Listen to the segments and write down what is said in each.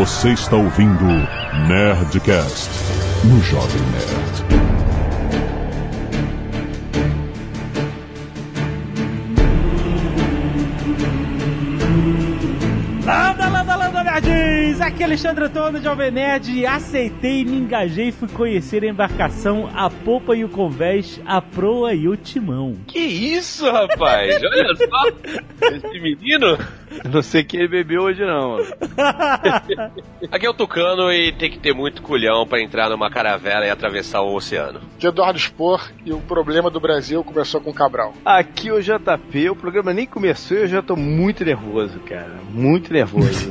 Você está ouvindo Nerdcast no Jovem Nerd. Landa, landa, landa, nerds! Aqui é Alexandre Antônio de Jovem Nerd. Aceitei, me engajei e fui conhecer a embarcação, a popa e o convés, a proa e o timão. Que isso, rapaz? Olha só. Esse menino. Não sei que ele bebeu hoje, não. Aqui é o Tucano e tem que ter muito culhão pra entrar numa caravela e atravessar o oceano. de Eduardo Spor e o problema do Brasil começou com o Cabral. Aqui é o JP, o programa nem começou e eu já tô muito nervoso, cara. Muito nervoso.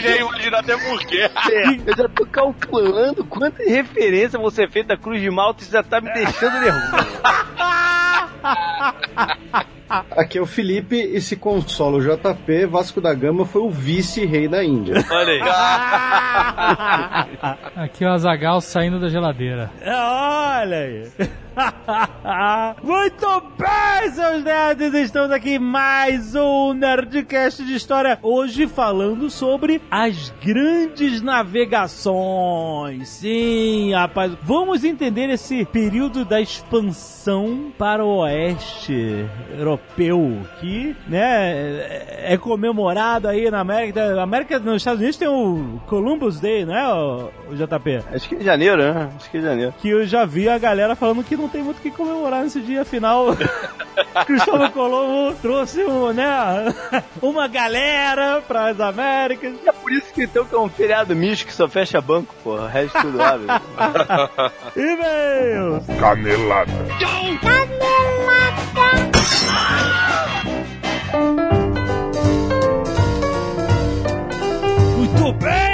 Já imagina até por quê. É, eu já tô calculando quanta referência você fez da Cruz de Malta e já tá me deixando nervoso. Aqui é o Felipe e se consola o JP, Vasco da Gama foi o vice-rei da Índia. Olha aí. Aqui é o Azagal saindo da geladeira. Olha aí. Muito bem, seus nerds! Estamos aqui em mais um Nerdcast de História. Hoje falando sobre as grandes navegações. Sim, rapaz. Vamos entender esse período da expansão para o oeste europeu, que, né, é comemorado aí na América. América, nos Estados Unidos tem o Columbus Day, né, o, o JP? Acho que é janeiro, né? Acho que é janeiro. que eu já vi a galera falando que não tem muito o que comemorar nesse dia, afinal. Cristóvão Colombo trouxe um, né, uma galera para as Américas. É por isso que então que é um feriado místico que só fecha banco, porra. O resto tudo abre. E-mails! Canelada. Muito bem,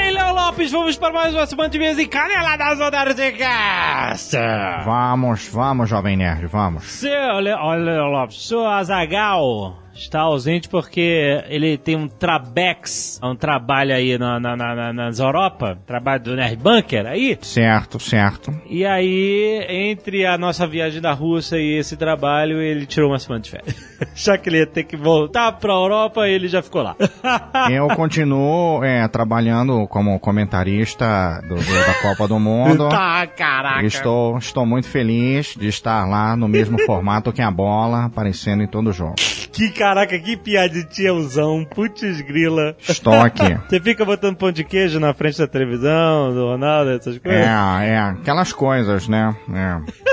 Lopes, vamos para mais uma semana de mesa e caneladas do Nerdcast. Vamos, vamos, Jovem Nerd, vamos. Seu, Le... olha, Lopes, seu Azagal está ausente porque ele tem um Trabex, um trabalho aí na, na, na, nas Europa, trabalho do Nerd Bunker aí. Certo, certo. E aí, entre a nossa viagem da Rússia e esse trabalho, ele tirou uma semana de férias. Já que ele ia ter que voltar pra Europa, ele já ficou lá. Eu continuo é, trabalhando como comentarista do, do- da Copa do Mundo. tá, caraca. Estou, estou muito feliz de estar lá no mesmo formato que a bola, aparecendo em todo o jogo. Que caraca, que piada de tiãozão. Putz grila. Estou aqui. Você fica botando pão de queijo na frente da televisão, do Ronaldo, essas coisas? É, é, aquelas coisas, né?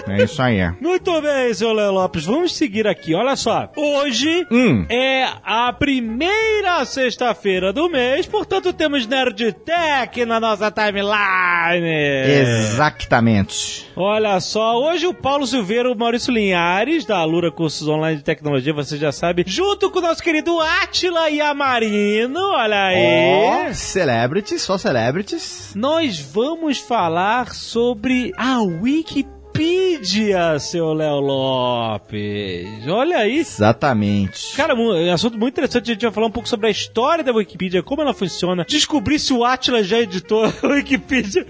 É, é isso aí. Muito bem, seu Léo Lopes. Vamos seguir aqui. Olha só. Hoje Hum, é a primeira sexta-feira do mês, portanto temos Nerd Tech na nossa timeline. exatamente. Olha só, hoje o Paulo Silveira, o Maurício Linhares, da Alura Cursos Online de Tecnologia, você já sabe, junto com o nosso querido Atila e a Marino, olha aí. Ó, celebrities, só celebrities. Nós vamos falar sobre a Wikipedia, seu Léo Lopes. Olha aí. Exatamente. Cara, é um assunto muito interessante. A gente vai falar um pouco sobre a história da Wikipedia, como ela funciona, descobrir se o Atila já editou a Wikipedia,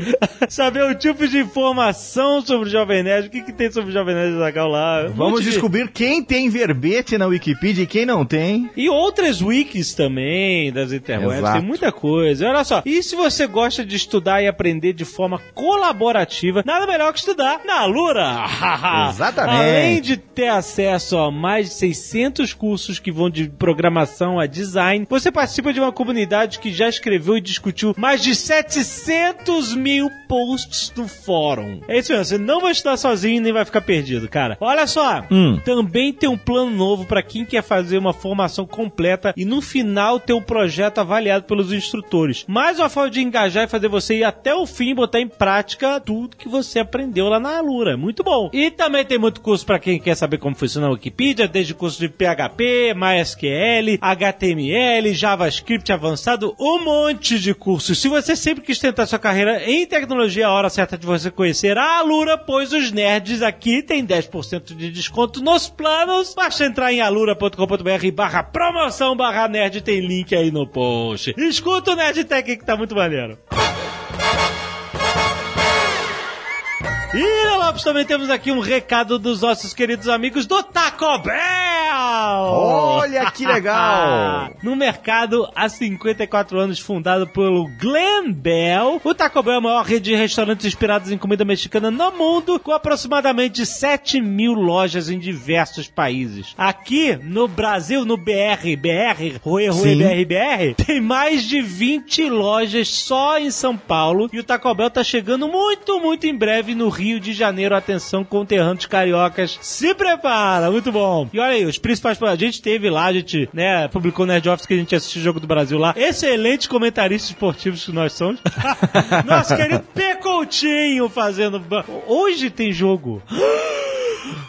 saber o tipo de informação sobre o Jovem Nerd, o que, que tem sobre o Jovem Nerd Zagal lá. Um Vamos de- descobrir quem tem verbete na Wikipedia e quem não tem. E outras wikis também das interwebs, Exato. tem muita coisa. Olha só, e se você gosta de estudar e aprender de forma colaborativa, nada melhor que estudar na Alura. Exatamente. Além de ter acesso a mais de 600 cursos que vão de programação a design, você participa de uma comunidade que já escreveu e discutiu mais de 700 mil posts no fórum. É isso mesmo, você não vai estudar sozinho nem vai ficar perdido, cara. Olha só, Hum. também tem um plano novo para quem quer fazer uma formação completa e no final ter o projeto avaliado pelos instrutores. Mais uma forma de engajar e fazer você ir até o fim e botar em prática tudo que você aprendeu lá na Alura. Muito bom. E também tem muito curso para quem quer saber como funciona a Wikipedia, desde curso de PHP, MySQL, HTML, JavaScript avançado, um monte de cursos. Se você sempre quis tentar sua carreira em tecnologia, a hora certa de você conhecer a Alura, pois os nerds aqui têm 10% de desconto nos planos. Basta entrar em alura.com.br barra promoção barra nerd, tem link aí no post. Escuta o Nerd Tech que tá muito maneiro. E, Lopes, também temos aqui um recado dos nossos queridos amigos do Taco Bell! Olha que legal! no mercado há 54 anos, fundado pelo Glenn Bell, o Taco Bell é a maior rede de restaurantes inspirados em comida mexicana no mundo, com aproximadamente 7 mil lojas em diversos países. Aqui no Brasil, no BR, BR, Rui Sim. BR, BR, tem mais de 20 lojas só em São Paulo e o Taco Bell tá chegando muito, muito em breve no Rio de Janeiro. Atenção, conterrâneos cariocas, se prepara, muito bom. E olha aí, os principais, a gente teve lá, a gente, né, publicou no Nerd Office que a gente assistiu o Jogo do Brasil lá. Excelentes comentaristas esportivos que nós somos. Nosso querido Pecoutinho fazendo... Hoje tem jogo.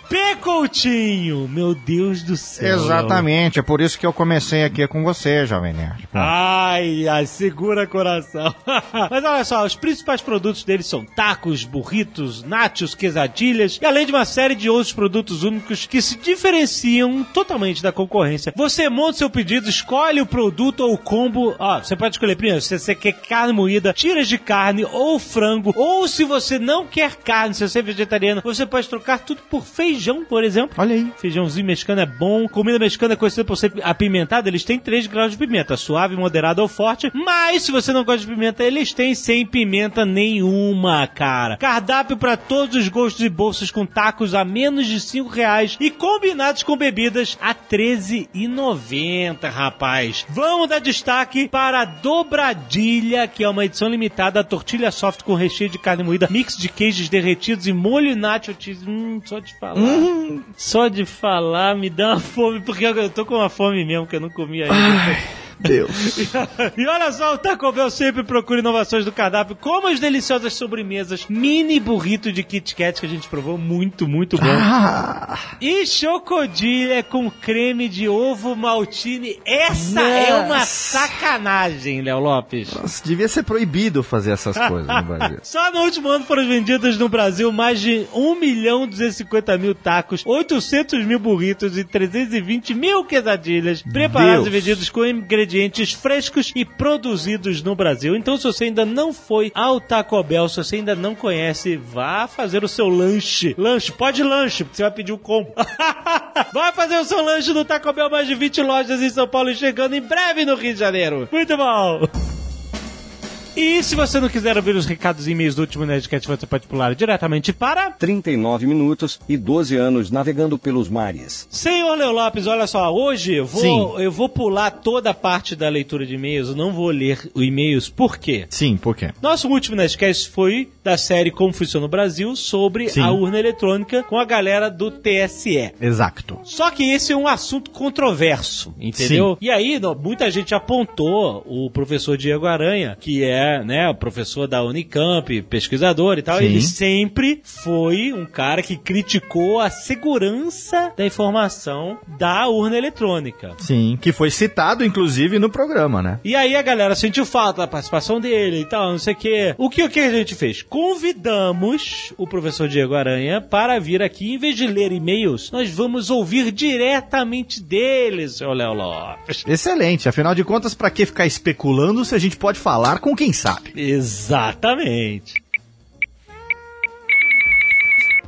Pecoutinho, meu Deus do céu. Exatamente, é por isso que eu comecei aqui com você, Jovem Nerd. Ai, ai, segura coração. Mas olha só, os principais produtos deles são tacos, burritos, nachos, quesadilhas e além de uma série de outros produtos únicos que se diferenciam totalmente da concorrência. Você monta seu pedido, escolhe o produto ou o combo. Ó, você pode escolher primeiro se você quer carne moída, tiras de carne ou frango, ou se você não quer carne, se você é vegetariano, você pode trocar tudo por feijão, por exemplo. Olha aí. Feijãozinho mexicano é bom. Comida mexicana é conhecida por ser apimentada. Eles têm 3 graus de pimenta, suave, moderada ou forte. Mas se você não gosta de pimenta, eles têm sem pimenta nenhuma, cara. Cardápio para todos os gostos e bolsas com tacos a menos de 5 reais e combinados com bebidas a 13,90, rapaz. Vamos dar destaque para a Dobradilha, que é uma edição limitada, a tortilha soft com recheio de carne moída, mix de queijos derretidos e molho nacho cheese. Hum, só de falar. Só de falar me dá uma fome, porque eu tô com uma fome mesmo que eu não comi ainda. Deus. e olha só, o Taco Bell sempre procura inovações do cardápio, como as deliciosas sobremesas, mini burrito de Kit Kat que a gente provou, muito, muito bom. E chocodilha com creme de ovo maltine. Essa é uma sacanagem, Léo Lopes. Nossa, devia ser proibido fazer essas coisas no Brasil. Só no último ano foram vendidos no Brasil mais de 1 milhão 250 mil tacos, 800 mil burritos e 320 mil quesadilhas, preparados e Deus. vendidos com ingredientes frescos e produzidos no Brasil. Então, se você ainda não foi ao Taco Bell, se você ainda não conhece, vá fazer o seu lanche. Lanche, pode lanche, porque você vai pedir o combo. vai fazer o seu lanche no Taco Bell, mais de 20 lojas em São Paulo e chegando em breve no Rio de Janeiro. Muito bom! E se você não quiser ouvir os recados e e-mails do último Nerdcast, você pode pular diretamente para... 39 minutos e 12 anos navegando pelos mares. Senhor Leo Lopes, olha só, hoje eu vou, Sim. eu vou pular toda a parte da leitura de e-mails, eu não vou ler os e-mails, por quê? Sim, por quê? Nosso último Nerdcast foi da série Como Funciona o Brasil, sobre Sim. a urna eletrônica com a galera do TSE. Exato. Só que esse é um assunto controverso, entendeu? E aí, muita gente apontou o professor Diego Aranha, que é, né, o professor da Unicamp, pesquisador e tal. Sim. Ele sempre foi um cara que criticou a segurança da informação da urna eletrônica. Sim, que foi citado, inclusive, no programa, né? E aí a galera sentiu falta da participação dele e tal, não sei o quê. O que, o que a gente fez? Convidamos o professor Diego Aranha para vir aqui. Em vez de ler e-mails, nós vamos ouvir diretamente dele, seu Léo Lopes. Excelente. Afinal de contas, pra que ficar especulando se a gente pode falar com quem sabe? Exatamente.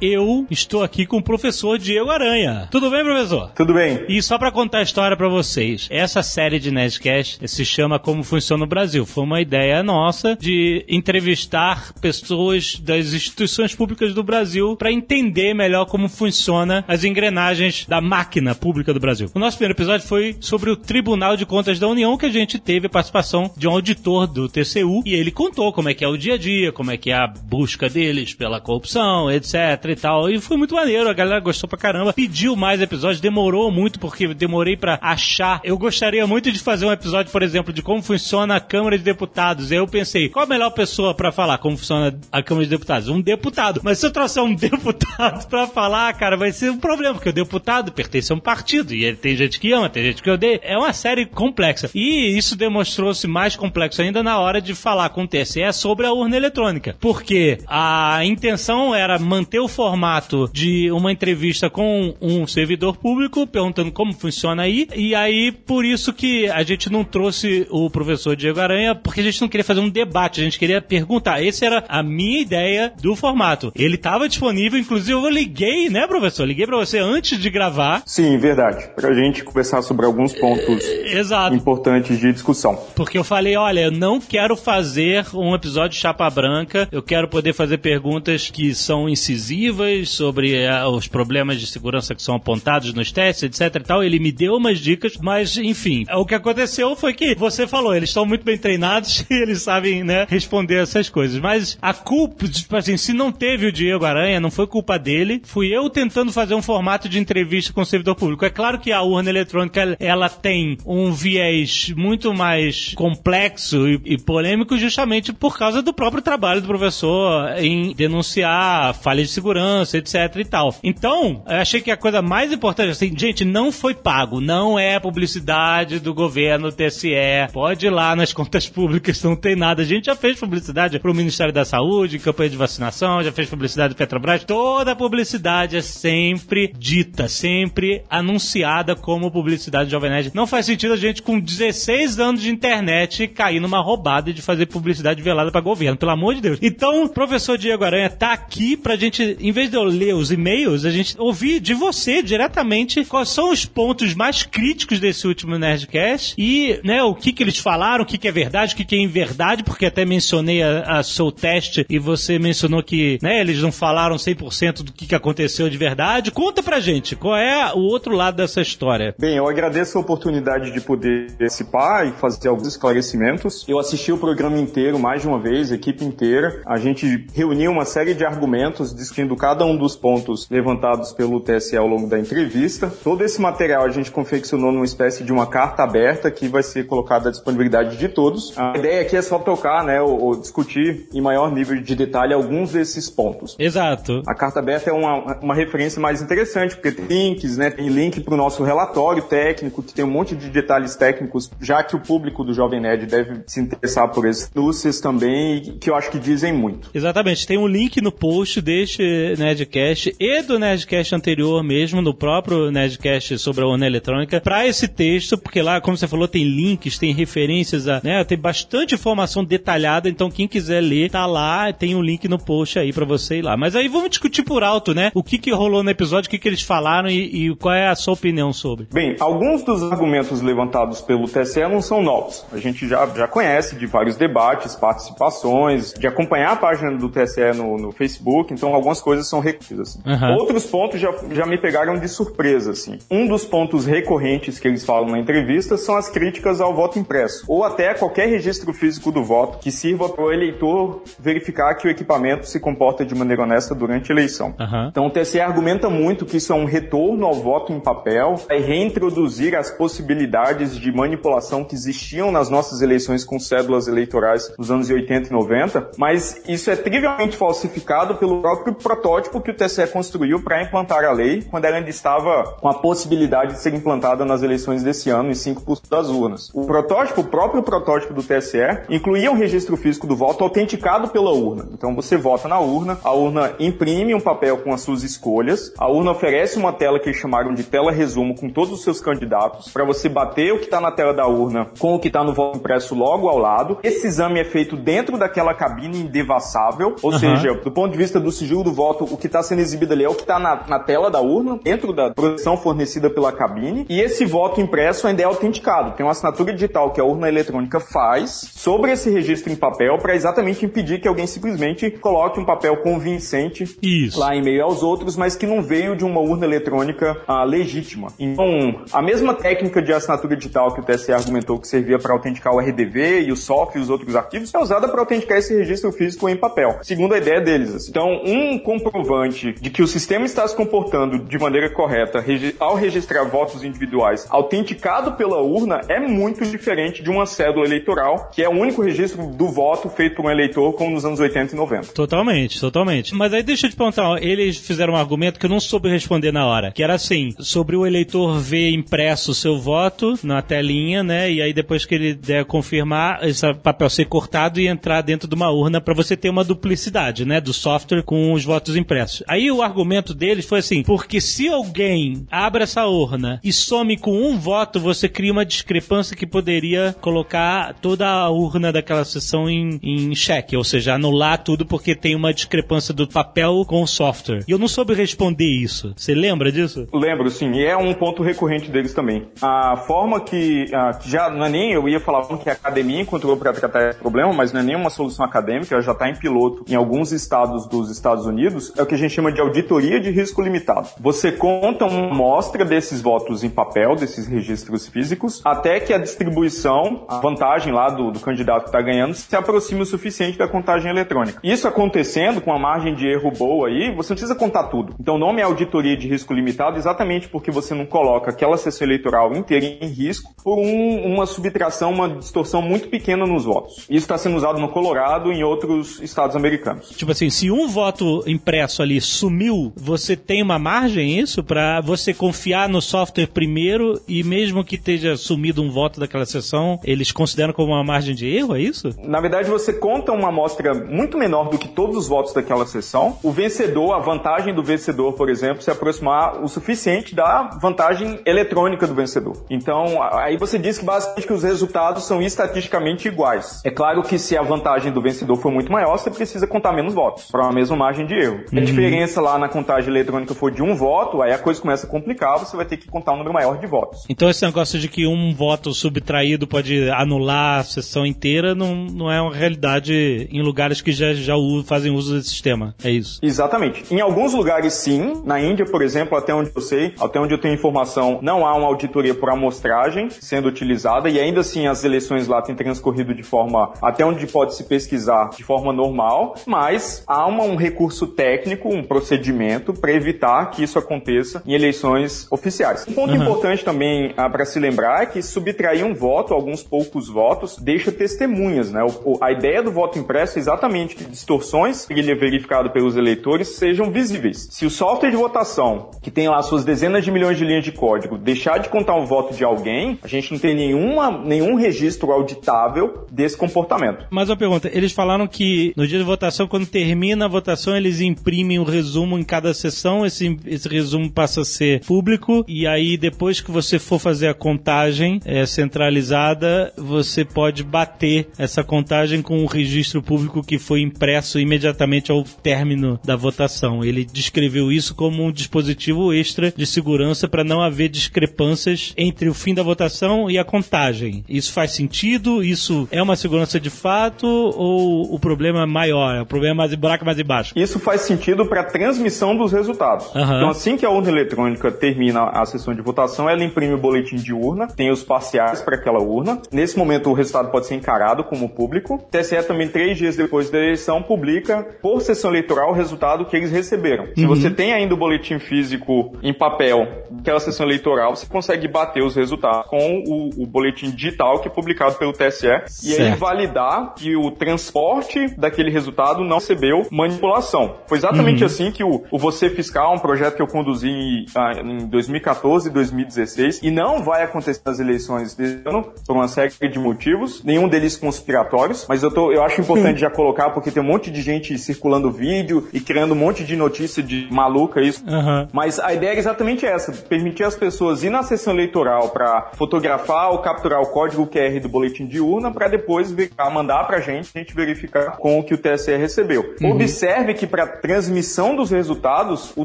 Eu estou aqui com o professor Diego Aranha. Tudo bem, professor? Tudo bem. E só pra contar a história pra vocês, essa série de Nerdcast se chama Como Funciona o Brasil. Foi uma ideia nossa de entrevistar pessoas das instituições públicas do Brasil pra entender melhor como funciona as engrenagens da máquina pública do Brasil. O nosso primeiro episódio foi sobre o Tribunal de Contas da União, que a gente teve a participação de um auditor do TCU e ele contou como é que é o dia a dia, como é que é a busca deles pela corrupção, etc e tal. E foi muito maneiro, a galera gostou pra caramba. Pediu mais episódios, demorou muito porque demorei pra achar. Eu gostaria muito de fazer um episódio, por exemplo, de como funciona a Câmara de Deputados. E aí eu pensei, qual a melhor pessoa pra falar como funciona a Câmara de Deputados? Um deputado. Mas se eu trouxer um deputado pra falar, cara, vai ser um problema, porque o deputado pertence a um partido e ele tem gente que ama, tem gente que odeia. É uma série complexa. E isso demonstrou-se mais complexo ainda na hora de falar com o TSE sobre a urna eletrônica. Porque a intenção era manter o formato de uma entrevista com um servidor público, perguntando como funciona aí. E aí, por isso que a gente não trouxe o professor Diego Aranha, porque a gente não queria fazer um debate, a gente queria perguntar. Essa era a minha ideia do formato. Ele estava disponível, inclusive eu liguei, né, professor? Liguei para você antes de gravar. Sim, verdade. Pra gente conversar sobre alguns pontos Exato. importantes de discussão. Porque eu falei, olha, eu não quero fazer um episódio de chapa branca, eu quero poder fazer perguntas que são incisivas sobre eh, os problemas de segurança que são apontados nos testes, etc e tal. Ele me deu umas dicas, mas enfim, o que aconteceu foi que você falou, eles estão muito bem treinados e eles sabem, né, responder essas coisas. Mas a culpa, tipo assim, se não teve o Diego Aranha, não foi culpa dele, fui eu tentando fazer um formato de entrevista com o servidor público. É claro que a urna eletrônica, ela tem um viés muito mais complexo e, e polêmico justamente por causa do próprio trabalho do professor em denunciar falhas de segurança, etc e tal. Então, achei que a coisa mais importante, assim, gente, não foi pago, não é publicidade do governo TSE. Pode ir lá nas contas públicas, não tem nada. A gente já fez publicidade pro Ministério da Saúde, campanha de vacinação, já fez publicidade do Petrobras. Toda publicidade é sempre dita, sempre anunciada como publicidade do Jovem Nerd. Não faz sentido a gente, com 16 anos de internet, cair numa roubada de fazer publicidade velada para governo, pelo amor de Deus. Então, o professor Diego Aranha tá aqui pra gente, em vez de eu ler os e-mails, a gente ouvir de você diretamente quais são os pontos mais críticos desse último Nerdcast e, né, o que que eles falaram, o que que é verdade, o que que é inverdade, porque até mencionei a, a teste e você mencionou que, né, eles não falaram 100% do que que aconteceu de verdade. Conta pra gente, qual é o outro lado dessa história? Bem, eu agradeço a oportunidade de poder participar e fazer alguns esclarecimentos. Eu assisti o programa inteiro mais de uma vez, a equipe inteira. A gente reuniu uma série de argumentos discutindo cada um dos pontos levantados pelo TSE ao longo da entrevista. Todo esse material a gente confeccionou numa espécie de uma carta aberta que vai ser colocada à disponibilidade de todos. A ideia aqui é só tocar, né, ou, ou discutir em maior nível de detalhe alguns desses pontos. Exato. A carta aberta é uma, uma referência mais interessante, porque tem links, né? Tem link para o nosso relatório técnico, que tem um monte de detalhes técnicos, já que o público do Jovem Nerd deve se interessar por esses lúcidas também, que eu acho que dizem muito. Exatamente, tem um link no post deste Nerdcast e do Nerdcast anterior mesmo, no próprio Nerdcast sobre a urna eletrônica, para esse texto, porque lá, como você falou, tem links, tem referências, a, né? Tem bastante informação detalhada, então quem quiser ler, tá lá, tem um link no post aí para você ir lá. Mas aí vamos discutir por alto, né? O que que rolou no episódio, o que que eles falaram e, e qual é a sua opinião sobre. Bem, alguns dos argumentos levantados pelo TSE não são novos. A gente já, já conhece de vários debates, participações, de acompanhar a página do TSE no, no Facebook, então algumas coisas são repetidas. Assim. Uhum. Outros pontos já, já me pegaram de surpresa, assim. Um dos pontos recorrentes que eles falam na entrevista são as críticas ao voto impresso, ou até qualquer registro físico do voto que sirva para o eleitor verificar que o equipamento se comporta de maneira honesta durante a eleição. Uhum. Então o TSE argumenta muito que isso é um retorno ao voto em papel, é reintroduzir as possibilidades de manipulação que existiam nas nossas eleições com cédulas eleitorais nos anos 80 e 90, mas isso é trivialmente falsificado pelo próprio protótipo que o TSE construiu para implantar a lei, quando ela ainda estava com a possibilidade de ser implantada nas eleições desse ano em 5% das urnas. O protótipo, o próprio protótipo do TSE, incluía um registro físico do voto autenticado pela urna. Então você vota na urna, a urna imprime um papel com as suas escolhas, a urna oferece uma tela que eles chamaram de tela resumo com todos os seus candidatos, para você bater o que está na tela da urna com o que está no voto impresso logo ao lado. Esse exame é feito dentro daquela cabine indevassável, ou Uhum. seja, do ponto de vista do sigilo do voto, o que está sendo exibido ali é o que está na, na tela da urna, dentro da proteção fornecida pela cabine, e esse voto impresso ainda é autenticado. Tem uma assinatura digital que a urna eletrônica faz sobre esse registro em papel para exatamente impedir que alguém simplesmente coloque um papel convincente Isso. lá em meio aos outros, mas que não veio de uma urna eletrônica ah, legítima. Então, a mesma técnica de assinatura digital que o TSE argumentou que servia para autenticar o RDV e o SOF e os outros arquivos é usada para autenticar esse registro físico em papel, segundo a ideia deles. assim. Então, um comprovante de que o sistema está se comportando de maneira correta ao registrar votos individuais autenticado pela urna é muito diferente de uma cédula eleitoral, que é o único registro do voto feito por um eleitor como nos anos 80 e 90. Totalmente, totalmente. Mas aí deixa eu te perguntar, eles fizeram um argumento que eu não soube responder na hora, que era assim, sobre o eleitor ver impresso o seu voto na telinha, né, e aí depois que ele der confirmar, esse papel ser cortado e entrar dentro de uma urna pra você ter uma duplicidade, né, do software com os votos impressos. Aí o argumento deles foi assim: porque se alguém abre essa urna e some com um voto, você cria uma discrepância que poderia colocar toda a urna daquela sessão em, em xeque, ou seja, anular tudo porque tem uma discrepância do papel com o software. E eu não soube responder isso. Você lembra disso? Lembro, sim, e é um ponto recorrente deles também. A forma que, ah, já não é nem, eu ia falar que a academia encontrou para tratar esse problema, mas não é nenhuma solução acadêmica, ela já está em piloto em alguns estados dos Estados Unidos, é o que a gente chama de auditoria de risco limitado. Você conta uma amostra desses votos em papel, desses registros físicos, até que a distribuição, a vantagem lá do, do candidato que está ganhando, se aproxime o suficiente da contagem eletrônica. Isso acontecendo com uma margem de erro boa aí, você não precisa contar tudo. Então o nome é auditoria de risco limitado exatamente porque você não coloca aquela sessão eleitoral inteira em risco por um, uma subtração, uma distorção muito pequena nos votos. Isso está sendo usado no Colorado e em outros estados americanos. Tipo assim, se um voto impresso ali sumiu, você tem uma margem isso para você confiar no software primeiro e mesmo que esteja sumido um voto daquela sessão, eles consideram como uma margem de erro, é isso? Na verdade, você conta uma amostra muito menor do que todos os votos daquela sessão. O vencedor, a vantagem do vencedor, por exemplo, se aproximar o suficiente da vantagem eletrônica do vencedor. Então, aí você diz que basicamente que os resultados são estatisticamente iguais. É claro que se a vantagem do vencedor for muito maior, você precisa contar menos votos, para a mesma margem de erro. Uhum. A diferença lá na contagem eletrônica for de um voto, aí a coisa começa a complicar, você vai ter que contar um número maior de votos. Então esse negócio de que um voto subtraído pode anular a sessão inteira não, não é uma realidade em lugares que já, já fazem uso desse sistema. É isso. Exatamente. Em alguns lugares, sim. Na Índia, por exemplo, até onde eu sei, até onde eu tenho informação, não há uma auditoria por amostragem sendo utilizada e ainda assim as eleições lá têm transcorrido de forma, até onde pode se pesquisar, de forma normal, mas há uma- um recurso técnico, um procedimento para evitar que isso aconteça em eleições oficiais. Um ponto Uhum. importante também para se lembrar é que subtrair um voto, alguns poucos votos, deixa testemunhas, né? O- a ideia do voto impresso é exatamente que distorções que ele é verificado pelos eleitores sejam visíveis. Se o software de votação, que tem lá suas dezenas de milhões de linhas de código, deixar de contar um voto de alguém, a gente não tem nenhuma, nenhum registro auditável desse comportamento. Mais uma pergunta. Eles falaram que no dia de votação, quando termina a votação, eles imprimem um resumo em cada sessão. Esse, esse resumo passa a ser público. E aí, depois que você for fazer a contagem é, centralizada, você pode bater essa contagem com o registro público que foi impresso imediatamente ao término da votação. Ele descreveu isso como um dispositivo extra de segurança para não haver discrepâncias entre o fim da votação e a contagem. Isso faz sentido? Isso é uma segurança de fato ou o problema é maior? O problema é mais buraco mais embaixo? Isso faz sentido para a transmissão dos resultados. Aham. Então, assim que a urna eletrônica termina a sessão de votação, ela imprime o boletim de urna, tem os parciais para aquela urna. Nesse momento, o resultado pode ser encarado como público. O TSE também, três dias depois da eleição, publica por sessão eleitoral o resultado que eles receberam. Se Uhum. você tem ainda o boletim físico em papel daquela sessão eleitoral, você consegue bater os resultados com o, o boletim digital que é publicado pelo TSE e aí Certo. validar que o transporte daquele resultado não recebeu manipulação. Foi exatamente Uhum. assim que o, o Você Fiscal, um projeto que eu conduzi ah, em 2014 e 2016, e não vai acontecer nas eleições desse ano, por uma série de motivos, nenhum deles conspiratórios, mas eu, tô, eu acho importante já colocar, porque tem um monte de gente circulando vídeo e criando um monte de notícia de maluca isso. Aham. Mas a ideia é exatamente essa: permitir às pessoas ir na sessão eleitoral para fotografar ou capturar o código QR do boletim de urna para depois mandar para a gente, a gente verificar com o que o TSE recebeu. Observe que para transmissão dos resultados, o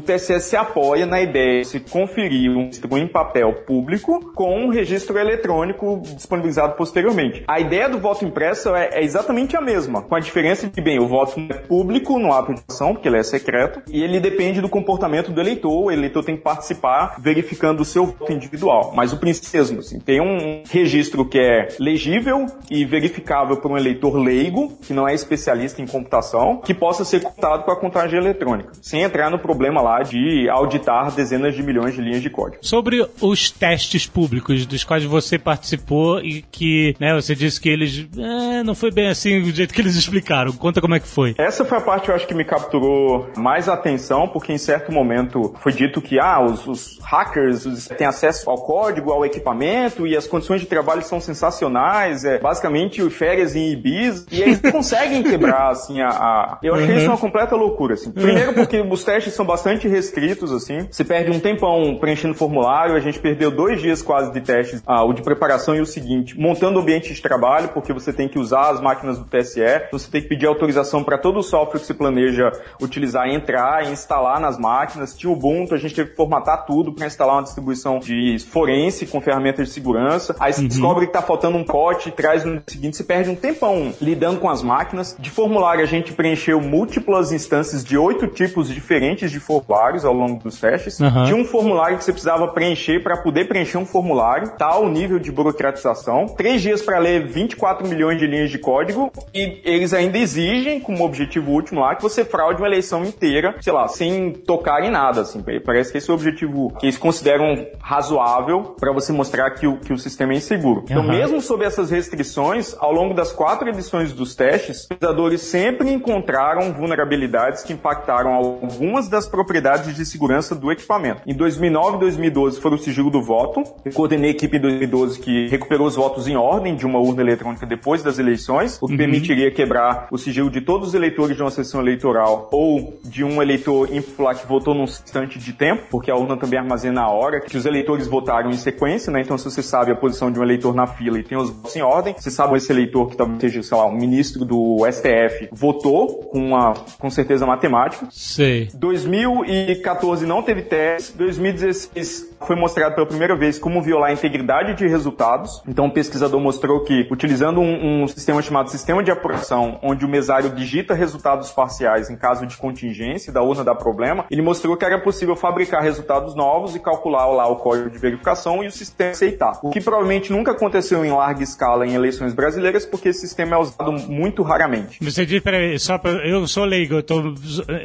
TSE se apoia na ideia de se conferir um registro em papel público com um registro eletrônico disponibilizado posteriormente. A ideia do voto impresso é, é exatamente a mesma, com a diferença de que, bem, o voto é público no ato de ação, porque ele é secreto, e ele depende do comportamento do eleitor. O eleitor tem que participar verificando o seu voto individual. Mas o princípio é mesmo, assim, tem um registro que é legível e verificável por um eleitor leigo, que não é especialista em computação, que possa ser contado com a contagem eletrônica, sem entrar no problema lá de auditar dezenas de milhões de linhas de código. Sobre os testes públicos dos quais você participou e que, né, você disse que eles é, não foi bem assim do jeito que eles explicaram. Conta como é que foi. Essa foi a parte, eu acho, que me capturou mais atenção, porque em certo momento foi dito que ah, os, os hackers os- têm acesso ao código, ao equipamento, e as condições de trabalho são sensacionais, é basicamente férias em Ibiza, e eles conseguem quebrar, assim, a... a- Eu achei Uhum. isso uma completa loucura. Loucura, assim. Primeiro porque os testes são bastante restritos, assim. Você perde um tempão preenchendo formulário, a gente perdeu dois dias quase de testes, ah, o de preparação e o seguinte, montando o ambiente de trabalho, porque você tem que usar as máquinas do TSE, você tem que pedir autorização para todo o software que você planeja utilizar, entrar e instalar nas máquinas. Tinha Ubuntu, a gente teve que formatar tudo para instalar uma distribuição de forense com ferramentas de segurança. Aí você descobre que tá faltando um pote, traz no seguinte, você perde um tempão lidando com as máquinas. De formulário, a gente preencheu múltiplas instâncias de oito tipos diferentes de formulários ao longo dos testes. Aham. Tinha um formulário que você precisava preencher para poder preencher um formulário, tal nível de burocratização. Três dias para ler 24 milhões de linhas de código e eles ainda exigem, como objetivo último lá, que você fraude uma eleição inteira, sei lá, sem tocar em nada, assim. Parece que esse é o objetivo que eles consideram razoável para você mostrar que o, que o sistema é inseguro. Então, mesmo sob essas restrições, ao longo das quatro edições dos testes, os pesquisadores sempre encontraram vulnerabilidades que impactaram algumas das propriedades de segurança do equipamento. Em 2009 e 2012 foi o sigilo do voto. Eu coordenei a equipe em 2012 que recuperou os votos em ordem de uma urna eletrônica depois das eleições, o que permitiria quebrar o sigilo de todos os eleitores de uma sessão eleitoral ou de um eleitor em particular que votou num instante de tempo, porque a urna também armazena a hora que os eleitores votaram em sequência, né? Então, se você sabe a posição de um eleitor na fila e tem os votos em ordem, você sabe esse eleitor que talvez seja, sei lá, um ministro do STF votou com uma com certeza matemática. Sei. 2014 não teve teste. 2016 foi mostrado pela primeira vez como violar a integridade de resultados. Então, o pesquisador mostrou que, utilizando um, um sistema chamado sistema de apuração, onde o mesário digita resultados parciais em caso de contingência da urna dar problema, ele mostrou que era possível fabricar resultados novos e calcular lá o código de verificação e o sistema aceitar. O que provavelmente nunca aconteceu em larga escala em eleições brasileiras, porque esse sistema é usado muito raramente. Você diz, peraí, só pra, eu sou leigo, eu tô,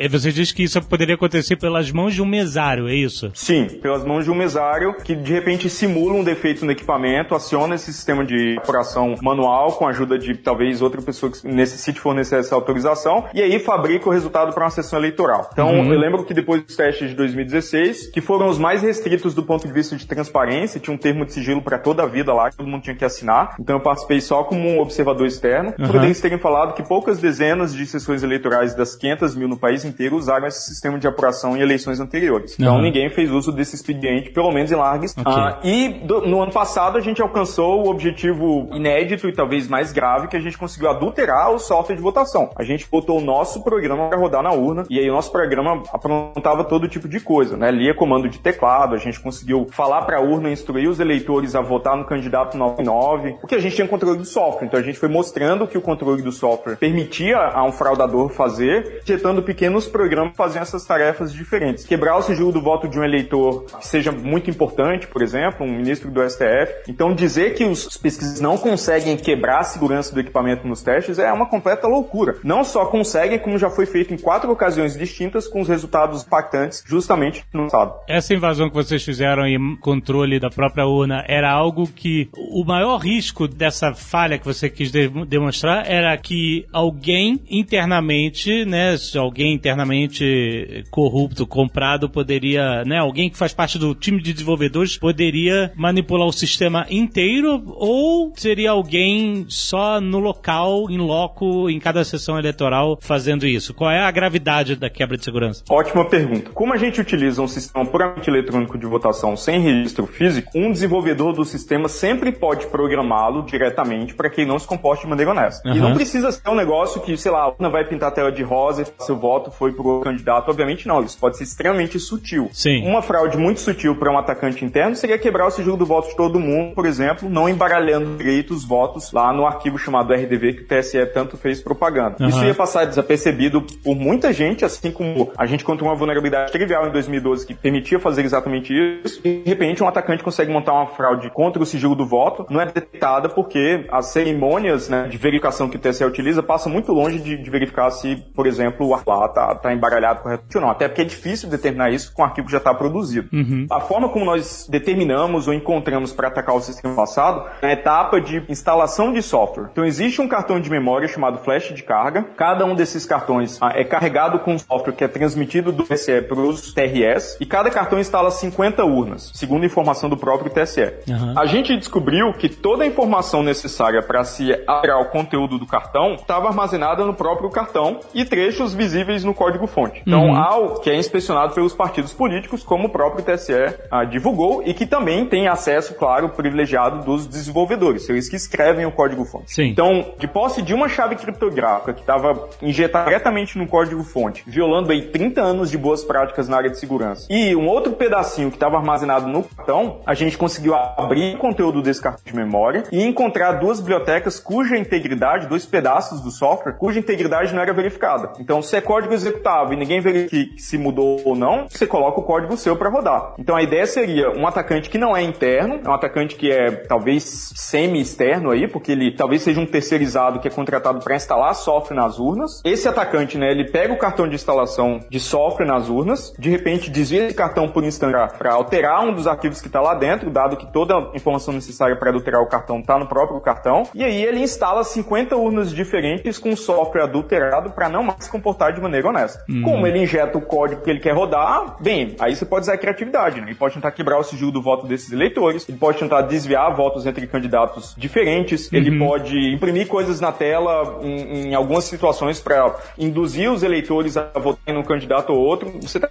você diz que isso poderia acontecer pelas mãos de um mesário, é isso? Sim, pelas mãos de um mesário que de repente simula um defeito no equipamento, aciona esse sistema de apuração manual com a ajuda de talvez outra pessoa que necessite fornecer essa autorização e aí fabrica o resultado para uma sessão eleitoral. Então, Uhum. eu lembro que depois dos testes de 2016, que foram os mais restritos do ponto de vista de transparência, tinha um termo de sigilo para toda a vida lá, que todo mundo tinha que assinar. Então, eu participei só como um observador externo. Uhum. Por eles terem falado que poucas dezenas de sessões eleitorais das 500 mil no país inteiro usaram esse sistema de apuração em eleições anteriores. Então, Uhum. ninguém fez uso desse expediente, pelo menos em largas. Ok. Ah, e do- no ano passado a gente alcançou o objetivo inédito e talvez mais grave, que a gente conseguiu adulterar o software de votação. A gente botou o nosso programa para rodar na urna e aí o nosso programa aprontava todo tipo de coisa, né? Lia comando de teclado, a gente conseguiu falar para a urna, instruir os eleitores a votar no candidato 99, porque a gente tinha controle do software. Então a gente foi mostrando que o controle do software permitia a um fraudador fazer, injetando pequenos programas faziam essas tarefas diferentes. Quebrar o sigilo do voto de um eleitor que seja muito importante, por exemplo, um ministro do STF. Então dizer que os pesquisadores não conseguem quebrar a segurança do equipamento nos testes é uma completa loucura. Não só conseguem, como já foi feito em quatro ocasiões distintas com os resultados impactantes justamente no passado. Essa invasão que vocês fizeram em controle da própria urna era algo que o maior risco dessa falha que você quis de- demonstrar era que alguém internamente, né, alguém internamente corrupto, comprado, poderia, né, alguém que faz parte do time de desenvolvedores poderia manipular o sistema inteiro ou seria alguém só no local, em loco, em cada sessão eleitoral fazendo isso? Qual é a gravidade da quebra de segurança? Ótima pergunta. Como a gente utiliza um sistema puramente eletrônico de votação sem registro físico, um desenvolvedor do sistema sempre pode programá-lo diretamente para que ele não se comporte de maneira honesta. E Aham. não precisa ser um negócio que, sei lá, a urna vai pintar a tela de rosa e seu voto foi pro candidato. Obviamente não, isso pode ser extremamente sutil. Sim. Uma fraude muito sutil para um atacante interno seria quebrar o sigilo do voto de todo mundo, por exemplo, não embaralhando direito os votos lá no arquivo chamado RDV que o TSE tanto fez propaganda. Aham. Isso ia passar desapercebido por muita gente, assim como a gente encontrou uma vulnerabilidade trivial em 2012 que permitia fazer exatamente isso. E, de repente, um atacante consegue montar uma fraude contra o sigilo do voto, não é detectada porque as cerimônias né, de verificação que o TSE utiliza passam muito longe de, de verificar se, por exemplo, o lá tá, tá embaralhado corretamente ou não. Até porque é difícil determinar isso com o arquivo que já está produzido. A forma como nós determinamos ou encontramos para atacar o sistema passado é a etapa de instalação de software. Então existe um cartão de memória chamado flash de carga. Cada um desses cartões ah, é carregado com um software que é transmitido do TSE para os TRS e cada cartão instala 50 urnas, segundo a informação do próprio TSE. Aham. A gente descobriu que toda a informação necessária para se alterar o conteúdo do cartão estava armazenada no próprio cartão e trechos visíveis no código-fonte. Então, Uhum. algo que é inspecionado pelos partidos políticos, como o próprio TSE ah, divulgou, e que também tem acesso, claro, privilegiado dos desenvolvedores, eles que escrevem o código-fonte. Sim. Então, de posse de uma chave criptográfica que estava injetada diretamente no código-fonte, violando aí 30 anos de boas práticas na área de segurança, e um outro pedacinho que estava armazenado no cartão, a gente conseguiu abrir o conteúdo desse cartão de memória e encontrar duas bibliotecas cuja integridade, dois pedaços do software, cuja integridade não era verificada. Então, é código executável e ninguém verifica se mudou ou não, você coloca o código seu para rodar. Então, a ideia seria um atacante que não é interno, é um atacante que é talvez semi-externo aí, porque ele talvez seja um terceirizado que é contratado para instalar software nas urnas. Esse atacante, né, ele pega o cartão de instalação de software nas urnas, de repente desvia esse cartão por instante para alterar um dos arquivos que está lá dentro, dado que toda a informação necessária para adulterar o cartão está no próprio cartão. E aí ele instala 50 urnas diferentes com software adulterado para não mais se comportar de maneira honesta. Hum. Como ele injeta o código que ele quer rodar, bem, aí você pode usar a criatividade, né? Ele pode tentar quebrar o sigilo do voto desses eleitores, ele pode tentar desviar votos entre candidatos diferentes, ele pode imprimir coisas na tela em, em algumas situações para induzir os eleitores a votarem num candidato ou outro. Você tá...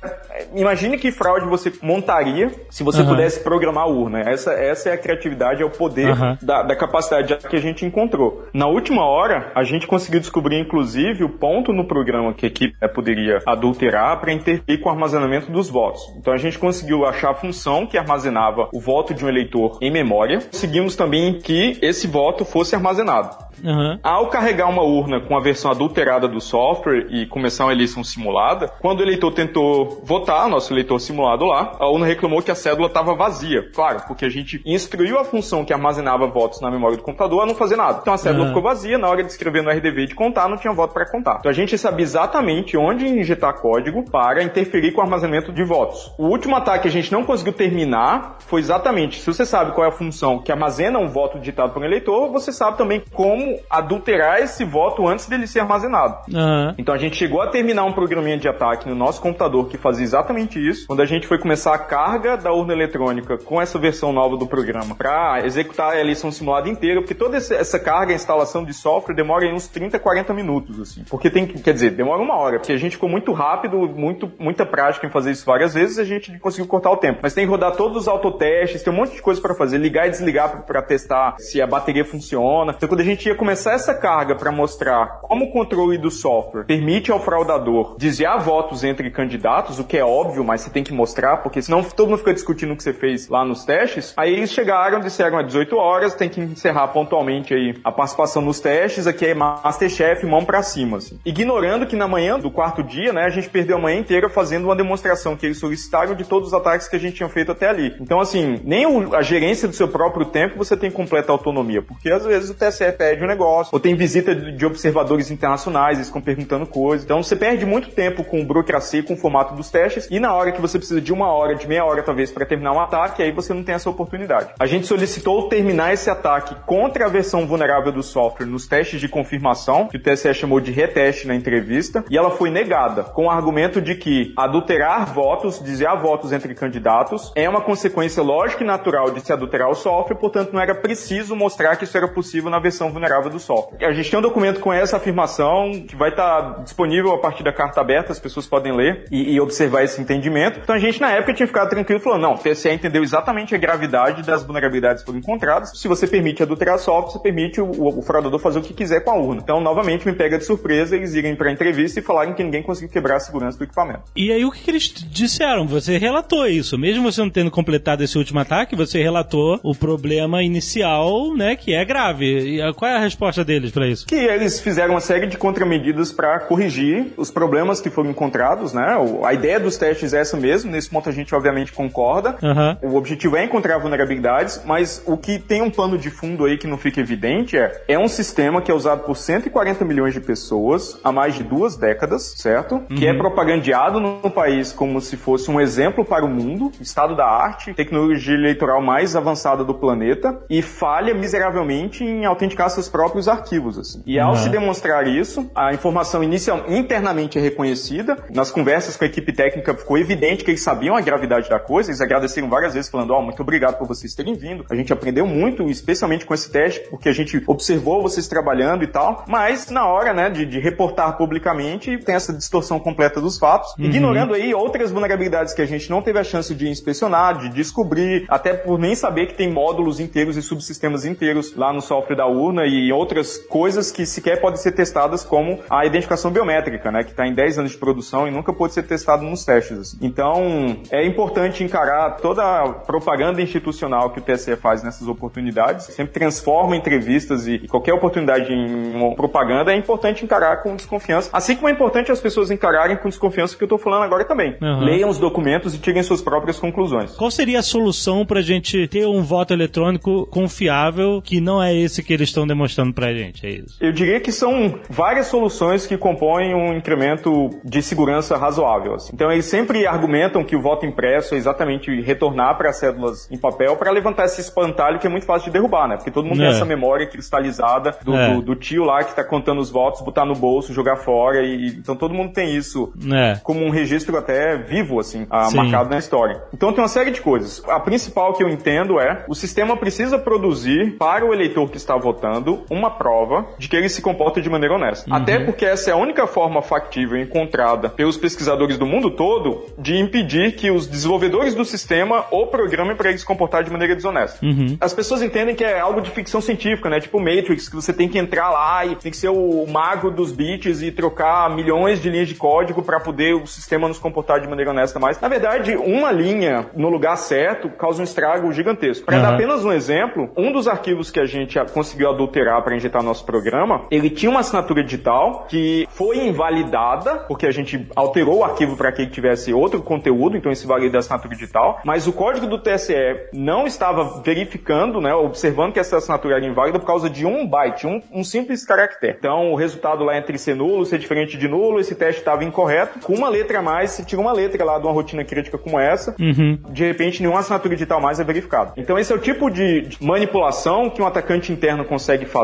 Imagine que fraude você montaria se você Aham. pudesse programar a urna. Essa, essa é a criatividade, é o poder Aham. da, da capacidade que a gente encontrou. Na última hora, a gente conseguiu descobrir, inclusive, o ponto no programa que equipe eh, poderia adulterar para interferir com o armazenamento dos votos. Então a gente conseguiu achar a função que armazenava o voto de um eleitor em memória. Conseguimos também que esse voto fosse armazenado. Aham. Ao carregar uma urna com a versão adulterada do software e começar uma eleição simulada, quando o eleitor tentou votar, nosso eleitor simulado lá, a urna reclamou que a cédula estava vazia. Claro, porque a gente instruiu a função que armazenava votos na memória do computador a não fazer nada. Então a cédula Ah. ficou vazia, na hora de escrever no RDV e de contar, não tinha voto para contar. Então a gente sabia exatamente onde injetar código para interferir com o armazenamento de votos. O último ataque que a gente não conseguiu terminar foi exatamente, se você sabe qual é a função que armazena um voto digitado por um eleitor, você sabe também como adulterar esse voto antes dele ser armazenado. Aham. Então a gente chegou a terminar um programinha de ataque no nosso computador que fazia exatamente isso. Quando a gente foi começar a carga da urna eletrônica com essa versão nova do programa para executar a eleição simulada inteira, porque toda essa carga, a instalação de software demora uns 30, 40 minutos, assim. Porque tem que, quer dizer, demora uma hora, porque a gente ficou muito rápido, muito, muita prática em fazer isso várias vezes, a gente conseguiu cortar o tempo. Mas tem que rodar todos os autotestes, tem um monte de coisa para fazer, ligar e desligar para testar se a bateria funciona. Então quando a gente ia começar essa carga para mostrar como o controle do software permite ao fraudador desviar votos entre candidatos, o que é óbvio, mas você tem que mostrar, porque senão todo mundo fica discutindo o que você fez lá nos testes. Aí eles chegaram, disseram às 18 horas, tem que encerrar pontualmente aí a participação nos testes, aqui é Masterchef, mão pra cima, assim. Ignorando que na manhã do quarto dia, né, a gente perdeu a manhã inteira fazendo uma demonstração que eles solicitaram de todos os ataques que a gente tinha feito até ali. Então, assim, nem a gerência do seu próprio tempo você tem completa autonomia, porque às vezes o TSE pede um negócio, ou tem visita de observadores internacionais, eles ficam perguntando coisas. Então, você perde muito tempo com burocracia, com o formato dos testes, e na hora que você precisa de uma hora, de meia hora talvez, para terminar um ataque, aí você não tem essa oportunidade. A gente solicitou terminar esse ataque contra a versão vulnerável do software nos testes de confirmação, que o TSE chamou de reteste na entrevista, e ela foi negada, com o argumento de que adulterar votos, desviar votos entre candidatos, é uma consequência lógica e natural de se adulterar o software, portanto não era preciso mostrar que isso era possível na versão vulnerável do software. A gente tem um documento com essa afirmação, que vai estar disponível a partir da carta aberta, as pessoas podem ler e, e observar esse entendimento. Então a gente na época tinha ficado tranquilo falando, não, o TSE entendeu exatamente a gravidade das vulnerabilidades que foram encontradas. Se você permite adulterar software, você permite o, o, o fraudador fazer o que quiser com a urna. Então, novamente, me pega de surpresa eles irem pra entrevista e falarem que ninguém conseguiu quebrar a segurança do equipamento. E aí o que, que eles disseram? Você relatou isso. Mesmo você não tendo completado esse último ataque, você relatou o problema inicial, né, que é grave. E a- qual é a resposta deles pra isso? que eles fizeram uma série de contramedidas para corrigir os problemas que foram encontrados, né? A ideia dos testes é essa mesmo, nesse ponto a gente obviamente concorda. Aham. O objetivo é encontrar vulnerabilidades, mas o que tem um pano de fundo aí que não fica evidente é é um sistema que é usado por 140 milhões de pessoas há mais de duas décadas, certo? Que é propagandeado no país como se fosse um exemplo para o mundo, estado da arte, tecnologia eleitoral mais avançada do planeta e falha miseravelmente em autenticar seus próprios arquivos. Assim. E ao Uhum. se demonstrar isso, a informação inicial, internamente é reconhecida. Nas conversas com a equipe técnica ficou evidente que eles sabiam a gravidade da coisa, eles agradeceram várias vezes, falando: Ó, muito obrigado por vocês terem vindo. A gente aprendeu muito, especialmente com esse teste, porque a gente observou vocês trabalhando e tal. Mas na hora, né, de, de reportar publicamente, tem essa distorção completa dos fatos, Uhum. ignorando aí outras vulnerabilidades que a gente não teve a chance de inspecionar, de descobrir, até por nem saber que tem módulos inteiros e subsistemas inteiros lá no software da urna e outras coisas que sequer podem ser testadas, como a identificação biométrica, né, que está em 10 anos de produção e nunca pôde ser testado nos testes. assim. Então, é importante encarar toda a propaganda institucional que o TSE faz nessas oportunidades, sempre transforma entrevistas e, e qualquer oportunidade em uma propaganda é importante encarar com desconfiança, assim como é importante as pessoas encararem com desconfiança o que eu estou falando agora também. Uhum. Leiam os documentos e tirem suas próprias conclusões. Qual seria a solução pra gente ter um voto eletrônico confiável que não é esse que eles estão demonstrando pra gente? É isso. Eu diria que são várias soluções que compõem um incremento de segurança razoável. assim. Então eles sempre argumentam que o voto impresso é exatamente retornar para as cédulas em papel para levantar esse espantalho que é muito fácil de derrubar, né? Porque todo mundo É. tem essa memória cristalizada do, É. do- do tio lá que tá contando os votos, botar no bolso, jogar fora e então todo mundo tem isso É. como um registro até vivo, assim, Sim. marcado na história. Então tem uma série de coisas. A principal que eu entendo é o sistema precisa produzir para o eleitor que está votando uma prova de que ele se comporta de maneira honesta. Até porque essa é a única forma factível encontrada pelos pesquisadores do mundo todo de impedir que os desenvolvedores do sistema o programem para ele se comportar de maneira desonesta. Uhum. As pessoas entendem que é algo de ficção científica, né? Tipo Matrix, que você tem que entrar lá e tem que ser o mago dos bits e trocar milhões de linhas de código para poder o sistema nos comportar de maneira honesta mais. Na verdade, uma linha no lugar certo causa um estrago gigantesco. Para Uhum. dar apenas um exemplo, um dos arquivos que a gente conseguiu adulterar para injetar no nosso programa, ele tinha uma assinatura digital que foi invalidada, porque a gente alterou o arquivo para que ele tivesse outro conteúdo, então esse valida a assinatura digital, mas o código do TSE não estava verificando, né, observando que essa assinatura era inválida por causa de um byte, um, um simples caractere. Então o resultado lá entre ser nulo, ser diferente de nulo, esse teste estava incorreto. Com uma letra a mais, se tira uma letra lá de uma rotina crítica como essa, Uhum. de repente nenhuma assinatura digital mais é verificada. Então esse é o tipo de manipulação que um atacante interno consegue fazer,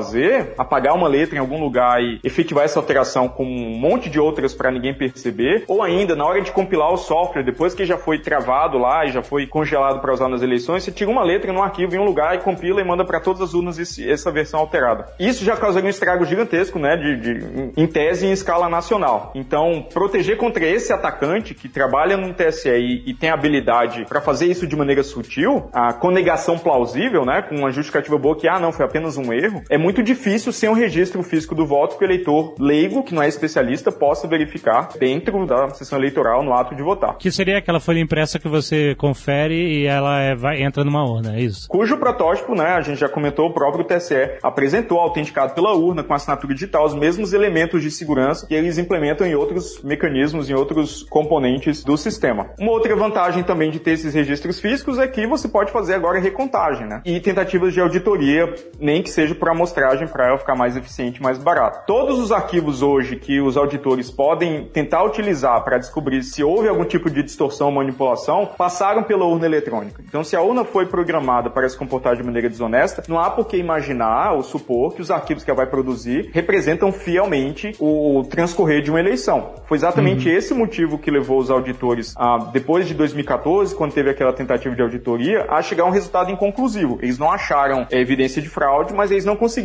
apagar uma letra em algum lugar e efetivar essa alteração com um monte de outras para ninguém perceber, ou ainda na hora de compilar o software, depois que já foi travado lá e já foi congelado para usar nas eleições, você tira uma letra num arquivo em um lugar e compila e manda para todas as urnas esse- essa versão alterada. Isso já causaria um estrago gigantesco, né, de, de- em tese em escala nacional. Então, proteger contra esse atacante que trabalha no TSE e, e tem habilidade para fazer isso de maneira sutil, a conegação plausível, né, com uma justificativa boa que, ah, não, foi apenas um erro, é muito difícil sem um registro físico do voto que o eleitor leigo, que não é especialista, possa verificar dentro da sessão eleitoral no ato de votar. Que seria aquela folha impressa que você confere e ela é- vai, entra numa urna, é isso? Cujo protótipo, né, a gente já comentou, o próprio TSE apresentou, autenticado pela urna, com assinatura digital, os mesmos elementos de segurança que eles implementam em outros mecanismos, em outros componentes do sistema. Uma outra vantagem também de ter esses registros físicos é que você pode fazer agora recontagem, né? E tentativas de auditoria, nem que seja por amostragem, para ela ficar mais eficiente e mais barato. Todos os arquivos hoje que os auditores podem tentar utilizar para descobrir se houve algum tipo de distorção ou manipulação, passaram pela urna eletrônica. Então, se a urna foi programada para se comportar de maneira desonesta, não há por que imaginar ou supor que os arquivos que ela vai produzir representam fielmente o transcorrer de uma eleição. Foi exatamente esse motivo que levou os auditores, a, depois de 2014, quando teve aquela tentativa de auditoria, a chegar a um resultado inconclusivo. Eles não acharam é, evidência de fraude, mas eles não conseguiram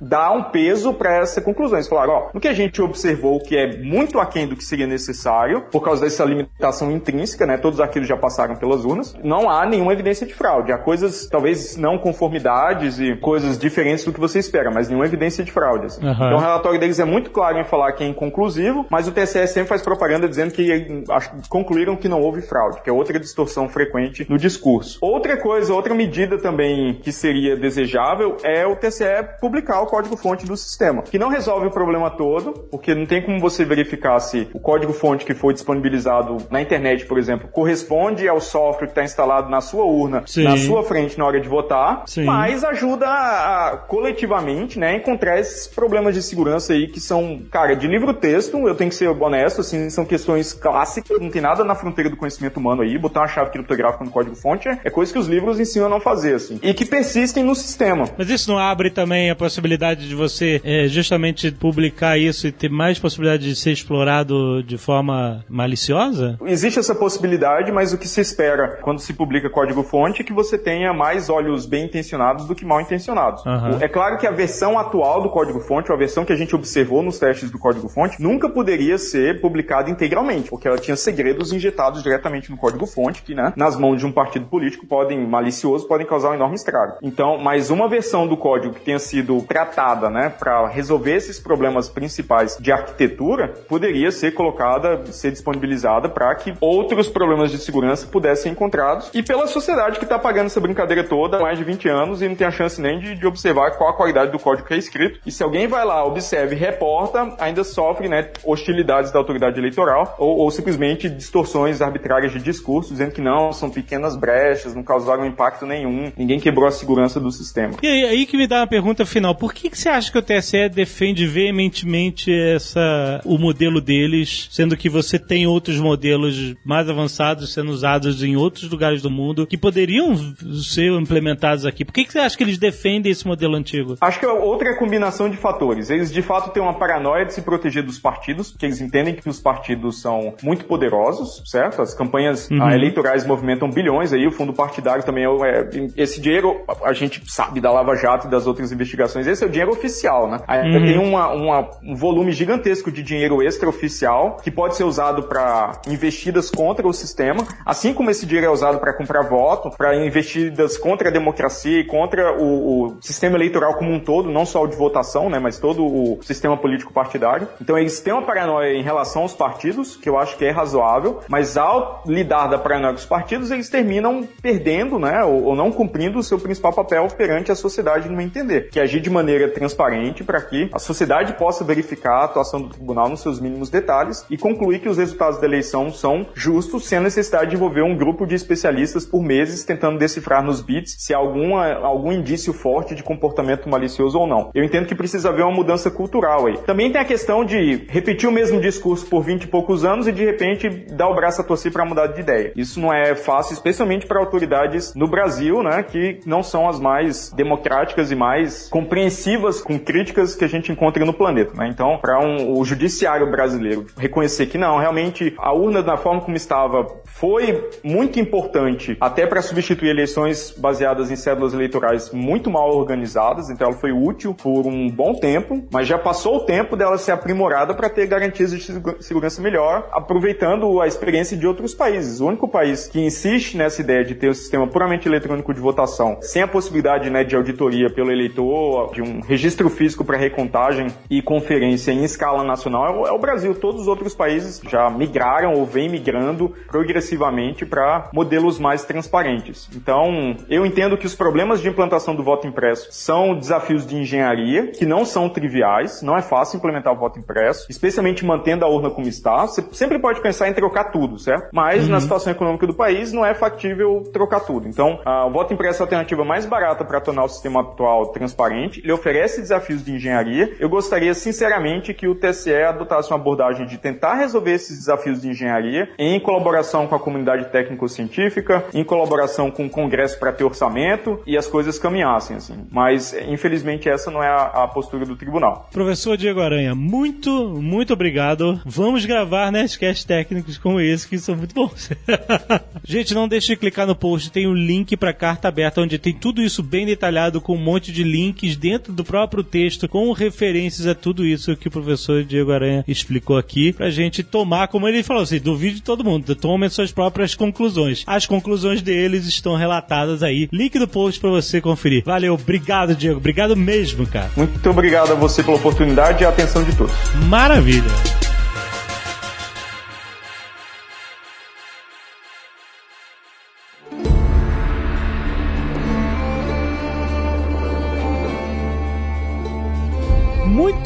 dar um peso para essa conclusão. Eles falaram, ó, no que a gente observou que é muito aquém do que seria necessário, por causa dessa limitação intrínseca, né? Todos os arquivos já passaram pelas urnas, não há nenhuma evidência de fraude. Há coisas, talvez não conformidades e coisas diferentes do que você espera, mas nenhuma evidência de fraude. assim. Aham. Então o relatório deles é muito claro em falar que é inconclusivo, mas o TSE sempre faz propaganda dizendo que concluíram que não houve fraude, que é outra distorção frequente no discurso. Outra coisa, outra medida também que seria desejável é o TSE publicar o código-fonte do sistema, que não resolve o problema todo, porque não tem como você verificar se o código-fonte que foi disponibilizado na internet, por exemplo, corresponde ao software que está instalado na sua urna, Sim. na sua frente na hora de votar, Sim. mas ajuda a, a, coletivamente, né, encontrar esses problemas de segurança aí que são, cara, de livro-texto, eu tenho que ser honesto, assim, são questões clássicas, não tem nada na fronteira do conhecimento humano aí, botar uma chave criptográfica no código-fonte é, é coisa que os livros ensinam a não fazer, assim, e que persistem no sistema. Mas isso não abre também também a possibilidade de você é, justamente publicar isso e ter mais possibilidade de ser explorado de forma maliciosa? Existe essa possibilidade, mas o que se espera quando se publica código-fonte é que você tenha mais olhos bem intencionados do que mal intencionados. Aham. É claro que a versão atual do código-fonte, ou a versão que a gente observou nos testes do código-fonte, nunca poderia ser publicada integralmente, porque ela tinha segredos injetados diretamente no código-fonte, que né, nas mãos de um partido político podem, malicioso, podem causar um enorme estrago. Então, mais uma versão do código que tenha sido tratada né, para resolver esses problemas principais de arquitetura, poderia ser colocada, ser disponibilizada para que outros problemas de segurança pudessem ser encontrados. E pela sociedade que está pagando essa brincadeira toda há mais de 20 anos e não tem a chance nem de, de observar qual a qualidade do código que é escrito. E se alguém vai lá, observa e reporta, ainda sofre né, hostilidades da autoridade eleitoral ou, ou simplesmente distorções arbitrárias de discurso, dizendo que não, são pequenas brechas, não causaram impacto nenhum, ninguém quebrou a segurança do sistema. E aí, aí que me dá uma pergunta final. Por que, que você acha que o TSE defende veementemente essa, o modelo deles, sendo que você tem outros modelos mais avançados sendo usados em outros lugares do mundo que poderiam ser implementados aqui? Por que, que você acha que eles defendem esse modelo antigo? Acho que outra é a combinação de fatores. Eles de fato têm uma paranoia de se proteger dos partidos, porque eles entendem que os partidos são muito poderosos, certo? As campanhas Uhum. ah, eleitorais movimentam bilhões aí, o fundo partidário também é, é- esse dinheiro a gente sabe da Lava Jato e das outras investigações, esse é o dinheiro oficial, né? Aí Uhum. tem uma, uma- um volume gigantesco de dinheiro extraoficial que pode ser usado para investidas contra o sistema, assim como esse dinheiro é usado para comprar voto, para investidas contra a democracia e contra o, o sistema eleitoral como um todo, não só o de votação, né, mas todo o sistema político partidário. Então eles têm uma paranoia em relação aos partidos, que eu acho que é razoável, mas ao lidar da paranoia com os partidos, eles terminam perdendo, né, ou, ou não cumprindo o seu principal papel perante a sociedade no meu entender, que agir de maneira transparente para que a sociedade possa verificar a atuação do tribunal nos seus mínimos detalhes e concluir que os resultados da eleição são justos, sem a necessidade de envolver um grupo de especialistas por meses tentando decifrar nos bits se há alguma, algum indício forte de comportamento malicioso ou não. Eu entendo que precisa haver uma mudança cultural aí. Também tem a questão de repetir o mesmo discurso por 20 e poucos anos e de repente dar o braço a torcer para mudar de ideia. Isso não é fácil, especialmente para autoridades no Brasil, né, que não são as mais democráticas e mais compreensivas com críticas que a gente encontra no planeta. Né? Então, para um, o judiciário brasileiro reconhecer que não, realmente a urna da forma como estava foi muito importante até para substituir eleições baseadas em cédulas eleitorais muito mal organizadas, então ela foi útil por um bom tempo, mas já passou o tempo dela ser aprimorada para ter garantias de segu- segurança melhor, aproveitando a experiência de outros países. O único país que insiste nessa ideia de ter um sistema puramente eletrônico de votação, sem a possibilidade né, de auditoria pelo eleitor, de um registro físico para recontagem e conferência em escala nacional, é o- é o Brasil. Todos os outros países já migraram ou vêm migrando progressivamente para modelos mais transparentes. Então, eu entendo que os problemas de implantação do voto impresso são desafios de engenharia, que não são triviais, não é fácil implementar o voto impresso, especialmente mantendo a urna como está. Você sempre pode pensar em trocar tudo, certo? Mas Uhum. na situação econômica do país não é factível trocar tudo. Então, ah, o voto impresso é a alternativa mais barata para tornar o sistema atual transparente. Ele oferece desafios de engenharia. Eu gostaria, sinceramente, que o TSE adotasse uma abordagem de tentar resolver esses desafios de engenharia em colaboração com a comunidade técnico-científica, em colaboração com o Congresso para ter orçamento e as coisas caminhassem, assim. Mas, infelizmente, essa não é a, a postura do tribunal. Professor Diego Aranha, muito, muito obrigado. Vamos gravar Nerdcast técnicos como esse, que são muito bons. Gente, não deixe de clicar no post, tem um link para carta aberta, onde tem tudo isso bem detalhado, com um monte de links dentro do próprio texto, com referências a tudo isso que o professor Diego Aranha explicou aqui, pra gente tomar, como ele falou assim, duvide de todo mundo, tomem suas próprias conclusões. As conclusões deles estão relatadas aí. Link do post pra você conferir. Valeu, obrigado, Diego. Obrigado mesmo, cara. Muito obrigado a você pela oportunidade e a atenção de todos. Maravilha.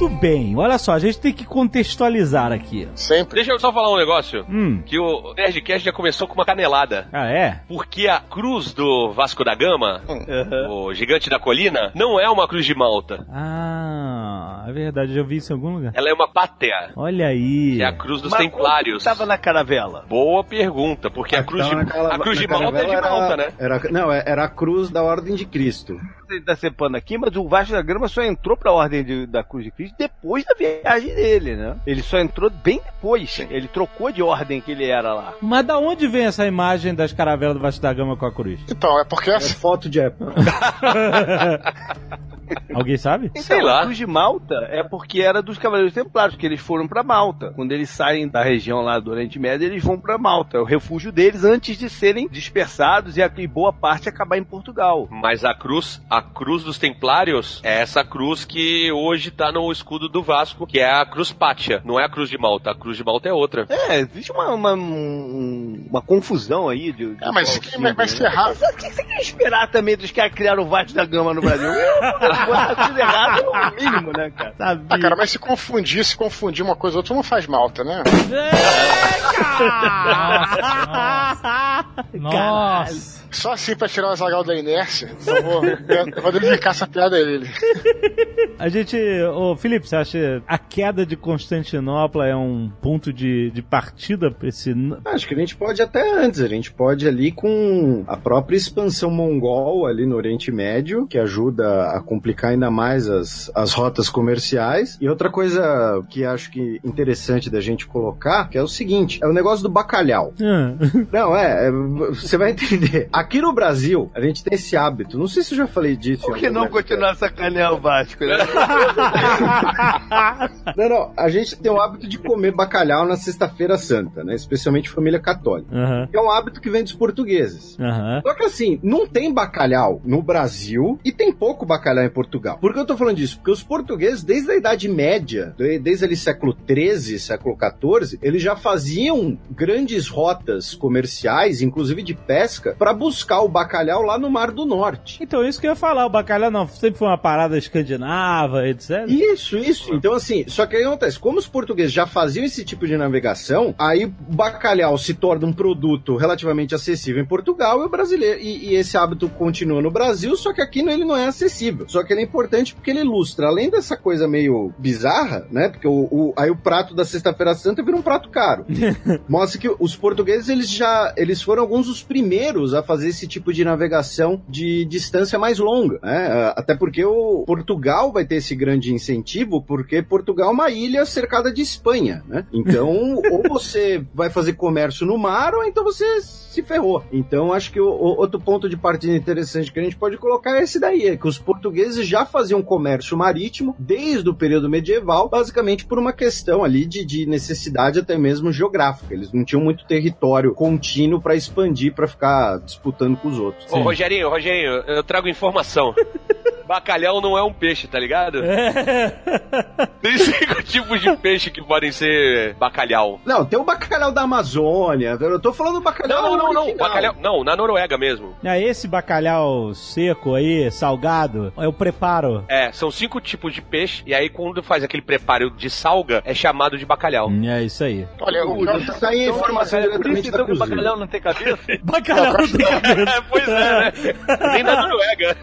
Muito bem, olha só, a gente tem que contextualizar aqui. Sempre. Deixa eu só falar um negócio. Hum. Que o Nerdcast já começou com uma canelada. Ah, é? Porque a cruz do Vasco da Gama, o gigante da colina, não é uma cruz de Malta. Ah, é verdade, eu já vi isso em algum lugar. Ela é uma pátea. Olha aí. Que é a cruz dos Mas templários. Tava na caravela. Boa pergunta, porque a cruz, Então, de, a cruz de Malta é de Malta, era- né? Era, não, é- era a cruz da Ordem de Cristo. a gente tá separando aqui, mas o Vasco da Gama só entrou pra Ordem de- da Cruz de Cristo depois da viagem dele, né? Ele só entrou bem depois. Ele trocou de ordem que ele era lá. Mas da onde vem essa imagem das caravelas do Vasco da Gama com a cruz? Então, é porque É essa. foto de época. Alguém sabe? Então, a Cruz de Malta é porque era dos Cavaleiros Templários, que eles foram pra Malta. Quando eles saem da região lá do Oriente Médio, eles vão pra Malta. É o refúgio deles antes de serem dispersados e, a, e boa parte acabar em Portugal. Mas a cruz, a cruz dos Templários é essa cruz que hoje tá no escudo do Vasco, que é a cruz Pátia. Não é a cruz de Malta. A cruz de Malta é outra. É, existe uma, uma, um- uma confusão aí de. de Ah, mas símbolo, vai né? ser errado. O que você quer esperar também dos caras que criaram o Vasco da Gama no Brasil? Botar tudo errado no mínimo, né, cara? Sabia. Ah, cara, mas se confundir, se confundir uma coisa ou outra, não faz malta, né? Nossa. Só assim pra tirar o Azagal da inércia. Eu vou, eu vou dedicar essa piada a ele. A gente. Ô, Felipe, você acha a queda de Constantinopla é um ponto de, de partida pra esse. Acho que a gente pode até antes, a gente pode ali com a própria expansão mongol ali no Oriente Médio, que ajuda a complicar ainda mais as, as rotas comerciais. E outra coisa que acho que interessante da gente colocar, que é o seguinte, é o negócio do bacalhau. Ah. Não, é, é, você vai entender. Aqui no Brasil, a gente tem esse hábito, não sei se eu já falei disso. Por que não continuar sacaneando o Vasco, né? Não, não, a gente tem o hábito de comer bacalhau na Sexta-feira Santa, né? Especialmente família católica. Aham. É um hábito que vem dos portugueses. Aham. Só que assim, não tem bacalhau no Brasil e tem pouco bacalhau em Portugal. Por que eu tô falando disso? Porque os portugueses, desde a Idade Média, de- desde ali século XIII, século XIV, eles já faziam grandes rotas comerciais, inclusive de pesca, para buscar o bacalhau lá no Mar do Norte. Então, isso que eu ia falar, o bacalhau não sempre foi uma parada escandinava, etc. Isso, isso. Então, assim, só que aí acontece, como os portugueses já faziam esse tipo de navegação, aí o bacalhau se torna um produto relativamente acessível em Portugal e o brasileiro. E, e esse hábito continua no Brasil, só que aqui ele não é acessível. Só que ele é importante porque ele ilustra, além dessa coisa meio bizarra, né? Porque o, o- aí o prato da Sexta-feira Santa vira um prato caro. Mostra que os portugueses, eles já. Eles foram alguns dos primeiros a fazer esse tipo de navegação de distância mais longa, né? Ah, Até porque o Portugal vai ter esse grande incentivo, porque Portugal é uma ilha cercada de Espanha, né? Então, ou você vai fazer comércio no mar, ou então você se ferrou. Então, acho que o, o- outro ponto de partida interessante que a gente pode colocar é esse daí, é que os portugueses já faziam comércio marítimo desde o período medieval, basicamente por uma questão ali de, de necessidade até mesmo geográfica. Eles não tinham muito território contínuo para expandir, para ficar disputando com os outros. Ô, Rogerinho, Rogerinho, eu trago informação. Bacalhau não é um peixe, tá ligado? Tem cinco tipos de peixe que podem ser bacalhau. Não, tem o bacalhau da Amazônia. Eu tô falando do bacalhau. Não, não, não, original. bacalhau. Não, na Noruega mesmo. Ah, esse bacalhau seco aí, salgado, é o preparo. É, são cinco tipos de peixe, e aí quando faz aquele preparo de salga, é chamado de bacalhau. É isso aí. Olha, o que eu- Isso aí é informação É diretamente da que o cozinha. bacalhau não tem cabeça? Bacalhau não tem cabeça. É, pois é, né? Nem na Noruega.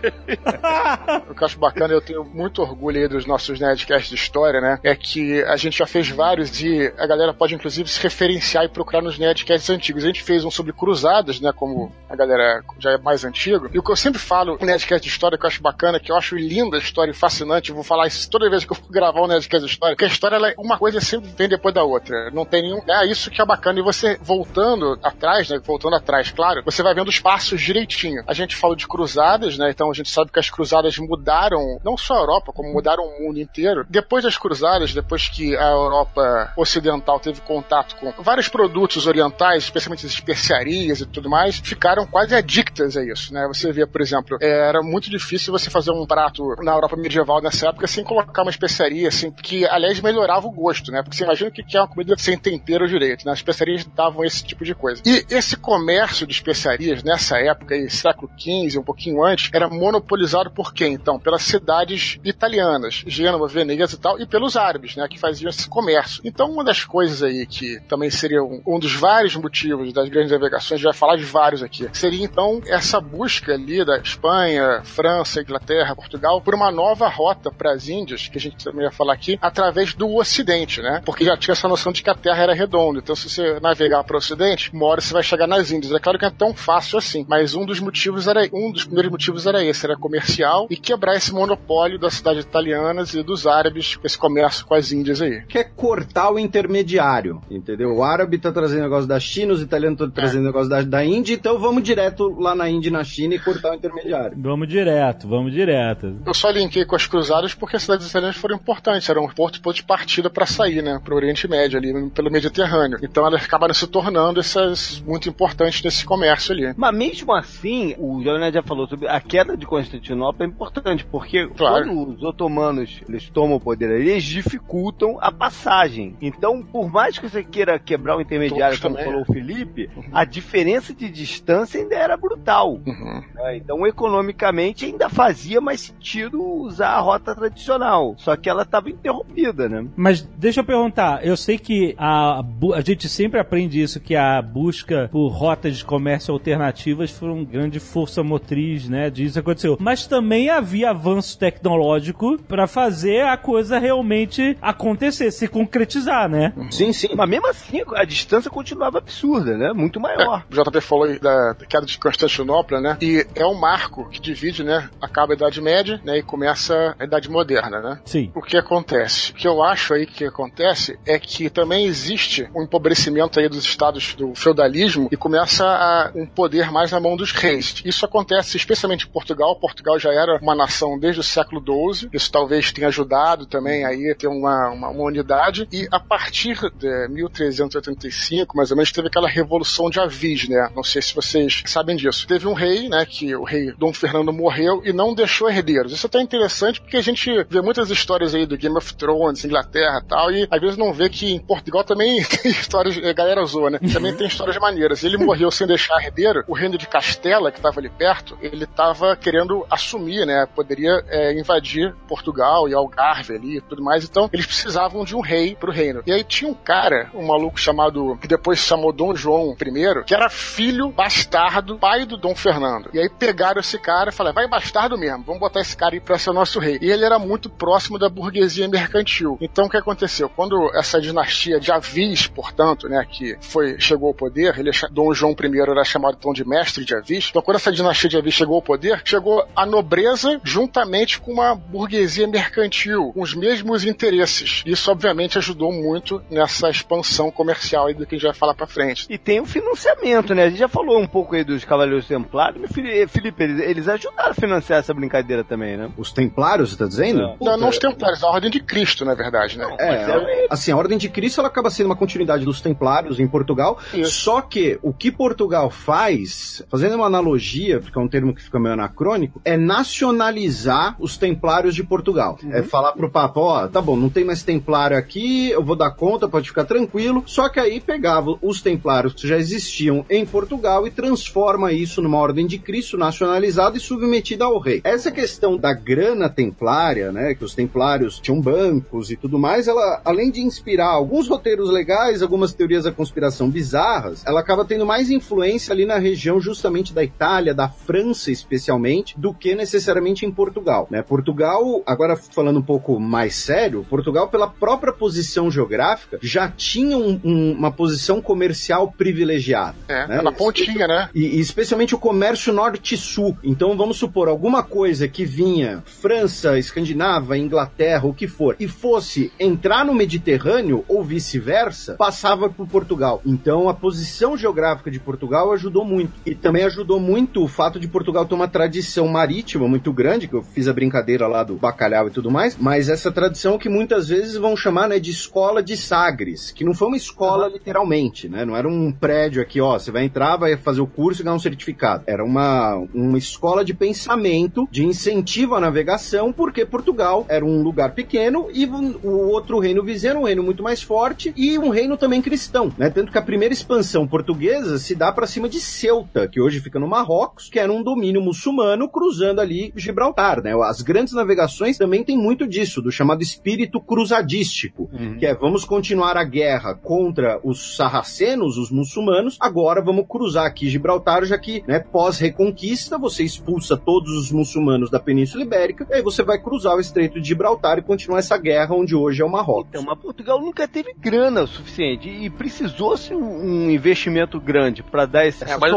O que eu acho bacana, eu tenho muito orgulho aí dos nossos Nerdcasts de história, né? É que a gente já fez vários e a galera pode inclusive se referenciar e procurar nos Nerdcasts antigos. A gente fez um sobre cruzadas, né? Como a galera já é mais antigo. E o que eu sempre falo no Nerdcast de história que eu acho bacana, que eu acho linda a história e fascinante, eu vou falar isso toda vez que eu for gravar um Nerdcast de história, porque a história, ela é uma coisa sempre vem depois da outra. Não tem nenhum. É isso que é bacana. E você voltando atrás, né? Voltando atrás, claro, você vai vendo os passos direitinho. A gente falou de cruzadas, né? Então a gente sabe que as cruzadas mudaram não só a Europa, como mudaram o mundo inteiro. Depois das cruzadas, depois que a Europa ocidental teve contato com vários produtos orientais, especialmente as especiarias e tudo mais, ficaram quase adictas a isso, né? Você vê, por exemplo, é, era muito difícil você fazer um prato na Europa medieval nessa época sem colocar uma especiaria, assim, que aliás melhorava o gosto, né? Porque você imagina o que é uma comida sem tempero direito, né? As especiarias davam esse tipo de coisa. E esse comércio de especiarias nessa época, aí, século XV, um pouquinho antes, era monopolizado por quem, então? Pelas cidades italianas, Gênova, Veneza e tal, e pelos árabes, né, que faziam esse comércio. Então, uma das coisas aí que também seria um, um dos vários motivos das grandes navegações, a gente vai falar de vários aqui, seria então essa busca ali da Espanha, França, Inglaterra, Portugal, por uma nova rota para as Índias, que a gente também ia falar aqui, através do Ocidente, né? Porque já tinha essa noção de que a Terra era redonda. Então, se você navegar para o Ocidente, uma hora você vai chegar nas Índias. É claro que é tão fácil assim, mas um dos motivos era um dos primeiros motivos era esse, era comercial e quebrar esse monopólio das cidades italianas e dos árabes com esse comércio com as Índias aí. Quer cortar o intermediário, entendeu? O árabe tá trazendo negócio da China, os italianos estão trazendo negócio da, da Índia, então vamos direto lá na Índia e na China e cortar o intermediário. Vamos direto, vamos direto. Eu só linkei com as cruzadas porque as cidades italianas foram importantes, eram um porto, ponto de partida para sair, né, para o Oriente Médio ali, pelo Mediterrâneo. Então elas acabaram se tornando essas muito importantes nesse comércio ali. Mas mesmo assim, o Jornal já falou sobre a queda de Constantinopla é importante, porque Claro. quando os otomanos eles tomam o poder ali, eles dificultam a passagem. Então, por mais que você queira quebrar o intermediário, como também, falou o Felipe, a diferença de distância ainda era brutal. Uhum. né? Então, economicamente, ainda fazia mais sentido usar a rota tradicional. Só que ela estava interrompida, né? Mas deixa eu perguntar, eu sei que a, a gente sempre aprende isso, que a busca por rotas de comércio alternativas foi uma grande força motriz, né, disso aconteceu. Mas também havia avanço tecnológico para fazer a coisa realmente acontecer, se concretizar, né? Sim, sim. Mas mesmo assim, a distância continuava absurda, né? Muito maior. O JP falou aí da queda de Constantinopla, né? E é um marco que divide, né? Acaba a Idade Média, né? E começa a Idade Moderna, né? Sim. O que acontece? O que eu acho aí que acontece é que também existe um empobrecimento aí dos estados do feudalismo e começa a um poder mais na mão dos reis. Isso acontece especialmente em Portugal. Portugal já era uma nação desde o século XII. Isso talvez tenha ajudado também aí a ter uma, uma, uma unidade. E a partir de 1385, mais ou menos, teve aquela revolução de Avis, né? Não sei se vocês sabem disso. Teve um rei, né? Que o rei Dom Fernando morreu e não deixou herdeiros. Isso é até interessante porque a gente vê muitas histórias aí do Game of Thrones, Inglaterra e tal, e às vezes não vê que em Portugal também tem histórias, a galera zoa, né? Também tem histórias maneiras. Ele morreu sem deixar herdeiro, o reino de Castela, que estava ali perto, ele estava querendo assumir, né? Poderia é, invadir Portugal e Algarve ali e tudo mais. Então, eles precisavam de um rei pro reino. E aí tinha um cara, um maluco chamado, que depois se chamou Dom João I, que era filho bastardo, pai do Dom Fernando. E aí pegaram esse cara e falaram, vai bastardo mesmo, vamos botar esse cara aí pra ser o nosso rei. E ele era muito próximo da burguesia mercantil. Então o que aconteceu? Quando essa dinastia de Avis, portanto, né, que foi, chegou ao poder, ele, é Dom João I era chamado então de mestre de Avis. Então quando essa dinastia de Avis chegou ao poder, chegou a nobreza juntamente com uma burguesia mercantil, com os mesmos interesses. Isso obviamente ajudou muito nessa expansão comercial aí do que a gente vai falar pra frente. E tem o financiamento, né? A gente já falou um pouco aí dos Cavaleiros Templários, Fili- Felipe, eles, eles ajudaram a financiar essa brincadeira também, né? Os templários, você tá dizendo? Não, não os templários, a ordem de Cristo, na verdade, né? É, assim, a Ordem de Cristo ela acaba sendo uma continuidade dos Templários em Portugal. Só que o que Portugal faz, fazendo uma analogia, porque é um termo que fica meio anacrônico, é nacionalizar os Templários de Portugal. É falar pro Papa, ó, tá bom, não tem mais Templário aqui, eu vou dar conta, pode ficar tranquilo. Só que aí pegava os Templários que já existiam em Portugal e transforma isso numa Ordem de Cristo nacionalizada e submetida ao rei. Essa questão da grana templária, né, que os templários tinham bancos e tudo mais, ela, além de inspirar alguns roteiros legais, algumas teorias da conspiração bizarras, ela acaba tendo mais influência ali na região justamente da Itália, da França especialmente, do que necessariamente em Portugal, né? Portugal, agora falando um pouco mais sério, Portugal pela própria posição geográfica já tinha um- um- uma posição comercial privilegiada. É, né? na pontinha, né? E, e especialmente o comércio norte-sul. Então vamos supor, alguma coisa que vinha França, Escandinava, Inglaterra, o que for, e fosse entrar no Mediterrâneo ou vice-versa, passava por Portugal. Então a posição geográfica de Portugal ajudou muito. E também ajudou muito o fato de Portugal ter uma tradição marítima muito grande, que eu fiz a brincadeira lá do bacalhau e tudo mais, mas essa tradição que muitas vezes vão chamar né, de escola de Sagres, que não foi uma escola literalmente, né? Não era um prédio aqui, ó, você vai entrar, vai fazer o curso e ganhar um certificado. Era uma, uma escola de pensamento, de incentivo à navegação, porque Portugal era um lugar pequeno e o outro reino vizinho era um reino muito mais forte e um reino também cristão, né? Tanto que a primeira expansão portuguesa se dá para cima de Ceuta, que hoje fica no Marrocos, que era um domínio muçulmano cruzando ali Gibraltar, né? As grandes navegações também tem muito disso, do chamado espírito cruzadístico, que é vamos continuar a guerra contra os sarracenos, os muçulmanos, agora vamos cruzar aqui Gibraltar, já que, né, pós-reconquista, você expulsa todos os muçulmanos da Península Ibérica, e aí você vai cruzar o Estreito de Gibraltar e continuar essa guerra onde hoje é o Marrocos. Então, mas Portugal nunca teve grana o suficiente e precisou-se um, um investimento grande pra dar essa É, mas-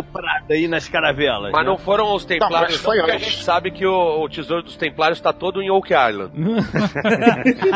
aí nas caravelas. Mas né? não foram os templários, foi não, porque a gente sabe que o, o tesouro dos templários está todo em Oak Island.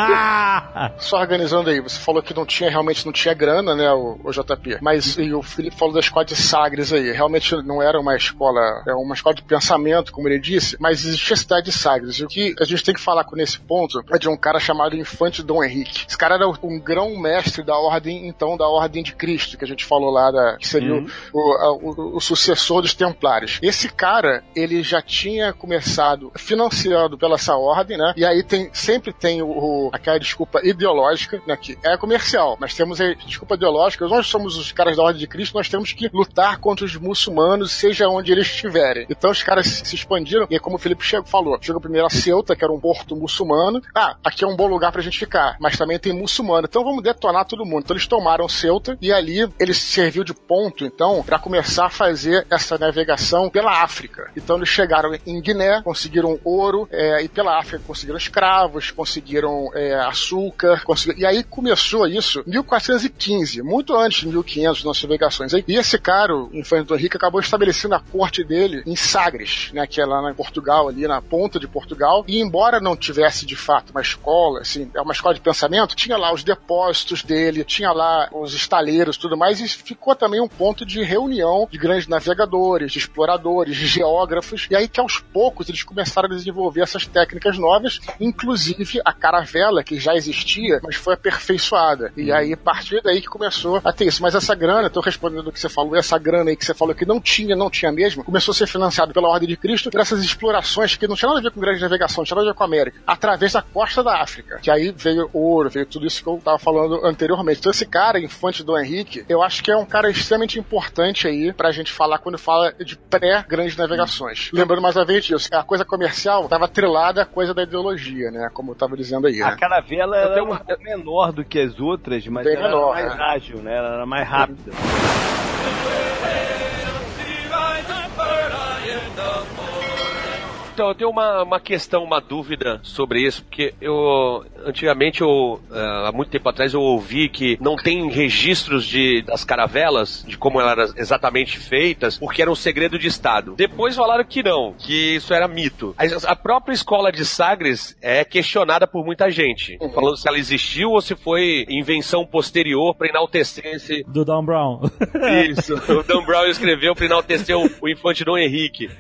Só organizando aí, você falou que não tinha, realmente não tinha grana, né, o, o JP. Mas e o Felipe falou da escola de Sagres aí. Realmente não era uma escola, é uma escola de pensamento, como ele disse, mas existia a cidade de Sagres. E o que a gente tem que falar com nesse ponto é de um cara chamado Infante Dom Henrique. Esse cara era um grão-mestre da ordem, então, da Ordem de Cristo, que a gente falou lá, da, que seria o- o, a- o- o sucessor dos Templários. Esse cara, ele já tinha começado financiando pela essa ordem, né? E aí tem, sempre tem o, o- aquela desculpa ideológica, né? Que é comercial, mas temos a desculpa ideológica. Nós somos os caras da Ordem de Cristo, nós temos que lutar contra os muçulmanos, seja onde eles estiverem. Então os caras se se expandiram, e como o Felipe Chego falou, chegou primeiro a Ceuta, que era um porto muçulmano. Ah, aqui é um bom lugar pra gente ficar, mas também tem muçulmano. Então vamos detonar todo mundo. Então eles tomaram Ceuta e ali eles serviu de ponto, então, para começar a fazer essa navegação pela África. Então eles chegaram em Guiné, conseguiram ouro, é, e pela África conseguiram escravos, conseguiram é, açúcar, conseguiram... e aí começou isso em 1415, muito antes de 1500 nas navegações. E esse cara, Infante do Henrique, acabou estabelecendo a corte dele em Sagres, né, que é lá em Portugal, ali na ponta de Portugal. E embora não tivesse de fato uma escola, assim, é uma escola de pensamento, tinha lá os depósitos dele, tinha lá os estaleiros, tudo mais, e ficou também um ponto de reunião de grandes navegadores, de exploradores, de geógrafos. E aí que aos poucos eles começaram a desenvolver essas técnicas novas, inclusive a caravela que já existia, mas foi aperfeiçoada. E aí a partir daí que começou a ter isso. Mas essa grana, tô respondendo o que você falou, essa grana aí que você falou que não tinha, não tinha mesmo, começou a ser financiado pela Ordem de Cristo por essas explorações que não tinha nada a ver com grande navegação, não tinha nada a ver com a América, através da costa da África. Que aí veio ouro, veio tudo isso que eu tava falando anteriormente. Então esse cara, Infante Dom Henrique, eu acho que é um cara extremamente importante aí pra gente falar quando fala de pré-grandes navegações. Lembrando mais uma vez disso, a coisa comercial estava atrelada à coisa da ideologia, né? Como eu tava dizendo aí, A né? caravela Eu era um uma- menor do que as outras, mas Bem ela menor, era mais né? ágil, né? Ela era mais rápida. Então, eu tenho uma, uma questão, uma dúvida sobre isso, porque eu, antigamente, eu, eh, há muito tempo atrás, eu ouvi que não tem registros de, das caravelas, de como elas eram exatamente feitas, porque era um segredo de Estado. Depois falaram que não, que isso era mito. A, a própria escola de Sagres é questionada por muita gente, falando se ela existiu ou se foi invenção posterior para enaltecer esse, Do Dan Brown. isso, o Dan Brown escreveu para enaltecer o, o infante Dom Henrique.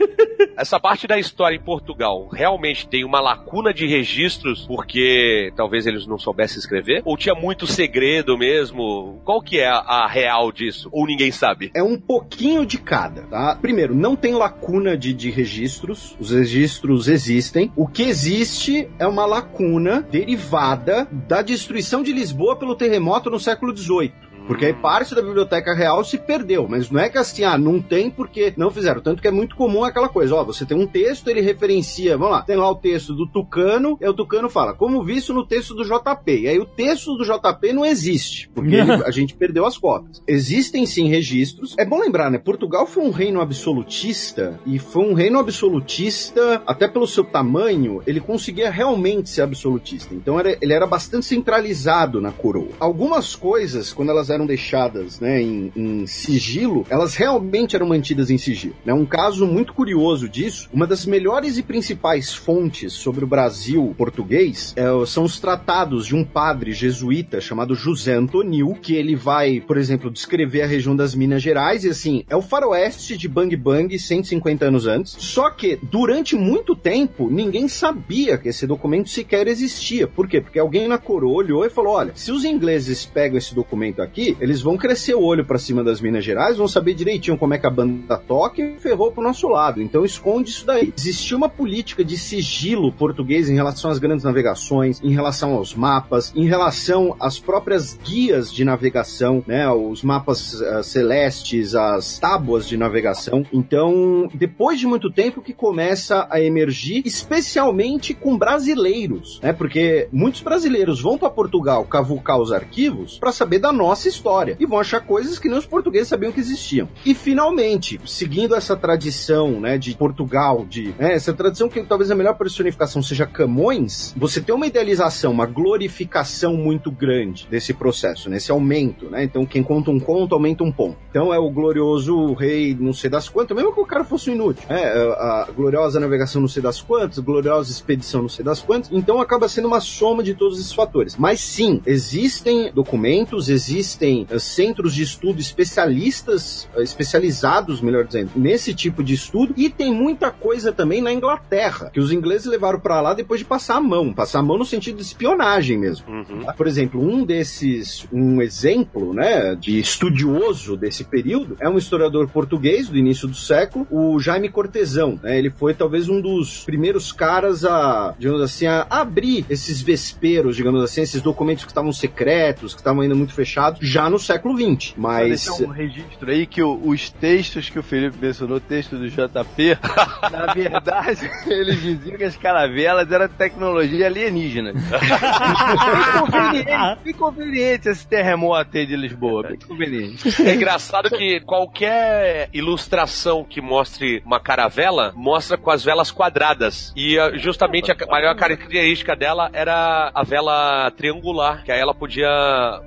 Essa parte da história Portugal realmente tem uma lacuna de registros porque talvez eles não soubessem escrever? Ou tinha muito segredo mesmo? Qual que é a, a real disso? Ou ninguém sabe? É um pouquinho de cada, tá? Primeiro, não tem lacuna de, de registros. Os registros existem. O que existe é uma lacuna derivada da destruição de Lisboa pelo terremoto no século XVIII. Porque aí parte da Biblioteca Real se perdeu. Mas não é que assim, ah, não tem porque não fizeram. Tanto que é muito comum aquela coisa, ó, você tem um texto, ele referencia, vamos lá, tem lá o texto do Tucano, e o Tucano fala, como visto no texto do JP. E aí o texto do JP não existe, porque ele- a gente perdeu as cópias. Existem sim registros. É bom lembrar, né? Portugal foi um reino absolutista, e foi um reino absolutista, até pelo seu tamanho, ele conseguia realmente ser absolutista. Então era- ele era bastante centralizado na coroa. Algumas coisas, quando elas eram deixadas né, em, em sigilo, elas realmente eram mantidas em sigilo. Né? Um caso muito curioso disso, uma das melhores e principais fontes sobre o Brasil português é, são os tratados de um padre jesuíta chamado José Antonil, que ele vai, por exemplo, descrever a região das Minas Gerais e assim, é o faroeste de Bang Bang 150 anos antes. Só que durante muito tempo ninguém sabia que esse documento sequer existia. Por quê? Porque alguém na coroa olhou e falou: olha, se os ingleses pegam esse documento aqui, eles vão crescer o olho pra cima das Minas Gerais, vão saber direitinho como é que a banda toca e ferrou pro nosso lado. Então esconde isso daí. Existia uma política de sigilo português em relação às grandes navegações, em relação aos mapas, em relação às próprias guias de navegação, né? Os mapas uh, celestes, as tábuas de navegação. Então, depois de muito tempo que começa a emergir, especialmente com brasileiros, né? Porque muitos brasileiros vão para Portugal cavucar os arquivos para saber da nossa história e vão achar coisas que nem os portugueses sabiam que existiam. E finalmente, seguindo essa tradição, né, de Portugal, de né, essa tradição que talvez a melhor personificação seja Camões, você tem uma idealização, uma glorificação muito grande desse processo, nesse aumento, né? Então quem conta um conto aumenta um ponto. Então é o glorioso rei, não sei das quantas, mesmo que o cara fosse um inútil, né? A gloriosa navegação, não sei das quantas, gloriosa expedição, não sei das quantas. Então acaba sendo uma soma de todos esses fatores. Mas sim, existem documentos, existem uh, centros de estudo especialistas, uh, especializados, melhor dizendo, nesse tipo de estudo. E tem muita coisa também na Inglaterra, que os ingleses levaram para lá depois de passar a mão. Passar a mão no sentido de espionagem mesmo. Uhum. Por exemplo, um desses, um exemplo, né, de estudioso desse período é um historiador português do início do século, o Jaime Cortesão. Né? Ele foi talvez um dos primeiros caras a, digamos assim, a abrir esses vesperos, digamos assim, esses documentos que estavam secretos, que estavam ainda muito fechados, já no século XX. Mas. um registro aí que o, os textos que o Felipe mencionou, texto do JP, na verdade, eles diziam que as caravelas eram tecnologia alienígena. bem conveniente, bem conveniente esse terremoto aí de Lisboa, bem conveniente. É engraçado que qualquer ilustração que mostre uma caravela mostra com as velas quadradas. E ah, justamente a maior característica dela era a vela triangular, que aí ela podia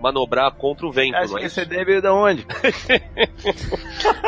manobrar contra o vento. Acho não é que você deve de onde?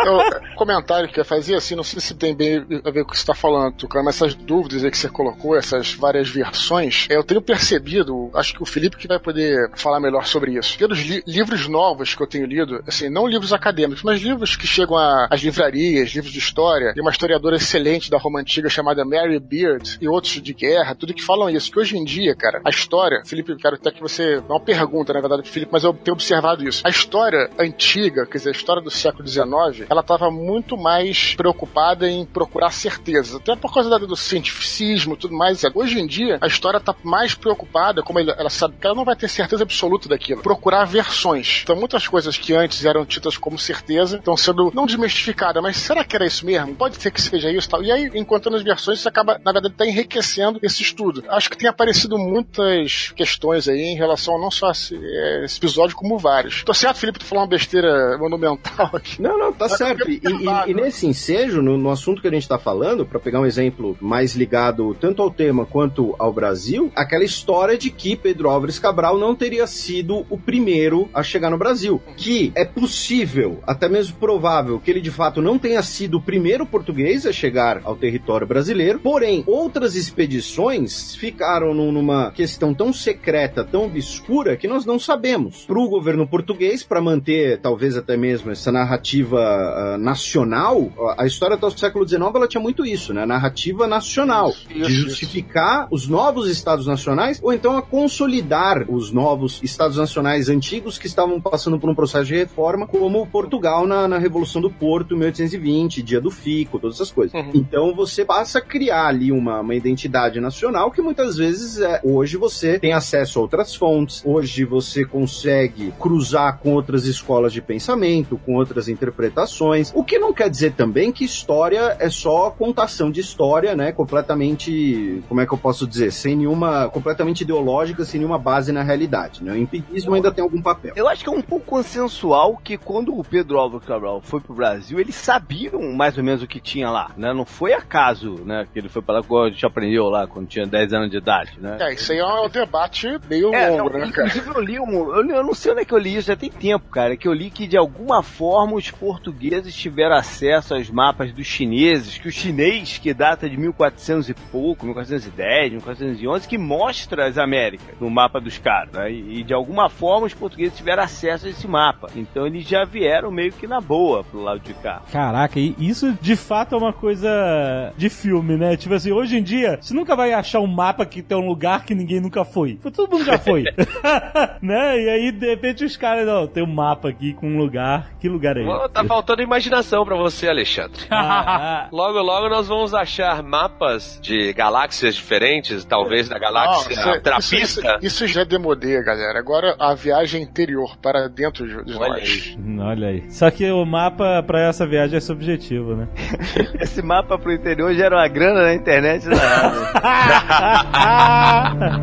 Eu, comentário que eu fazia assim, não sei se tem bem a ver com o que você está falando, Tucano, mas essas dúvidas aí que você colocou, essas várias versões, eu tenho percebido, acho que o Felipe que vai poder falar melhor sobre isso. Pelos li livros novos que eu tenho lido, assim, não livros acadêmicos, mas livros que chegam às livrarias, livros de história, e uma historiadora excelente da Roma Antiga chamada Mary Beard, e outros de guerra, tudo que falam isso, que hoje em dia, cara, a história, Felipe, quero até que você, é uma pergunta, na verdade, pro Felipe, mas eu tenho observado isso. A história antiga, quer dizer, a história do século XIX, ela estava muito mais preocupada em procurar certezas, até por causa do cientificismo e tudo mais. Hoje em dia, a história está mais preocupada, como ela sabe que ela não vai ter certeza absoluta daquilo, procurar versões. Então, muitas coisas que antes eram tidas como certeza estão sendo não desmistificadas, mas será que era isso mesmo? Pode ser que seja isso tal. E aí, encontrando as versões, você acaba, na verdade, tá enriquecendo esse estudo. Acho que tem aparecido muitas questões aí em relação a não só esse, esse episódio, como vários. Tô certo, Felipe, tu falou uma besteira monumental aqui. Não, não, tá certo. E, e, e, nesse ensejo, no, no, assunto que a gente tá falando, para pegar um exemplo mais ligado tanto ao tema quanto ao Brasil, aquela história de que Pedro Álvares Cabral não teria sido o primeiro a chegar no Brasil. Que é possível, até mesmo provável, que ele de fato não tenha sido o primeiro português a chegar ao território brasileiro, porém, outras expedições ficaram numa questão tão secreta, tão obscura, que nós não sabemos. Para o governo português, para manter talvez até mesmo essa narrativa uh, nacional, a história até o século XIX ela tinha muito isso, né? Narrativa nacional, de justificar os novos estados nacionais ou então a consolidar os novos estados nacionais antigos que estavam passando por um processo de reforma, como Portugal na, na Revolução do Porto, 1820, Dia do Fico, todas essas coisas. Uhum. Então você passa a criar ali uma, uma identidade nacional que muitas vezes é, hoje você tem acesso a outras fontes, hoje você consegue cruzar com outras escolas de pensamento, com outras interpretações, o que não quer dizer também que história é só contação de história, né, completamente, como é que eu posso dizer, sem nenhuma, completamente ideológica, sem nenhuma base na realidade, né, o empirismo ainda tem algum papel. Eu acho que é um pouco consensual que quando o Pedro Álvaro Cabral foi pro Brasil, eles sabiam mais ou menos o que tinha lá, né, não foi acaso, né, que ele foi para lá, como a gente aprendeu lá quando tinha 10 anos de idade, né. É, isso aí é um debate meio é, longo, não, né, cara? Inclusive eu li um, eu, li, eu não sei onde é que eu li isso, já tem tempo, cara, que eu li que de alguma forma os portugueses tiveram acesso aos mapas dos chineses, que o chinês, que data de 1400 e pouco, 1410, 1411, que mostra as Américas no mapa dos caras, né? e, de alguma forma os portugueses tiveram acesso a esse mapa. Então eles já vieram meio que na boa pro lado de cá. Caraca, isso de fato é uma coisa de filme, né? Tipo assim, hoje em dia, você nunca vai achar um mapa que tem um lugar que ninguém nunca foi. Todo mundo já foi. né? E aí, de repente, os caras, não, tem um mapa aqui com um lugar. Que lugar é esse? Tá faltando imaginação pra você, Alexandre. Ah, Logo, logo nós vamos achar mapas de galáxias diferentes, talvez da galáxia Não, isso- trapista. Isso, isso, isso já é demodê, galera. Agora a viagem interior para dentro de Olha nós. Olha aí. Só que o mapa pra essa viagem é subjetivo, né? Esse mapa pro interior gera uma grana na internet da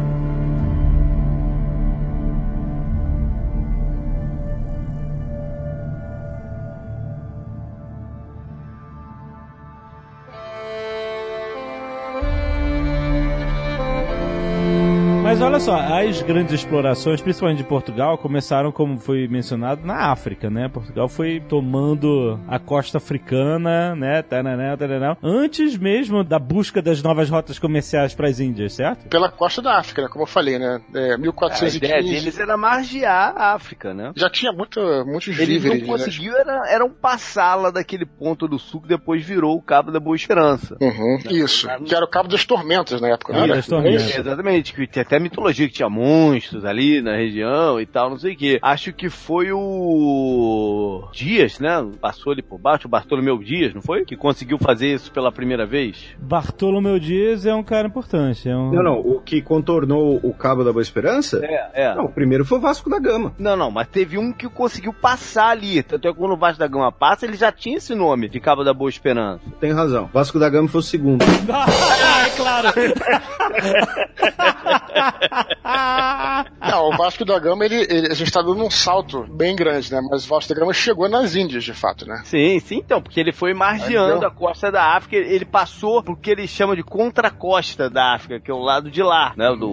Mas olha só, as grandes explorações, principalmente de Portugal, começaram, como foi mencionado, na África, né? Portugal foi tomando a costa africana, né? Taraná, taraná, antes mesmo da busca das novas rotas comerciais para as Índias, certo? Pela costa da África, né? Como eu falei, né? É, A 1415. ideia deles era margear a África, né? Já tinha muito, muitos Eles víveres. não né? conseguiam, era, eram passá-la daquele ponto do sul que depois virou o Cabo da Boa Esperança. Uhum, isso. Que era o Cabo das Tormentas na época, Cabo né? das Tormentas. É, exatamente, que tinha até mitologia que tinha monstros ali na região e tal, não sei o que. Acho que foi o Dias, né? Passou ali por baixo, o Bartolomeu Dias, não foi? Que conseguiu fazer isso pela primeira vez. Bartolomeu Dias é um cara importante. É um... Não, não. O que contornou o Cabo da Boa Esperança? É, é. Não, o primeiro foi o Vasco da Gama. Não, não, mas teve um que conseguiu passar ali. Tanto é que quando o Vasco da Gama passa, ele já tinha esse nome de Cabo da Boa Esperança. Tem razão. Vasco da Gama foi o segundo. ah, é claro. Não, o Vasco da Gama, ele, ele- a gente tá dando um salto bem grande, né? Mas o Vasco da Gama chegou nas Índias, de fato, né? Sim, sim, então, porque ele foi margeando a costa da África, ele passou pro que eles chamam de contracosta da África, que é o lado de lá, né, do,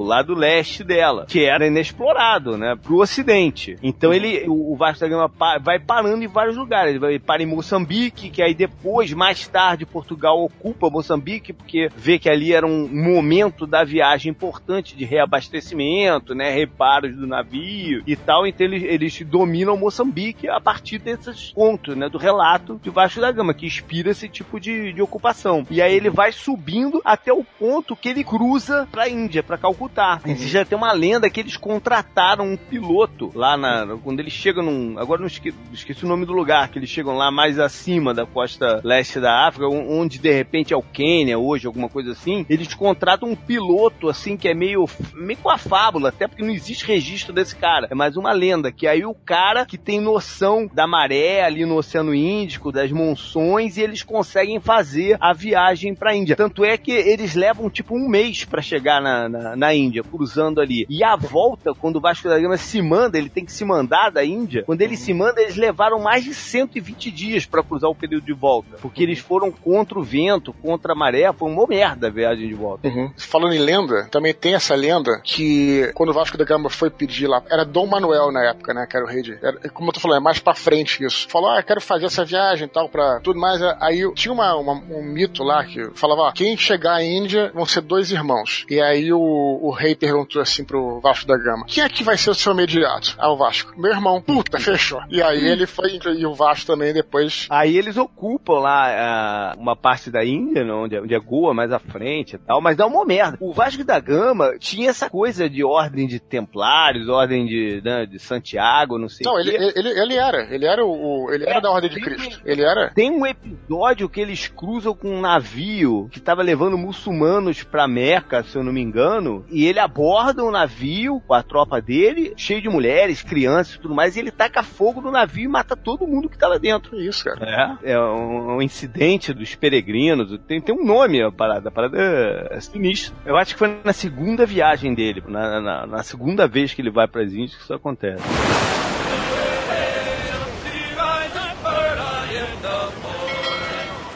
o, lado leste dela, que era inexplorado, né, pro ocidente. Então ele, o, Vasco da Gama vai parando em vários lugares, ele vai para em Moçambique, que aí depois, mais tarde, Portugal ocupa Moçambique, porque vê que ali era um momento da viagem importante de reabastecimento, né, reparos do navio e tal, então eles, eles dominam Moçambique a partir desses contos, né, do relato de Vasco da Gama, que inspira esse tipo de, de ocupação. E aí ele vai subindo até o ponto que ele cruza pra Índia, pra Calcutá. E já tem uma lenda que eles contrataram um piloto lá na, quando eles chegam num, agora não esque- esqueci o nome do lugar, que eles chegam lá mais acima da costa leste da África, on- onde de repente é o Quênia hoje, alguma coisa assim, eles contratam um piloto assim que é meio, meio com a fábula, até porque não existe registro desse cara. É mais uma lenda, que aí o cara que tem noção da maré ali no Oceano Índico, das monções, e eles conseguem fazer a viagem pra Índia. Tanto é que eles levam tipo um mês pra chegar na, na, na Índia, cruzando ali. E a volta, quando o Vasco da Gama se manda, ele tem que se mandar da Índia, quando ele se manda, eles levaram mais de 120 dias pra cruzar o período de volta. Porque eles foram contra o vento, contra a maré, foi uma merda a viagem de volta. Uhum. Falando em lenda, também tem essa lenda que quando o Vasco da Gama foi pedir lá, era Dom Manuel na época, né? Que era o rei de. era- como eu tô falando, é mais pra frente isso. Falou, ah, quero fazer essa viagem e tal, pra tudo mais. Aí tinha uma, uma- um mito lá que falava, ó, quem chegar à Índia vão ser dois irmãos. E aí o, o rei perguntou assim pro Vasco da Gama: quem é que vai ser o seu imediato? Ah, o Vasco. Meu irmão. Puta, fechou. E aí ele foi, e o Vasco também depois. Aí eles ocupam lá ah, uma parte da Índia, né, onde, é- onde é Goa, mais à frente e tal, mas dá uma merda. O Vasco da Gama tinha essa coisa de ordem de templários, ordem de, né, de Santiago, não sei Não, o ele, ele, ele era. Ele era o. o- ele era É, da Ordem de Cristo. Ele era. Tem um episódio que eles cruzam com um navio que tava levando muçulmanos pra Meca, se eu não me engano, e ele aborda um navio com a tropa dele, cheio de mulheres, crianças e tudo mais, e ele taca fogo no navio e mata todo mundo que tá lá dentro. Que isso, cara. É, é um, um incidente dos peregrinos, tem, tem um nome a parada, a parada é, é sinistra. Eu acho que foi na segunda viagem dele, na, na, na segunda vez que ele vai para as Índias que isso acontece.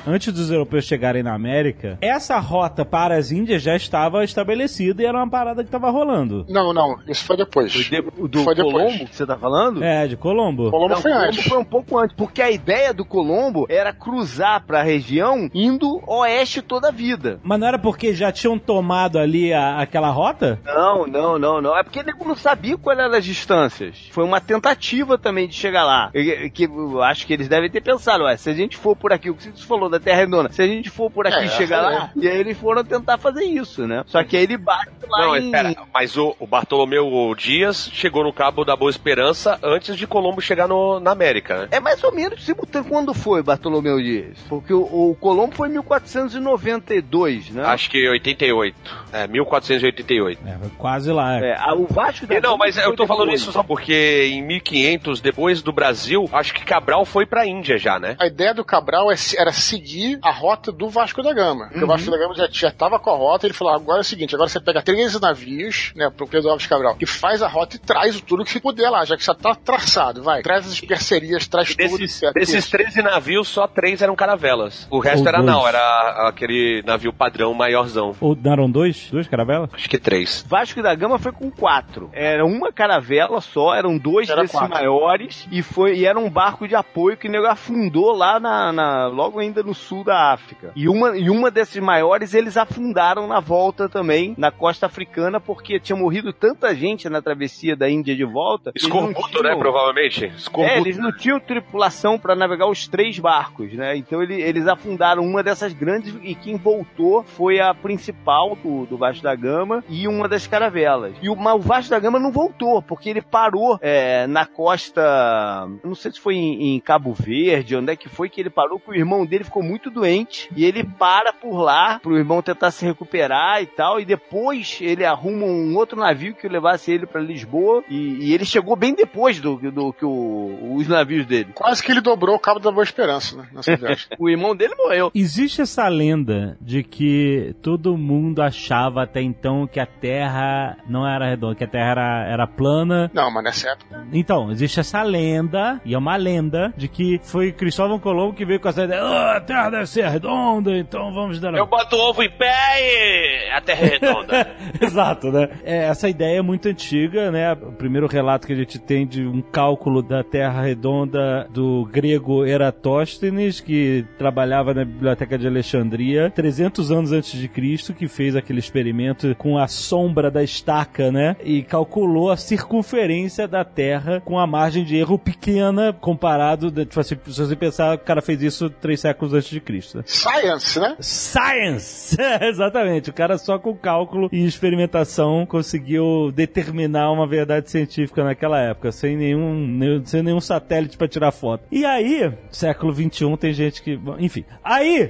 Antes dos europeus chegarem na América, essa rota para as Índias já estava estabelecida e era uma parada que estava rolando. Não, não. Isso foi depois. O do Foi depois. Colombo que você tá falando? É, de Colombo. Colombo Não, foi Colombo antes. foi um pouco antes, porque a ideia do Colombo era cruzar para a região indo oeste toda a vida. Mas não era porque já tinham tomado ali a- aquela rota? Não, não, não, não. É porque ele não sabia quais eram as distâncias. Foi uma tentativa também de chegar lá. Que, que eu acho que eles devem ter pensado, ué, se a gente for por aqui, o que você falou da Terra Redonda. Se a gente for por aqui É, chegar é. lá, e aí eles foram tentar fazer isso, né? Só que aí ele bate lá Não, em... espera, mas o, o Bartolomeu Dias chegou no Cabo da Boa Esperança antes de Colombo chegar no- na América, né? É mais ou menos simultâneo. Quando foi Bartolomeu Dias? Porque o, o Colombo foi em 1492, né? Acho que 88. É, 1488. É, foi quase lá. É, a- o Vasco da E não, mas eu tô falando isso só porque em 1500, depois do Brasil, acho que Cabral foi pra Índia já, né? A ideia do Cabral é era seguir a rota do Vasco da Gama. Porque o Vasco da Gama já, já tava com a rota, ele falou: agora é o seguinte, agora você pega 13 navios, né, pro Pedro Alves Cabral, que faz a rota e traz tudo que puder lá, já que já tá traçado, vai. Traz as parcerias, traz E tudo. desses, etc. desses 13 navios, só três eram caravelas. O resto Ou era dois. não, era aquele navio padrão maiorzão. Ou eram dois? Duas caravelas? Acho que três. Vasco da Gama foi com quatro. Era uma caravela só, eram dois Era desses quatro. maiores e foi e era um barco de apoio que o nego afundou lá na, na- logo ainda no sul da África. E uma e uma desses maiores eles afundaram na volta também na costa africana porque tinha morrido tanta gente na travessia da Índia de volta. Escorbuto, né, provavelmente? É, Escorbuto. eles não tinham tripulação para navegar os três barcos, né? Então ele- eles afundaram uma dessas grandes e quem voltou foi a principal do, do Vasco da Gama e uma das caravelas. E o, o Vasco da Gama não voltou, porque ele parou é, na costa. Não sei se foi em, em Cabo Verde, onde é que foi que ele parou, que o irmão dele ficou muito doente e ele para por lá pro irmão tentar se recuperar e tal. E depois ele arruma um outro navio que levasse ele para Lisboa e, e ele chegou bem depois do, do que o- os navios dele. Quase que ele dobrou o Cabo da Boa Esperança, né, nessa viagem. O irmão dele morreu. Existe essa lenda de que todo mundo achava até então que a Terra não era redonda, que a Terra era, era plana. Não, mas nessa época. Então, existe essa lenda, e é uma lenda, de que foi Cristóvão Colombo que veio com essa ideia, "Ah, a Terra deve ser redonda, então vamos dar... Eu boto ovo em pé e a terra é redonda. Exato, né? É, essa ideia é muito antiga, né? O primeiro relato que a gente tem de um cálculo da Terra redonda do grego Eratóstenes, que trabalhava na Biblioteca de Alexandria, 300 anos antes de Cristo, que fez aquele experimento com a sombra da estaca, né? E calculou a circunferência da Terra com a margem de erro pequena comparado, tipo assim, se você pensar, o cara fez isso três séculos antes de Cristo. né? Science, né? Science! Exatamente. O cara só com cálculo e experimentação conseguiu determinar uma verdade científica naquela época, sem nenhum, nenhum- sem nenhum satélite pra tirar foto. E aí, século 21 tem gente que, enfim. Aí,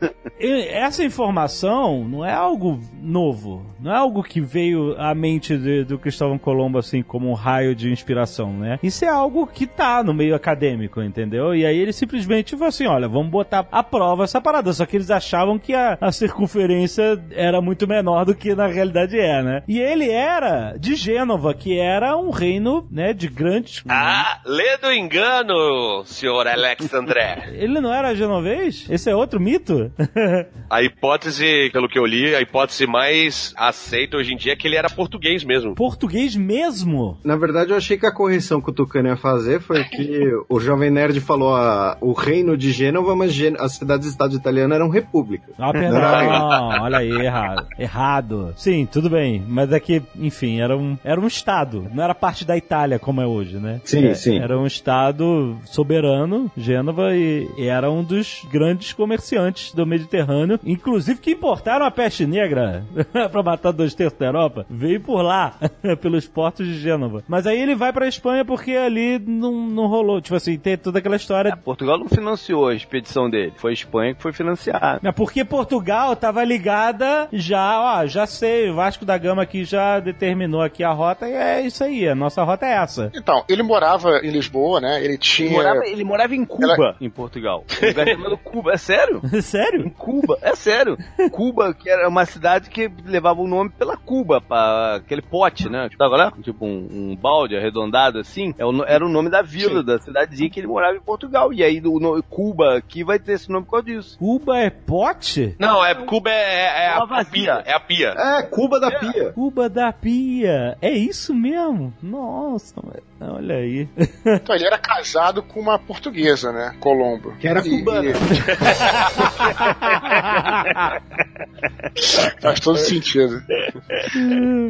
essa informação não é algo novo, não é algo que veio à mente de- do Cristóvão Colombo assim como um raio de inspiração, né? Isso é algo que tá no meio acadêmico, entendeu? E aí ele simplesmente falou assim, olha, vamos botar à prova essa parada, só que eles achavam que a, a circunferência era muito menor do que na realidade é, né? E ele era de Gênova, que era um reino, né, de grandes... ah, lê do engano, senhor Alexandré. Ele não era genovês? Esse é outro mito? A hipótese, pelo que eu li, a hipótese mais aceita hoje em dia é que ele era português mesmo. Português mesmo? Na verdade, eu achei que a correção que o Tucano ia fazer foi que o Jovem Nerd falou a, o reino de Gênova, mas Gê- as cidades-estado italianas eram repúblicas. Ah, perdão, olha aí, errado. Errado. Sim, tudo bem, mas é que, enfim, era um, era um estado, não era parte da Itália como é hoje, né? Sim, É, sim. Era um estado soberano, Gênova, e, e era um dos grandes comerciantes do Mediterrâneo, inclusive que importaram a peste negra pra matar dois terços da Europa, veio por lá, pelos portos de Gênova. Mas aí ele vai pra Espanha porque ali não, não rolou, tipo assim, tem toda aquela história Portugal não financiou a expedição dele, foi a Espanha que foi financiar. é porque Portugal tava ligada já, ó, já sei, o Vasco da Gama aqui já determinou aqui a rota e é isso aí, a nossa rota é essa. Então, ele morava em Lisboa, né? Ele tinha. Ele morava, ele morava em Cuba, em Portugal. Um lugar chamado Cuba. É sério? Sério? Em Cuba, é sério. Cuba, que era uma cidade que levava o nome pela Cuba, pra aquele pote, né? Tava lá, tipo um, um balde arredondado assim. É Era o nome da vila, da cidadezinha que ele morava em Portugal. E aí, o no- Cuba aqui vai ter esse nome por causa disso. Cuba é pote? Não, é Cuba é, é a, Uma a pia. É a pia. É, Cuba da Pia. Cuba da Pia. É isso mesmo? Nossa, olha aí. Então, ele era casado com uma portuguesa, né? Colombo. Que era E- cubana. e- Faz todo sentido.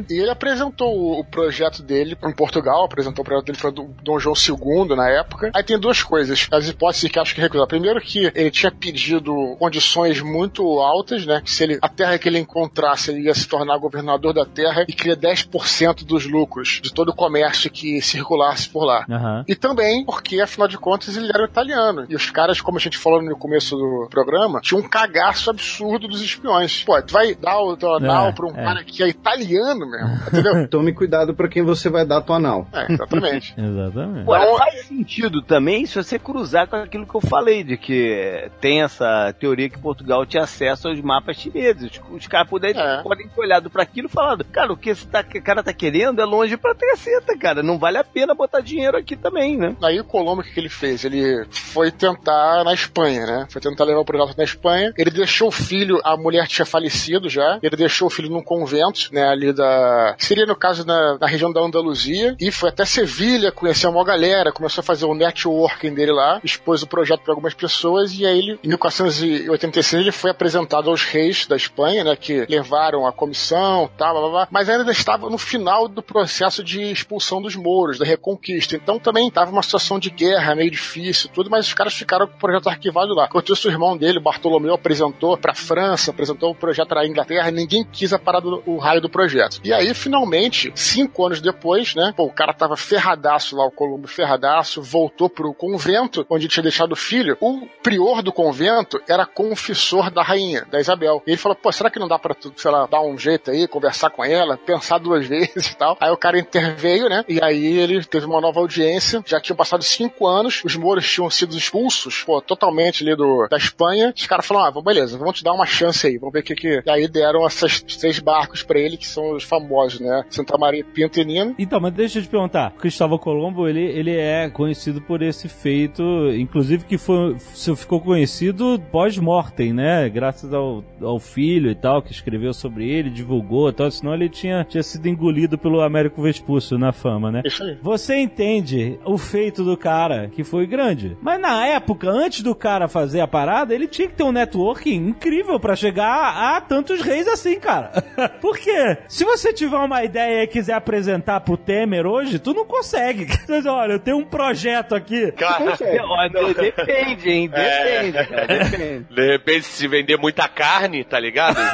E ele apresentou o, projeto dele em Portugal, apresentou o projeto dele para o Dom João II na época. Aí tem duas coisas, as hipóteses que acho que recusar. Primeiro que ele tinha pedido condições muito altas, né? Que se ele, a terra que ele encontrasse, ele ia se tornar governador da terra e queria 10% dos lucros de todo o comércio que circulasse por lá. Aham. E também porque, afinal de contas, ele era italiano. E os caras, como a gente falou no começo do programa, tinham um cagaço absurdo dos espiões. Pô, tu vai dar o teu anal É, pra um é. cara que é italiano mesmo, entendeu? Tome cuidado pra quem você vai dar tua anal. É, exatamente. Exatamente. Agora, faz sentido também se você cruzar com aquilo que eu falei, de que tem essa teoria que Portugal tinha acesso aos mapas chineses. Os, os caras podem, podem ter olhado pra aquilo e falado, cara, o que esse tá- que o cara tá querendo é longe pra caceta, cara. Não vale a pena botar dinheiro aqui também, né? Aí o Colombo, o que que ele fez? Ele foi tentar na Espanha, né? Foi tentar levar o projeto na Espanha. Ele deixou o filho, a mulher tinha falecido já. Ele deixou o filho num convento, né? Ali da. Seria no caso na, na região da Andaluzia. E foi até Sevilha, conheceu uma galera, começou a fazer o networking dele lá, expôs o projeto para algumas pessoas. E aí ele, em 1486, ele foi apresentado aos reis da Espanha, né? Que levaram a comissão, tal, blá, blá, blá. Mas ainda estava no final do processo de expulsão dos mouros, da reconquista. Então também estava uma situação de guerra meio difícil, tudo, mas os caras ficaram com o projeto arquivado lá. Enquanto o irmão dele, Bartolomeu, apresentou pra França, apresentou o projeto pra Inglaterra, ninguém quis a parada o raio do projeto. E aí, finalmente, cinco anos depois, né, pô, o cara tava ferradaço lá, o Colombo ferradaço, voltou pro convento, onde tinha deixado o filho. O prior do convento era confessor da rainha, da Isabel. E ele falou, pô, será que não dá pra sei lá, dar um jeito aí, conversar com ela, pensar duas vezes e tal? Aí o cara interveio, né, e aí ele teve uma nova audiência, já tinham passado cinco anos, os mouros tinham sido expulsos, pô, totalmente ali do, da Espanha. Os caras falaram, ah, beleza, vamos te dar uma chance aí, vamos ver o que que... E aí deram esses três barcos pra ele, que são os famosos, né, Santa Maria, Pinto e Nino. Então, mas deixa eu te perguntar. Cristóvão Colombo, ele, ele é conhecido por esse feito, inclusive que foi, ficou conhecido pós-mortem, né? Graças ao, ao filho e tal, que escreveu sobre ele, divulgou e tal, senão ele tinha, tinha sido engolido pelo Américo Vespúcio na fama, né? Isso aí. Você entende o feito do cara, que foi grande. Mas na época, antes do cara fazer a parada, ele tinha que ter um networking incrível pra chegar a tantos reis assim, cara. Por quê? Se você tiver uma ideia e quiser apresentar pro Temer hoje, tu não consegue. Mas olha, eu tenho um projeto aqui. Cara, Olha, Depende, hein? Depende, É. cara. Depende. De repente, se vender muita carne, tá ligado?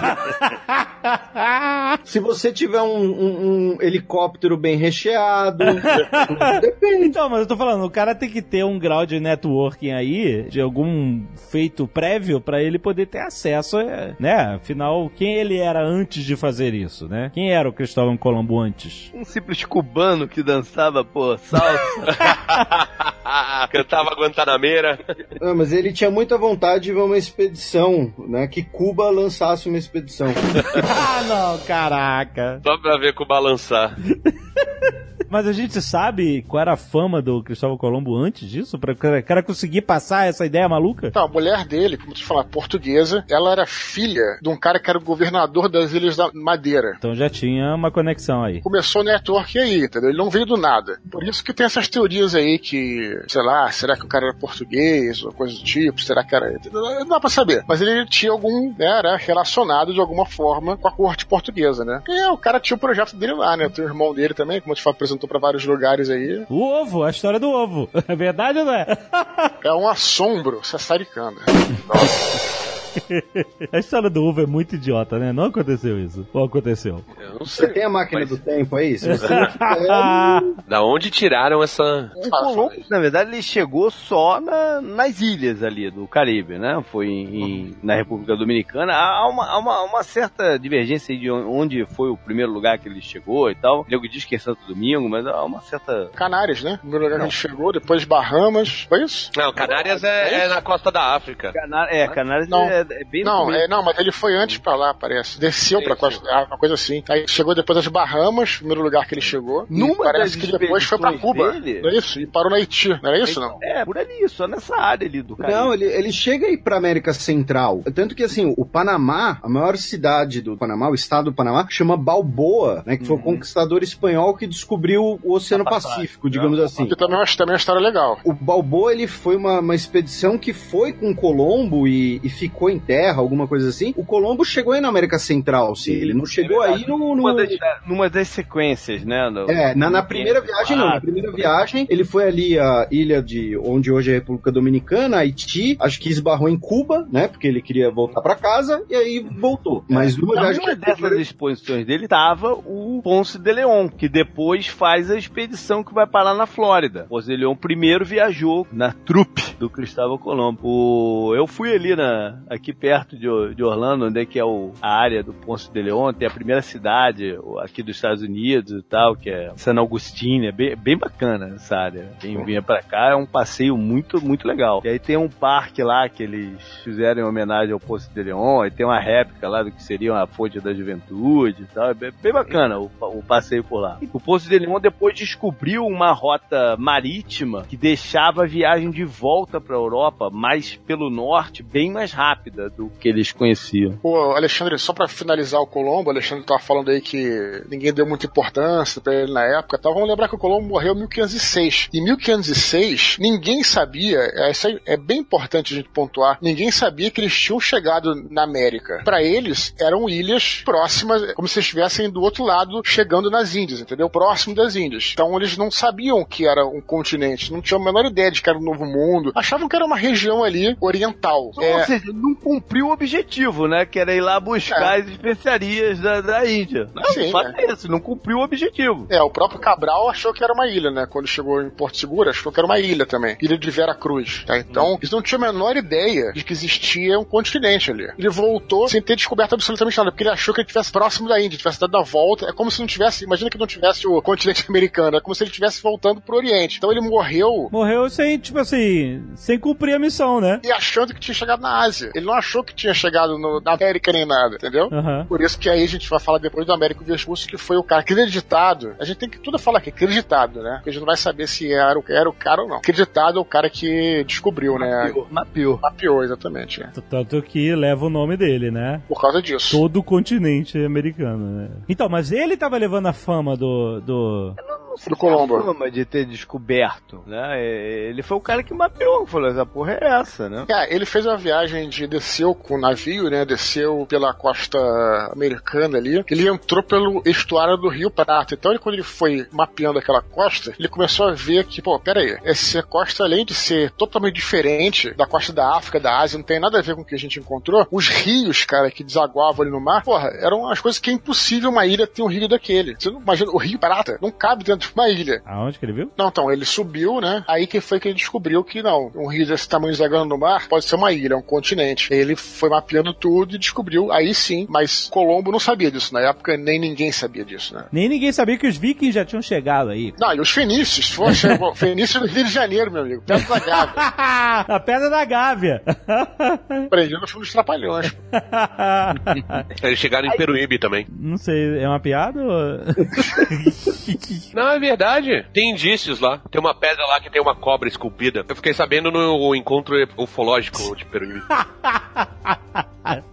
Se você tiver um, um- um helicóptero bem recheado. Depende. Então, mas eu tô falando, o cara tem que ter um grau de networking aí, de algum feito prévio, pra ele poder ter acesso, é, né? Afinal, quem ele era antes de fazer isso, né? Quem era o Cristóvão Colombo antes? Um simples cubano que dançava, pô, salsa. Cantava Guantanameira. Ah, mas ele tinha muita vontade de ver uma expedição, né? Que Cuba lançasse uma expedição. ah, não, caraca. Só pra ver com balançar. Mas a gente sabe qual era a fama do Cristóvão Colombo antes disso? Pra o cara conseguir passar essa ideia maluca? Então, a mulher dele, como tu falar, portuguesa, ela era filha de um cara que era o governador das Ilhas da Madeira. Então já tinha uma conexão aí. Começou o network aí, entendeu? Ele não veio do nada. Por isso que tem essas teorias aí que, sei lá, será que o cara era português ou coisa do tipo? Será que era. Não dá pra saber. Mas ele tinha algum. Né, era relacionado de alguma forma com a corte portuguesa, né? E é, o cara tinha o projeto dele lá, né? Tem o irmão dele também, como eu te falei, apresentou pra vários lugares aí. O ovo, a história do ovo. É verdade ou não é? É um assombro, sassaricando. a história do ovo é muito idiota, né? Não aconteceu isso. Ou aconteceu? Eu não Você sei. tem a máquina Mas- do tempo aí? Se você Da onde tiraram essa. O Colombo, na verdade, ele chegou só na- nas ilhas ali do Caribe, né? Foi em- em- na República Dominicana. Há uma, há uma, uma certa divergência aí de onde foi o primeiro lugar que ele chegou e tal. Ele diz que é Santo Domingo, mas há uma certa. Canárias, né? Primeiro lugar que a gente chegou, depois Bahamas. Foi isso? Não, Canárias é, é na costa da África. Caná é, Canárias Não. é, é bem no Não, é, não, mas ele foi antes pra lá, parece. Desceu pra costa, ah, uma coisa assim. Aí chegou depois das Bahamas, primeiro lugar que ele chegou. Numa parece das que depois foi pra Cuba. dele- Não é isso? E parou na Haiti. Não era isso, não? É, por ali, só nessa área ali do Caribe. Não, ele, ele chega aí pra América Central. Tanto que, assim, o Panamá, a maior cidade do Panamá, o estado do Panamá, chama Balboa, né? Que foi o conquistador espanhol que descobriu o Oceano Pacífico, digamos assim. Que também, também é uma história legal. O Balboa, ele foi uma, uma expedição que foi com Colombo e, e ficou em terra, alguma coisa assim. O Colombo chegou aí na América Central, sim. Ele não chegou aí no. no... Numa, das, numa das sequências, né? No... É, na, na primeira viagem não. Na primeira viagem, ele foi ali a ilha de onde hoje é a República Dominicana, Haiti, acho que esbarrou em Cuba, né? Porque ele queria voltar para casa e aí voltou. Mas numa Na viagem uma dessas exposições dele tava o Ponce de Leon, que depois faz a expedição que vai parar na Flórida. Ponce de Leon primeiro viajou na trupe do Cristóvão Colombo. O... Eu fui ali na aqui perto de, de Orlando, onde é que é o, a área do Ponce de Leon, tem a primeira cidade aqui dos Estados Unidos e tal, que é San Agustín, é bem, bem bacana essa área. Quem vinha pra cá é um passeio muito, muito legal. E aí tem um parque lá que eles fizeram em homenagem ao Ponce de Leon, e tem uma réplica lá do que seria uma fonte da juventude e tal. É bem, bem bacana o, o passeio por lá. O Ponce de Leon depois descobriu uma rota marítima que deixava a viagem de volta pra Europa, mais pelo norte, bem mais rápida do que eles conheciam. Pô, Alexandre, só pra finalizar o Colombo, o Alexandre tava falando aí que ninguém deu muita importância pra ele na época, tá? Vamos lembrar que o Colombo morreu em 1506. Em 1506, ninguém sabia, é, isso aí é bem importante a gente pontuar, ninguém sabia que eles tinham chegado na América. Pra eles, eram ilhas próximas, como se estivessem do outro lado, chegando nas Índias, entendeu? Próximo das Índias. Então eles não sabiam que era um continente, não tinham a menor ideia de que era um novo mundo, achavam que era uma região ali oriental. Ou É, seja, não cumpriu o objetivo, né? Que era ir lá buscar as especiarias da, da Índia. Não, Sim, o fato é esse, não cumpriu o objetivo. É, o próprio Cabral achou que era uma ilha, né? Quando chegou em Porto Seguro, achou que era uma ilha também. Ilha de Vera Cruz, tá? Então, eles não tinham a menor ideia de que existia um continente ali. Ele voltou sem ter descoberto absolutamente nada, porque ele achou que ele estivesse próximo da Índia, tivesse dado a volta. É como se não tivesse, imagina que não tivesse o continente americano, é como se ele estivesse voltando pro Oriente. Então ele morreu Morreu sem, tipo assim, sem cumprir a missão, né? e achando que tinha chegado na Ásia. Ele não achou que tinha chegado no- na América nem nada, entendeu? Aham. Por isso que aí a gente vai falar depois do Américo Vespucci, que foi o cara acreditado. A gente tem que tudo falar aqui, acreditado, né? Porque a gente não vai saber se era o, era o cara ou não. Acreditado é o cara que descobriu, né? Mapeou. Mapeou, exatamente. é. Tanto que leva o nome dele, né? Por causa disso. Todo o continente americano, né? Então, mas ele tava levando a fama do. do... Do Colombo. A fama de ter descoberto, né? É, Ele foi o cara que mapeou, falou, essa porra é essa, né? É, ele fez uma viagem de desceu com o navio, né? Desceu pela costa americana ali. Ele entrou pelo estuário do Rio Prata. Então, ele, quando ele foi mapeando aquela costa, ele começou a ver que, pô, pera aí, essa costa, além de ser totalmente diferente da costa da África, da Ásia, não tem nada a ver com o que a gente encontrou. Os rios, cara, que desaguavam ali no mar, porra, eram as coisas que é impossível uma ilha ter um rio daquele. Você não imagina, o Rio Prata não cabe dentro de uma ilha. Aonde que ele viu? Não, então, ele subiu, né? Aí que foi que ele descobriu que não, um rio desse tamanho desagando no mar pode ser uma ilha, um continente. Ele foi mapeando tudo e descobriu, aí sim, mas Colombo não sabia disso na época, nem ninguém sabia disso, né? Nem ninguém sabia que os vikings já tinham chegado aí. Não, e os fenícios, poxa, fenícios do Rio de Janeiro, meu amigo, perto da Gávea. a pedra da Gávea. Aprendi no filme dos Trapalhões. Eles chegaram em Peruíbe também. Não sei, é uma piada ou... Não, é verdade. Tem indícios lá. Tem uma pedra lá que tem uma cobra esculpida. Eu fiquei sabendo no encontro ufológico de Peruíbe.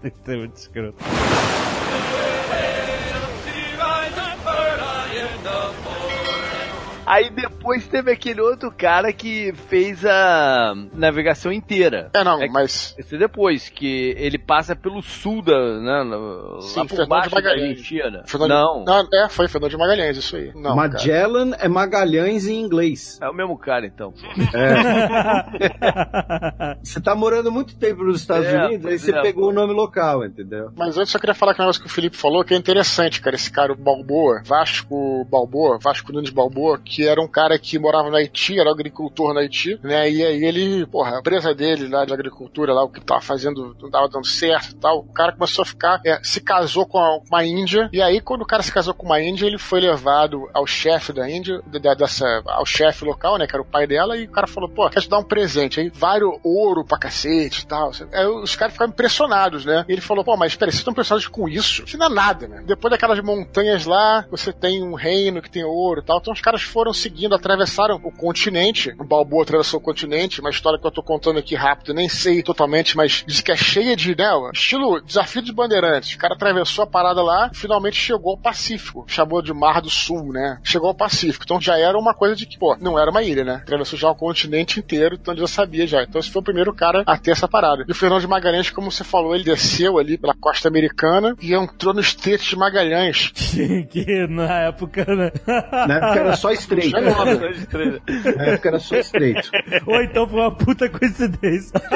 Isso é muito escroto. Aí depois teve aquele outro cara que fez a navegação inteira. É, não, que- mas. Esse depois, que ele passa pelo sul da. Né, no- Sim, lá por Fernando baixo de da Magalhães. Argentina. Fernando- Não, não. É, foi Fernando de Magalhães, isso aí. Não, cara. Magellan é Magalhães em inglês. é o mesmo cara então. Você tá morando muito tempo nos Estados É, Unidos, aí você é, pegou pô. o nome local, entendeu? Mas antes só queria falar que um negócio que o Felipe falou que é interessante, cara. Esse cara, o Balboa, Vasco Balboa, Vasco Nunes Balboa, que era um cara que morava no Haiti, era agricultor no Haiti, né? E aí ele, porra, a empresa dele lá de agricultura, lá, o que tava fazendo, não tava dando certo e tal. O cara começou a ficar, é, se casou com uma índia, e aí quando o cara se casou com uma índia, ele foi levado ao chefe da Índia, dessa, ao chefe local, né? Que era o pai dela, e o cara falou, pô, quer te dar um presente aí, vários ouro pra cacete e tal. Aí os caras ficaram impressionados, né? E ele falou, pô, mas peraí, vocês estão impressionados com isso? Isso não é nada, né? Depois daquelas montanhas lá, você tem um reino que tem ouro e tal. Então os caras foram foram seguindo, atravessaram o continente. O Balboa atravessou o continente, uma história que eu tô contando aqui rápido, nem sei totalmente, mas diz que é cheia de, né, estilo desafio de bandeirantes. O cara atravessou a parada lá e finalmente chegou ao Pacífico. Chamou de Mar do Sul, né? Chegou ao Pacífico. Então já era uma coisa de que, pô, não era uma ilha, né? Atravessou já o continente inteiro, então ele já sabia já. Então esse foi o primeiro cara a ter essa parada. E o Fernando de Magalhães, como você falou, ele desceu ali pela costa americana e entrou no Estreito de Magalhães. que na época, né? Na época era só estreito. Na época era só estreito. Ou então foi uma puta coincidência.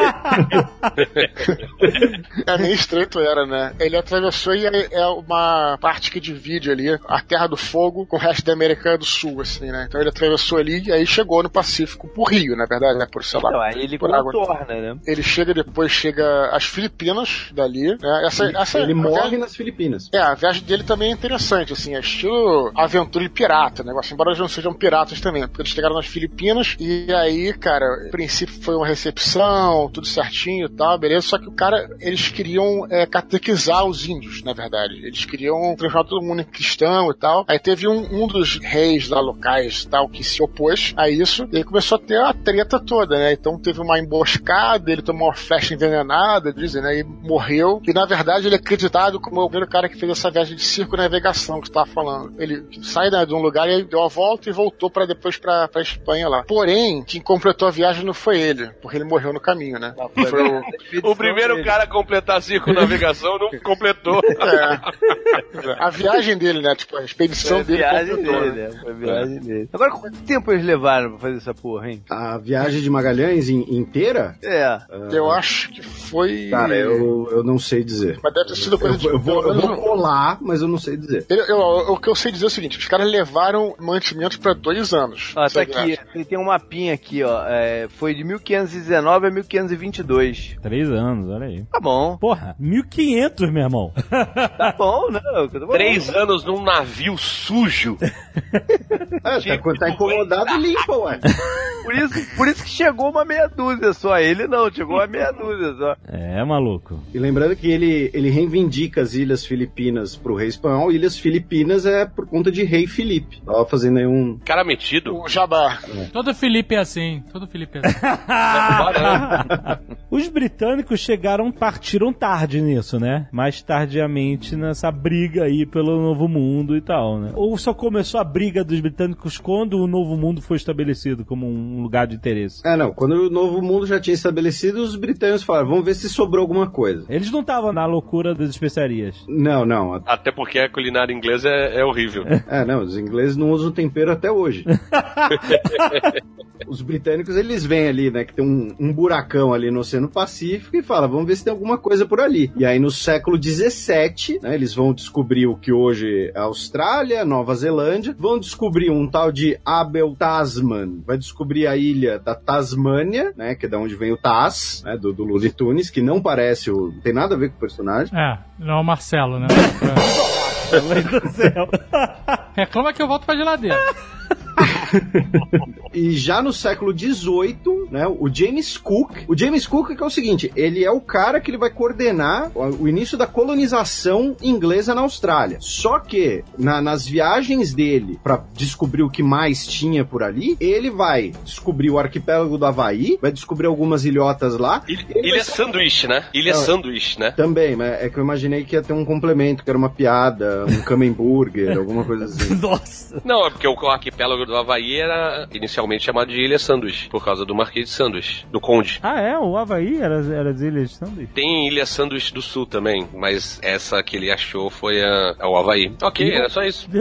É nem estreito era, né? Ele atravessou e é é uma parte que divide ali a Terra do Fogo com o resto da América do Sul, assim, né? Então ele atravessou ali e aí chegou no Pacífico, por Rio, na verdade, né? Por, sei lá. Então, aí ele por água. contorna, né? Ele chega depois, chega às Filipinas dali, né? Essa, essa, Ele morre viagem- nas Filipinas. É, a viagem dele também é interessante, assim, é estilo aventura e pirata, negócio, embora eles não sejam piratas também, porque eles chegaram nas Filipinas e aí, cara, a princípio foi uma recepção, tudo certinho e tal, beleza, só que o cara, eles queriam é, catequizar os índios, na verdade, eles queriam transformar todo mundo em cristão e tal, aí teve um, um dos reis lá locais tal, que se opôs a isso, e aí começou a ter a treta toda, né, então teve uma emboscada, ele tomou uma flecha envenenada, dizem, né, e morreu, e na verdade ele é acreditado como o primeiro cara que fez essa viagem de circo-navegação que você tava falando. Ele sai né, de um lugar e deu a volta e voltou para depois pra, pra Espanha lá. Porém, quem completou a viagem não foi ele, porque ele morreu no caminho, né? Foi o... O primeiro cara a completar a circunnavegação não completou. É. A viagem dele, né? Tipo, a expedição Foi a dele completou, dele, né? Foi a viagem dele. Agora, quanto tempo eles levaram pra fazer essa porra, hein? A viagem de Magalhães in- inteira? É. Eu acho que foi. Cara, eu, eu não sei dizer. Mas deve ter sido coisa Eu, de. eu vou, eu vou colar, mas eu não sei dizer. Eu- eu- o que eu sei dizer é o seguinte: os caras levaram mantimentos pra dois anos. Ó, tá Essa aqui, ele tem um mapinha aqui, ó. é, foi de 1519 a 1522. Três anos, olha aí. Tá bom. Porra, 1500, meu irmão. Tá bom, não. tá bom. Três anos num navio sujo. É, tá, quando tá incomodado, limpa, ué. Por isso, por isso que chegou uma meia dúzia só. Ele não, chegou uma meia dúzia só. É, maluco. E lembrando que ele, ele reivindica as Ilhas Filipinas pro rei espanhol. Ilhas Filipinas é por conta de rei Felipe. Tava fazendo aí um... Cara metido. O Jabá. Todo Felipe é assim. Todo Felipe é assim. Os britânicos chegaram, partiram tarde nisso, né? Mais tardiamente nessa briga aí pelo Novo Mundo e tal, né? Ou só começou a briga dos britânicos quando o Novo Mundo foi estabelecido como um lugar de interesse? É, não. Quando o Novo Mundo já tinha estabelecido, os britânicos falaram, vamos ver se sobrou alguma coisa. Eles não estavam na loucura das especiarias. Não, não. Até porque a culinária inglesa é, é horrível. É, não, os ingleses não usam tempero até hoje. os britânicos, eles vêm ali, né, que tem um, um buracão ali no Oceano Pacífico e falam, vamos ver se tem alguma coisa por ali. E aí no século 17, né, eles vão descobrir o que hoje é Austrália, Nova Zelândia, vão descobrir um tal de Abel Tasman, vai descobrir a ilha da Tasmânia, né, que é da onde vem o Taz, né, do, do Looney Tunes, que não parece o... tem nada a ver com o personagem. É, não é o Marcelo, né? Mãe do céu. Reclama que eu volto pra geladeira. E já no século XVIII, né, o James Cook, o James Cook que é o seguinte, ele é o cara que ele vai coordenar o início da colonização inglesa na Austrália. Só que na- nas viagens dele para descobrir o que mais tinha por ali, ele vai descobrir o arquipélago do Havaí, vai descobrir algumas ilhotas lá. Ilha, Ele vai ilha Sanduíche, né? Ilha Não. Sanduíche, né? Também, mas é que eu imaginei que ia ter um complemento, que era uma piada, um camembert, alguma coisa assim. Nossa. Não, é porque o arquipélago do Havaí era inicialmente chamado de Ilha Sanduíche, por causa do Marquês de Sanduíche, do Conde. Ah, é? O Havaí era, era as ilhas de sanduíche. Tem Ilha Sanduíche do Sul também, mas essa que ele achou foi a, a o Havaí. Ok, era só isso.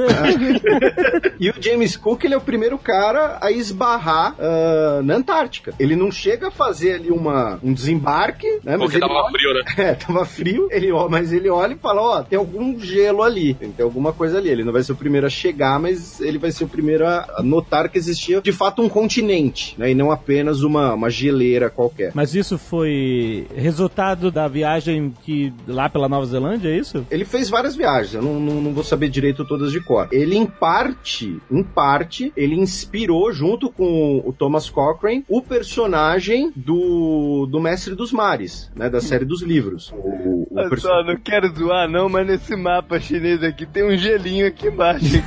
E o James Cook, ele é o primeiro cara a esbarrar ah, na Antártica. Ele não chega a fazer ali uma, um desembarque, né? Porque ele tava olha- frio, né? É, tava frio, ele, ó- mas ele olha e fala, ó, tem algum gelo ali, tem, tem alguma coisa ali. Ele não vai ser o primeiro a chegar, mas ele vai ser o primeiro a notar que existia, de fato, um continente, né? E não apenas uma, uma geleira qualquer. Mas isso foi resultado da viagem que lá pela Nova Zelândia, é isso? Ele fez várias viagens, eu não, não, não vou saber direito todas de cor. Ele, em parte, em parte, ele inspirou, junto com o Thomas Cochrane, o personagem do, do Mestre dos Mares, né? Da série dos livros. O, o perso- só, não quero zoar não, mas nesse mapa chinês aqui tem um gelinho aqui embaixo.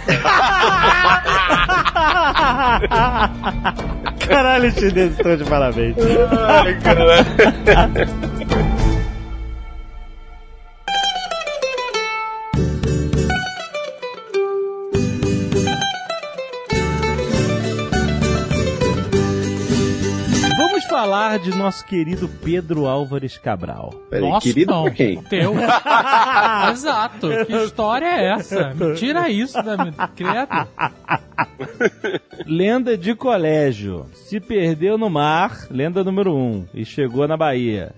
Caralho, chinês, estão de parabéns. Ai, caralho. falar de nosso querido Pedro Álvares Cabral. Peraí, Nossa, querido não. por quem? Teu. Exato. Que história é essa? Me tira isso da minha... Credo. Lenda de colégio. Se perdeu no mar, lenda número um, e chegou na Bahia.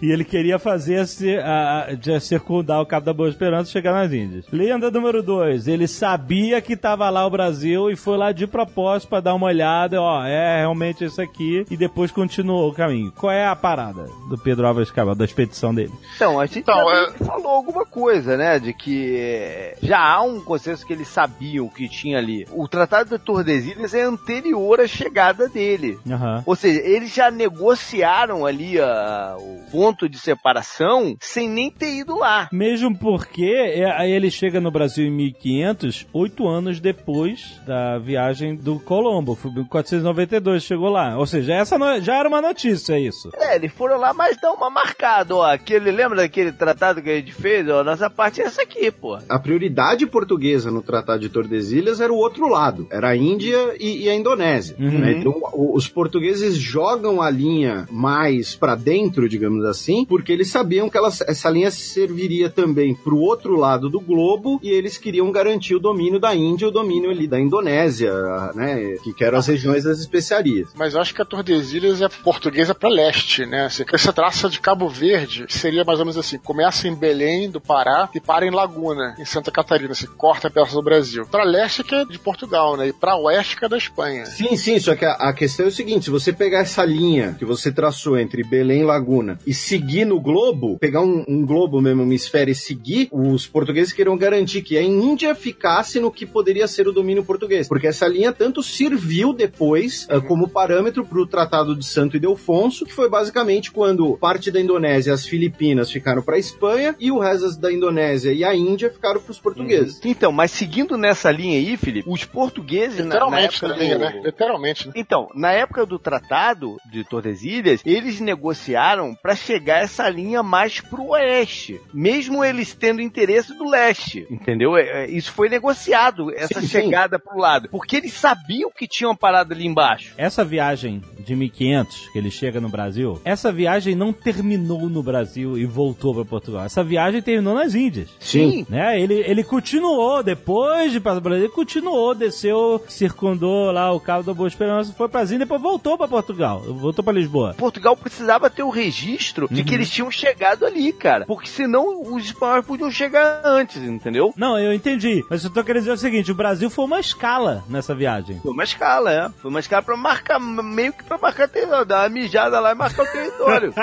e ele queria fazer se, a, a- de circundar o Cabo da Boa Esperança e chegar nas Índias. Lenda número dois, ele sabia que tava lá o Brasil e foi lá de propósito pra dar uma olhada, ó, é realmente isso aqui, e depois continuou o caminho. Qual é a parada do Pedro Álvares Cabral, da expedição dele? Então, a gente Então, também falou alguma coisa, né? De que eh, já há um consenso que eles sabiam o que tinha ali. O Tratado de Tordesilhas é anterior à chegada dele. Aham. Ou seja, eles já negociaram ali a- o ponto de separação sem nem ter ido lá. Mesmo porque é, aí ele chega no Brasil em 1500, oito anos depois da viagem do Colombo. Foi em 492 chegou lá. Ou seja, essa no- já era uma notícia isso. É, eles foram lá, mas dá uma marcada, ó. Aquele, lembra daquele tratado que a gente fez? Ó, nossa parte é essa aqui, pô. A prioridade portuguesa no Tratado de Tordesilhas era o outro lado, era a Índia e, e a Indonésia. Uhum. né? Então, o- os portugueses jogam a linha mais pra dentro, digamos assim, porque eles sabiam que ela- essa linha serviria também pro outro lado do globo e eles queriam garantir o domínio da Índia e o domínio ali da Indonésia, né? Que, que eram as regiões das especiarias. Mas eu acho que a Tordesilhas é portuguesa para leste, né? Assim, essa traça de Cabo Verde seria mais ou menos assim: começa em Belém, do Pará, e para em Laguna, em Santa Catarina, se corta peça do Brasil. Para leste que é de Portugal, né? E para oeste que é da Espanha. Sim, sim, só que a, a questão é o seguinte: se você pegar essa linha que você traçou entre Belém e Laguna e seguir no globo, pegar um, um globo mesmo, uma esfera e seguir, os portugueses queriam garantir que a Índia ficasse no que poderia ser o domínio português. Porque essa linha tanto serviu depois ah, como parâmetro para o Tratado de Santo Ildefonso, que foi basicamente quando parte da Indonésia e as Filipinas ficaram para a Espanha e o resto da Indonésia e a Índia ficaram para os portugueses. Então, mas seguindo nessa linha aí, Felipe, os portugueses na, na Literalmente época na do... linha, né? Literalmente, né? Então, na época do tratado de Tordesilhas, eles negociaram para chegar essa linha mais pro oeste, mesmo eles tendo interesse do leste, entendeu? É, é, Isso foi negociado, essa Sim, sim. chegada pro lado, porque eles sabiam que tinha uma parada ali embaixo. Essa viagem de 1500, que ele chega no Brasil, essa viagem não terminou no Brasil e voltou para Portugal. Essa viagem terminou nas Índias. Sim. Né? Ele, ele continuou, depois de passar o Brasil, ele continuou, desceu, circundou lá o Cabo da Boa Esperança, foi para as Índias, depois voltou para Portugal, voltou para Lisboa. Portugal precisava ter o registro de que eles tinham chegado ali, cara, porque senão os espanhóis podiam chegar antes, entendeu? Não, eu entendi, mas eu tô querendo dizer o seguinte, o Brasil foi uma escala nessa viagem. Foi uma escala, é. Foi uma escala pra marcar, meio que pra marcar dar uma mijada lá e marcar o território.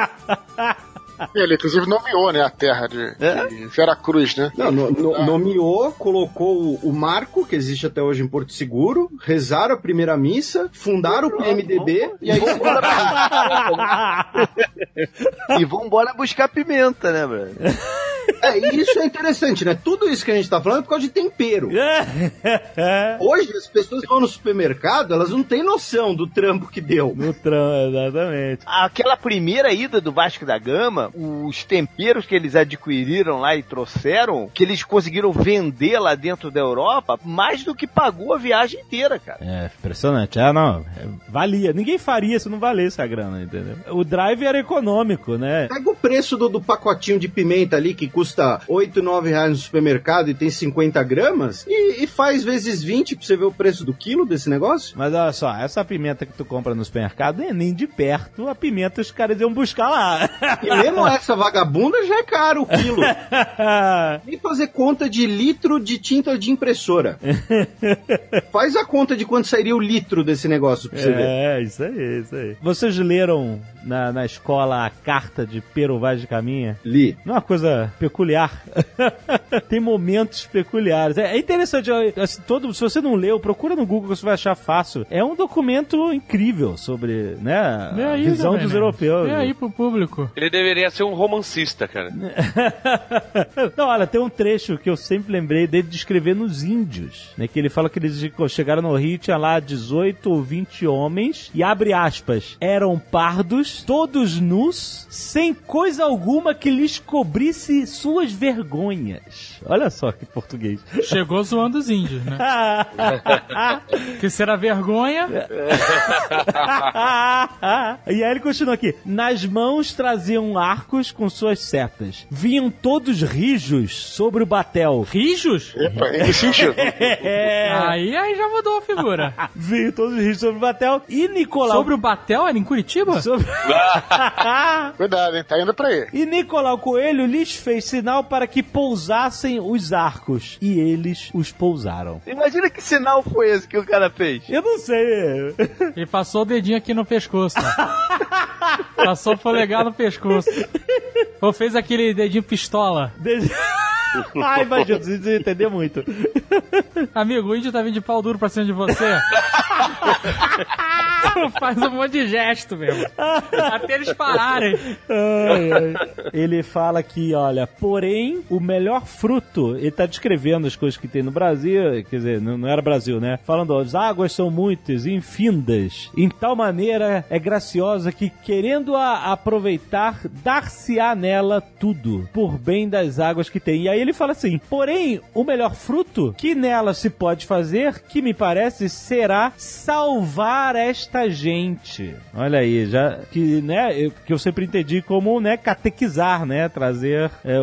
Ele, inclusive, nomeou, né, a terra de, É? de Veracruz, né? Não, no- no- nomeou, colocou o, o marco, que existe até hoje em Porto Seguro, rezaram a primeira missa, fundaram o PMDB e aí e vambora buscar pimenta, né? É, e isso é interessante, né? Tudo isso que a gente tá falando é por causa de tempero. Hoje as pessoas vão no supermercado, elas não têm noção do trampo que deu. No tram, exatamente. Aquela primeira ida do Vasco da Gama, os temperos que eles adquiriram lá e trouxeram, que eles conseguiram vender lá dentro da Europa, mais do que pagou a viagem inteira, cara. É, impressionante. É, não, é, valia. Ninguém faria se não valesse a grana, entendeu? O drive era econômico, né? Pega o preço do, do pacotinho de pimenta ali, que custa 8, 9 reais no supermercado e tem 50 gramas, e, e faz vezes 20 pra você ver o preço do quilo desse negócio. Mas olha só, essa pimenta que tu compra no supermercado é nem de perto a pimenta que os caras iam buscar lá. E mesmo essa vagabunda já é caro o quilo. Nem fazer conta de litro de tinta de impressora. Faz a conta de quanto sairia o litro desse negócio pra você ver. É, isso aí, isso aí. Vocês leram na, na escola a carta de Pero Vaz de Caminha? Li. Não é uma coisa peculiar. tem momentos peculiares. É, é interessante, assim, todo, se você não leu, procura no Google que você vai achar fácil. É um documento incrível sobre né, a visão Jovem dos Nerd. europeus. Vê aí pro público. Ele deveria ser um romancista, cara. Não, olha, tem um trecho que eu sempre lembrei dele descrevendo os índios, né? Que ele fala que eles chegaram no Rio, tinha lá 18 ou 20 homens, e abre aspas, eram pardos, todos nus, sem coisa alguma que lhes cobrisse suas vergonhas. Olha só que português. Chegou zoando os índios, né? que será vergonha. e aí ele continua aqui. Nas mãos traziam arcos com suas setas. Vinham todos rijos sobre o batel. Rijos? Epa, em que sentido? É. Aí, aí já mudou a figura. Vinham todos rijos sobre o batel. E Nicolau... Sobre o Batel, era em Curitiba? Sobre- Cuidado, hein? Tá indo pra aí. E Nicolau Coelho lhes fez sinal para que pousassem os arcos. E eles os pousaram. Imagina que sinal foi esse que o cara fez. Eu não sei. Ele passou o dedinho aqui no pescoço. ó. passou o polegar no pescoço. Ou fez aquele dedinho pistola. Desde- Ai, imagina, você não entender muito. Amigo, o índio tá vindo de pau duro pra cima de você. Faz um monte de gesto mesmo. Até eles pararem. Ai, ai. Ele fala aqui, olha, porém, o melhor fruto, ele tá descrevendo as coisas que tem no Brasil, quer dizer, não, não era Brasil, né? Falando, as águas são muitas, infindas, em tal maneira é graciosa que, querendo a aproveitar, dar-se-á nela tudo, por bem das águas que tem. E aí ele fala assim, porém, o melhor fruto que nela se pode fazer, que me parece, será salvar esta gente. Olha aí, já que, né, eu, que eu sempre entendi como, né, catequizar, né, trazer é,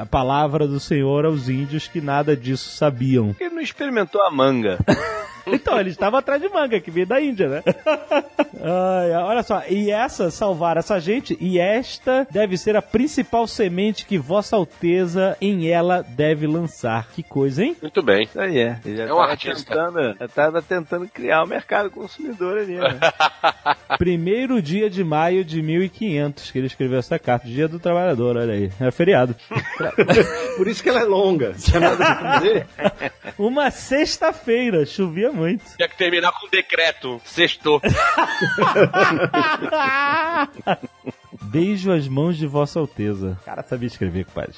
a palavra do Senhor aos índios que nada disso sabiam. Ele não experimentou a manga. Então, ele estava atrás de manga, que veio da Índia, né? Ai, olha só, e essa, salvar essa gente, e esta deve ser a principal semente que Vossa Alteza em ela deve lançar. Que coisa, hein? Muito bem. Isso aí é. Ele já É um tava artista. Tentando, já tava tentando criar o mercado consumidor ali, né? Primeiro dia de maio de 1500 que ele escreveu essa carta, dia do trabalhador, olha aí. Era feriado. Por isso que ela é longa. Uma sexta-feira, chovia muito. Tinha que terminar com um decreto. Sextou. Beijo as mãos de Vossa Alteza. O cara sabia escrever, compadre.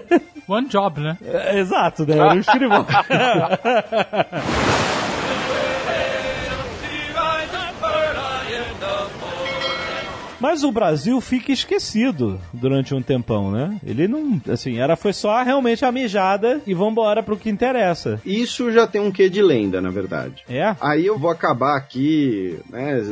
One job, né? É, Exato, né? Era um escrivão. Mas o Brasil fica esquecido durante um tempão, né? Ele não, assim, era foi só realmente a mijada e vambora pro que interessa. Isso já tem um quê de lenda, na verdade. É? Aí eu vou acabar aqui, né,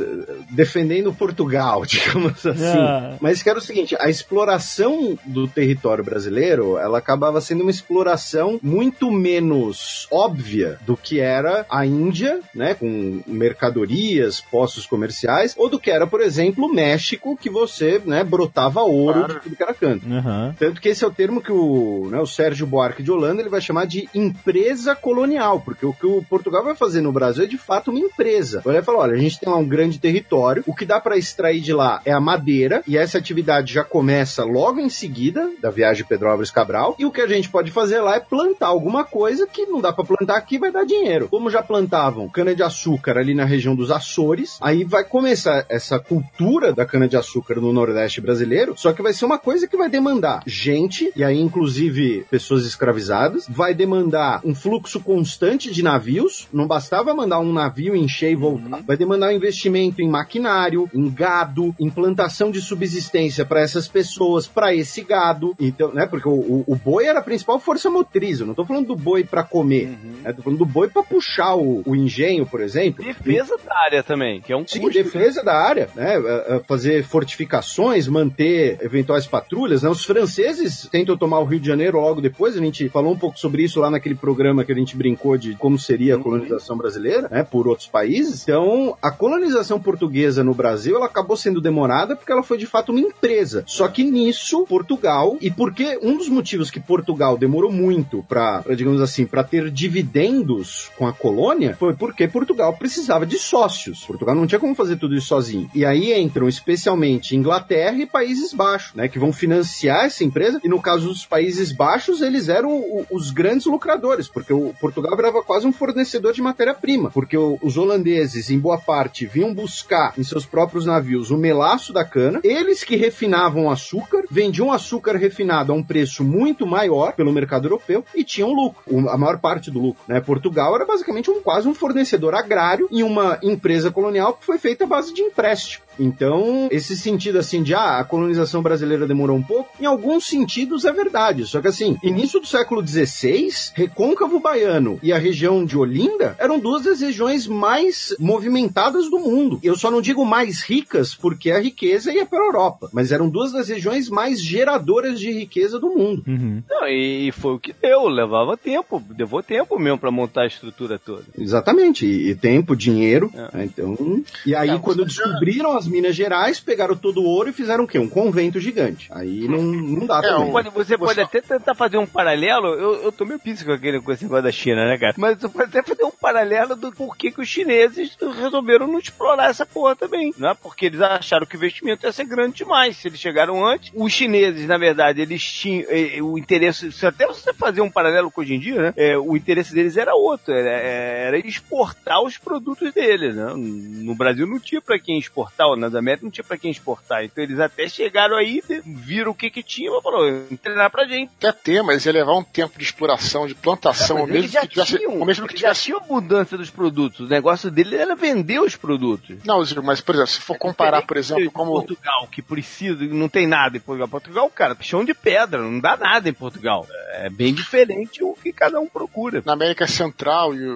defendendo Portugal, digamos assim. Ah. Mas que era o seguinte, a exploração do território brasileiro, ela acabava sendo uma exploração muito menos óbvia do que era a Índia, né, com mercadorias, postos comerciais, ou do que era, por exemplo, o México, que você, né, brotava ouro de tudo que era canto. Aham. Tanto que esse é o termo que o, né, o Sérgio Buarque de Holanda ele vai chamar de empresa colonial, porque o que o Portugal vai fazer no Brasil é de fato uma empresa. Ele vai falar: olha, a gente tem lá um grande território, o que dá para extrair de lá é a madeira, e essa atividade já começa logo em seguida da viagem de Pedro Álvares Cabral, e o que a gente pode fazer lá é plantar alguma coisa que não dá para plantar aqui, vai dar dinheiro. Como já plantavam cana-de-açúcar ali na região dos Açores, aí vai começar essa cultura da cana-de-açúcar no Nordeste brasileiro, só que vai ser uma coisa que vai demandar gente, e aí inclusive pessoas escravizadas, vai demandar um fluxo constante de navios, não bastava mandar um navio encher e voltar, vai demandar um investimento em maquinário, em gado, em plantação de subsistência para essas pessoas, para esse gado, então, né, porque o, o- o boi era a principal força motriz, eu não tô falando do boi para comer, né, tô falando do boi para puxar o, o engenho, por exemplo. Defesa da área também, que é um Sim, custo. defesa da área, né? é, fortificações, manter eventuais patrulhas. Né? Os franceses tentam tomar o Rio de Janeiro logo depois. A gente falou um pouco sobre isso lá naquele programa que a gente brincou de como seria a colonização brasileira, né? Por outros países. Então, a colonização portuguesa no Brasil, ela acabou sendo demorada porque ela foi de fato uma empresa. Só que nisso, Portugal, e porque um dos motivos que Portugal demorou muito para, digamos assim, para ter dividendos com a colônia, foi porque Portugal precisava de sócios. Portugal não tinha como fazer tudo isso sozinho. E aí entram especialistas inicialmente Inglaterra e Países Baixos, né, que vão financiar essa empresa. E no caso dos Países Baixos, eles eram os grandes lucradores, porque o Portugal virava quase um fornecedor de matéria-prima, porque os holandeses, em boa parte, vinham buscar em seus próprios navios o melaço da cana, eles que refinavam açúcar, vendiam açúcar refinado a um preço muito maior pelo mercado europeu e tinham lucro, a maior parte do lucro. Né? Portugal era basicamente um, quase um fornecedor agrário em uma empresa colonial que foi feita à base de empréstimo. Então, esse sentido assim de ah, a colonização brasileira demorou um pouco, em alguns sentidos é verdade. Só que assim, início do século XVI, Recôncavo Baiano e a região de Olinda eram duas das regiões mais movimentadas do mundo. Eu só não digo mais ricas porque a riqueza ia para a Europa, mas eram duas das regiões mais geradoras de riqueza do mundo. Uhum. Não, e foi o que deu, levava tempo, levou tempo mesmo para montar a estrutura toda. Exatamente, e, e tempo, dinheiro. É. Né? Então, e aí é, quando descobriram as Minas Gerais, pegaram todo o ouro e fizeram o quê? Um convento gigante. Aí não, não dá é, também. Pode, você pode até tentar fazer um paralelo, eu, eu tô meio pisse com, aquele, com esse negócio da China, né, cara? Mas você pode até fazer um paralelo do porquê que os chineses resolveram não explorar essa porra também, né? Porque eles acharam que o investimento ia ser grande demais. Se eles chegaram antes, os chineses, na verdade, eles tinham eh, o interesse, se até você fazer um paralelo com hoje em dia, né? É, o interesse deles era outro, era, era exportar os produtos deles, né? No Brasil não tinha para quem exportar, nas Américas não tinha para quem exportar. Então eles até chegaram aí, viram o que que tinha e falou, treinar pra gente. Até ter, mas ia levar um tempo de exploração, de plantação, é, mesmo que tivesse, tinham, mesmo que tivesse... já tinha mudança dos produtos. O negócio dele era vender os produtos. Não, mas por exemplo, se for comparar, por exemplo, como Portugal, que precisa, não tem nada em Portugal. Portugal, cara, chão de pedra, não dá nada em Portugal. É bem diferente o que cada um procura. Na América Central e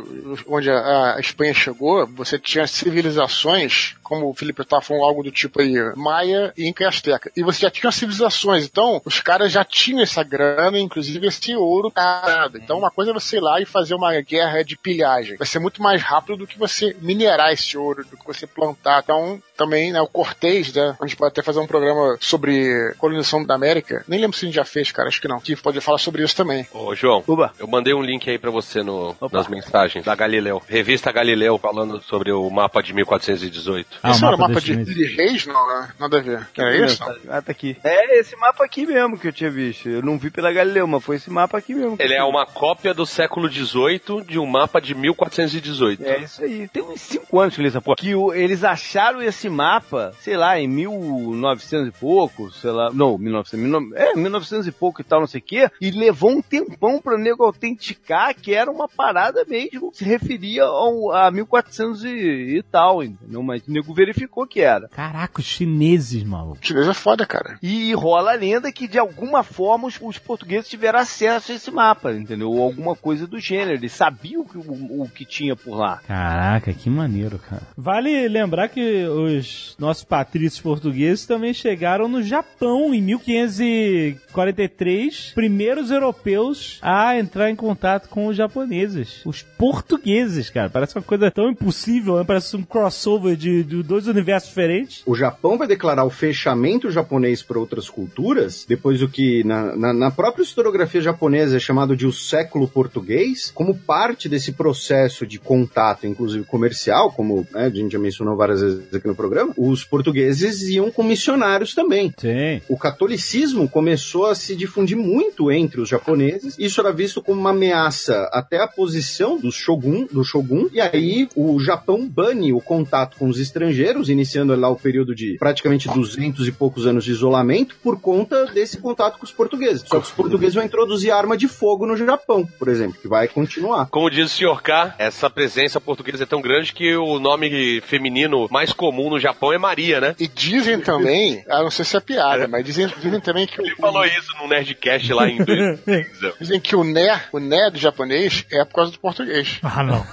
onde a Espanha chegou, você tinha civilizações, como o Felipe estava falando algo do tipo aí, Maia, Inca e Azteca. E você já tinha civilizações, então os caras já tinham essa grana, inclusive esse ouro parado. Então uma coisa é você ir lá e fazer uma guerra de pilhagem. Vai ser muito mais rápido do que você minerar esse ouro, do que você plantar. Então também, né, o Cortez, né, a gente pode até fazer um programa sobre colonização da América. Nem lembro se a gente já fez, cara, acho que não. Que pode falar sobre isso também. Ô, João, Uba. eu mandei um link aí para você no, nas mensagens da Galileu. Revista Galileu falando sobre o mapa de 1418. Ah, Esse era o mapa de, de reis? Não, né? Nada a ver. Que era isso? Ah, tá aqui. É esse mapa aqui mesmo que eu tinha visto. Eu não vi pela Galileu, mas foi esse mapa aqui mesmo. Ele é uma cópia do século XVIII de um mapa de 1418. É isso aí. Tem uns 5 anos que essa porra. Que o, eles acharam esse mapa, sei lá, em 1900 e pouco, sei lá. Não, 1900, é, 1900 e pouco e tal, não sei o quê. E levou um tempão pra nego autenticar que era uma parada mesmo. Se referia ao, a 1400 e, e tal, entendeu? Mas o nego verificou que era. Caraca, chineses, maluco. Chinês é foda, cara. E rola a lenda que de alguma forma os, os portugueses tiveram acesso a esse mapa, entendeu? Ou alguma coisa do gênero. Eles sabiam que, o, o que tinha por lá. Caraca, que maneiro, cara. Vale lembrar que os nossos patrícios portugueses também chegaram no Japão em 1543, primeiros europeus a entrar em contato com os japoneses. Os portugueses, cara. Parece uma coisa tão impossível, né? Parece um crossover de, de dois universos diferentes. O Japão vai declarar o fechamento japonês para outras culturas, depois do que na, na, na, própria historiografia japonesa é chamado de o século português, como parte desse processo de contato, inclusive comercial, como né, a gente já mencionou várias vezes aqui no programa, os portugueses iam com missionários também. Sim. O catolicismo começou a se difundir muito entre os japoneses, isso era visto como uma ameaça até a posição do shogun, do shogun, e aí o Japão bane o contato com os estrangeiros, iniciando lá o período de praticamente 200 e poucos anos de isolamento por conta desse contato com os portugueses. Só que os portugueses vão introduzir arma de fogo no Japão, por exemplo, que vai continuar. Como diz o Sr. K, essa presença portuguesa é tão grande que o nome feminino mais comum no Japão é Maria, né? E dizem também, ah, não sei se é piada, é. mas dizem, dizem também que... Ele o, falou isso no Nerdcast lá em 2015. dizem que o Né, o Né do japonês é por causa do português. Ah, não.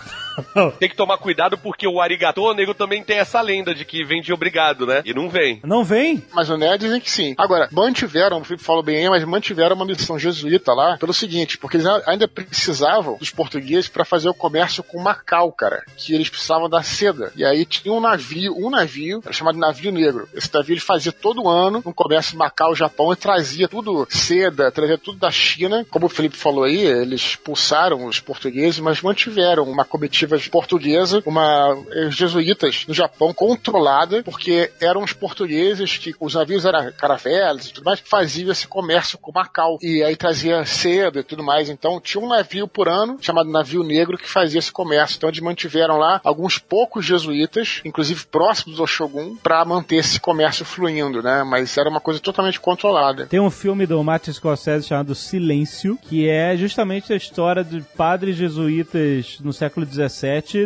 tem que tomar cuidado porque o arigatô, nego, também tem essa lenda de que vem de obrigado, né? E não vem. Não vem? Mas o Nerd dizem que sim. Agora, mantiveram, o Felipe falou bem aí, mas mantiveram uma missão jesuíta lá pelo seguinte, porque eles ainda precisavam dos portugueses para fazer o comércio com Macau, cara, que eles precisavam da seda. E aí tinha um navio, um navio, era chamado navio negro. Esse navio ele fazia todo ano um comércio Macau, Japão e trazia tudo seda, trazia tudo da China. Como o Felipe falou aí, eles expulsaram os portugueses, mas mantiveram uma comitiva comitiva portuguesa, uma jesuítas no Japão controlada, porque eram os portugueses que os navios eram caravelas e tudo mais, que faziam esse comércio com Macau. E aí trazia seda e tudo mais. Então tinha um navio por ano, chamado navio negro, que fazia esse comércio. Então eles mantiveram lá alguns poucos jesuítas, inclusive próximos ao Shogun, para manter esse comércio fluindo, né? Mas era uma coisa totalmente controlada. Tem um filme do Martin Scorsese chamado Silêncio, que é justamente a história de padres jesuítas no século XVII,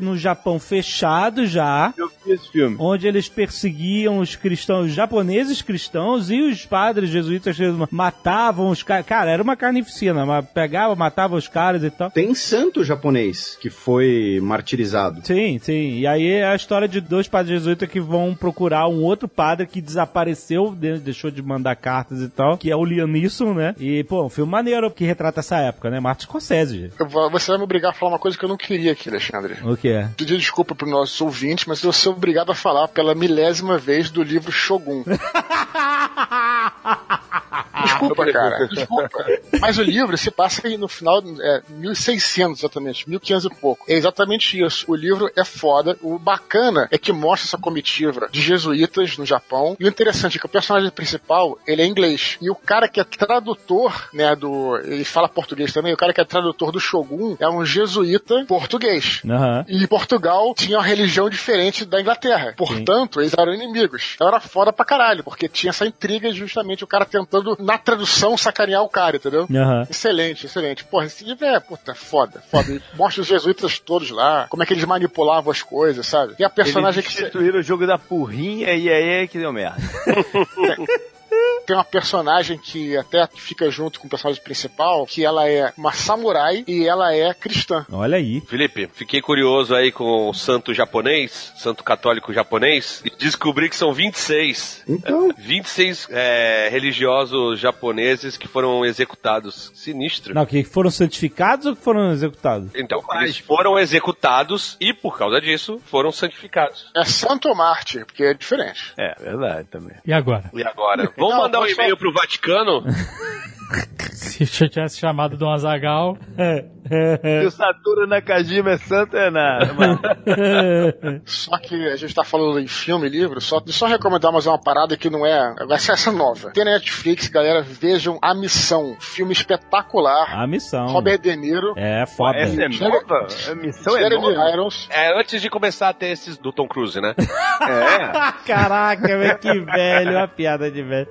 no Japão fechado já. Eu vi esse filme. Onde eles perseguiam os cristãos, os japoneses cristãos e os padres jesuítas matavam os caras. Cara, era uma carnificina, mas pegava, matava os caras e tal. Tem santo japonês que foi martirizado. Sim, sim. E aí é a história de dois padres jesuítas que vão procurar um outro padre que desapareceu, deixou de mandar cartas e tal, que é o Liam Neeson, né? E, pô, um filme maneiro que retrata essa época, né? Martin Scorsese. Você vai me obrigar a falar uma coisa que eu não queria aqui, Alexandre. O que é? Pedir desculpa para nossos ouvintes, mas eu ser obrigado a falar pela milésima vez do livro Shogun. Desculpa, cara. Desculpa. Mas o livro se passa no final, é, 1600 exatamente, 1500 e pouco. É exatamente isso. O livro é foda. O bacana é que mostra essa comitiva de jesuítas no Japão. E o interessante é que o personagem principal, ele é inglês. E o cara que é tradutor, né, do... Ele fala português também. O cara que é tradutor do Shogun é um jesuíta português. Uhum. E Portugal tinha uma religião diferente da Inglaterra. Portanto, Sim. eles eram inimigos. Então era foda pra caralho, porque tinha essa intriga de justamente o cara tentando, na tradução, sacanear o cara, entendeu? Uhum. Excelente, excelente. Porra, esse livro é, puta, foda, foda. E mostra os jesuítas todos lá, como é que eles manipulavam as coisas, sabe? E a personagem eles que. Eles o jogo da porrinha e aí é que deu merda. tem uma personagem que até fica junto com o personagem principal, que ela é uma samurai e ela é cristã. Olha aí. Felipe, fiquei curioso aí com o santo japonês, santo católico japonês, e descobri que são 26. Então. 26 é, religiosos japoneses que foram executados. Sinistro. Não, que foram santificados ou que foram executados? Então, eles foram executados e, por causa disso, foram santificados. É santo Marte, porque é diferente. É, verdade também. E agora? E agora? Vamos mandar um e-mail pro Vaticano? Se eu tivesse chamado Dom Azagal. Se o Saturno Nakajima é santo, é nada, mano. Só que a gente tá falando em filme, livro, só, só recomendar mais uma parada que não é. Vai ser essa nova. Tem na Netflix, galera, vejam A Missão. Filme espetacular. A Missão. Robert De Niro. É, foda. Essa é nova? A missão é nova? Irons. É antes de começar a ter esses do Tom Cruise, né? é. Caraca, velho, que velho. Uma piada de velho.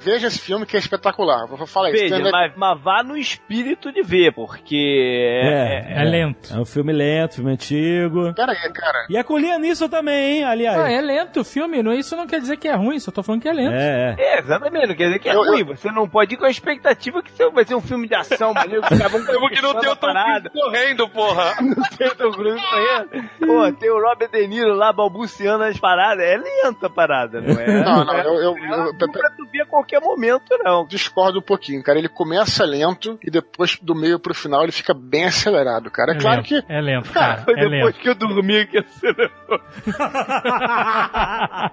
Veja esse filme que é espetacular. Vou falar isso. Veja, mas, mas vá no espírito de ver, porque é, é, é, lento. É um filme lento, filme antigo. Pera aí, cara. E a Colia nisso também, hein, aliás. Ah, é lento o filme, não, isso não quer dizer que é ruim, só tô falando que é lento. É, é. é exatamente, não quer dizer que é eu, ruim. Você não pode ir com a expectativa que vai ser um filme de ação, maneiro, que vão que não tem o Tom Cruise correndo, porra. não tem o Tom Cruise correndo. Pô, tem o Robert De Niro lá balbuciando as paradas. É lenta a parada, não é? Não, não, eu... eu, eu, eu tu ver a qualquer momento, não. Discordo um pouquinho, cara. Ele começa lento e depois do meio pro final ele fica bem acelerado, cara. É, é claro lento, que. É lento, cara. Foi é depois lento. que eu dormi que acelerou.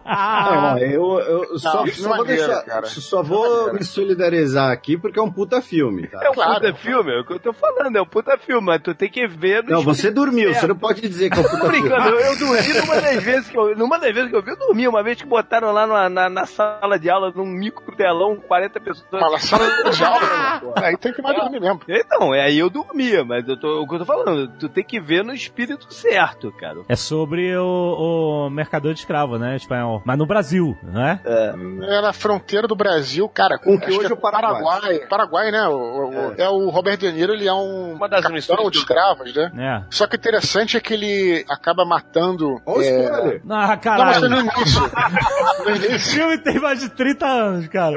não, eu, eu só, Não, só vou, maneiro, deixar, cara. só vou me solidarizar aqui porque é um puta filme, tá? É um Claro. puta filme, é o que eu tô falando, é um puta filme, mas tu tem que ver no Não, você dormiu, você não pode dizer que é um Tô puta filme. brincando, eu, eu dormi numa das vezes que eu. Numa das vezes que eu vi, eu dormi. Uma vez que botaram lá na, na, na sala de aula, num micro telão, 40 pessoas. Fala sala Aí tem que mais dormir mesmo. Então, é aí eu dormia, mas eu tô, o que eu tô falando, tu tem que ver no espírito certo, cara. É sobre o, o mercador de escravo, né, espanhol. Mas no Brasil, né? É na fronteira do Brasil, cara. Com que acho hoje é é o Paraguai. Paraguai. Paraguai, né? O, o- o- é. o Robert De Niro, ele é um Uma das capitão missões de escravos, né? É. Só que o interessante é que ele acaba matando. Olha o é... spoiler. Ah, Não, mas caralho. foi no início. No Esse início. filme tem mais de 30 anos, cara.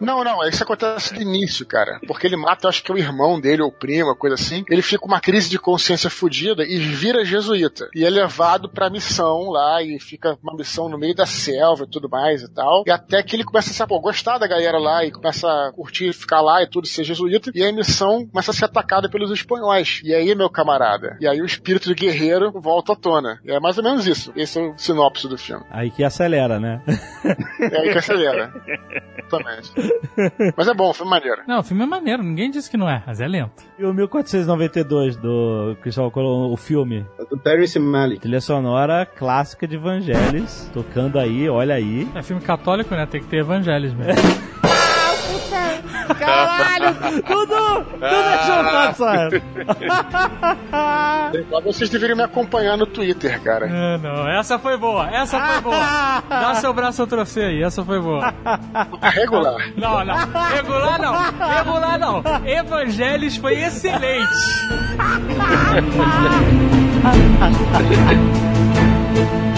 Não, não, isso acontece no início, cara. Porque ele mata, acho que é o irmão dele ou primo, coisa assim. Ele fica com uma crise de consciência fodida e vira jesuíta. E é levado pra missão lá e fica uma missão no meio da selva e tudo mais e tal. E até que ele começa a se pô, gostar da galera lá e começa a curtir, ficar lá e tudo, ser jesuíta. E a missão começa a ser atacada pelos espanhóis. E aí, meu camarada? E aí o espírito do guerreiro volta à tona. É mais ou menos isso. Esse é o sinopse do filme. Aí que acelera, né? É aí que acelera. Exatamente. Mas é bom, foi maneiro. Não, o filme é maneiro, ninguém disse que não é, mas é lento. E o 1492 do Cristóvão Colombo, o filme. Do Terrence Malick. Trilha sonora clássica de Evangelis, tocando aí, olha aí. É filme católico, né? Tem que ter evangelhos mesmo. Caralho! Tudo! Tudo é jogado, sabe? Agora vocês deveriam me acompanhar no Twitter, cara. Não, não, essa foi boa, essa foi boa. Dá seu braço ao troféu aí, essa foi boa. Regular. Não, não, regular não, regular não. Evangelis foi excelente.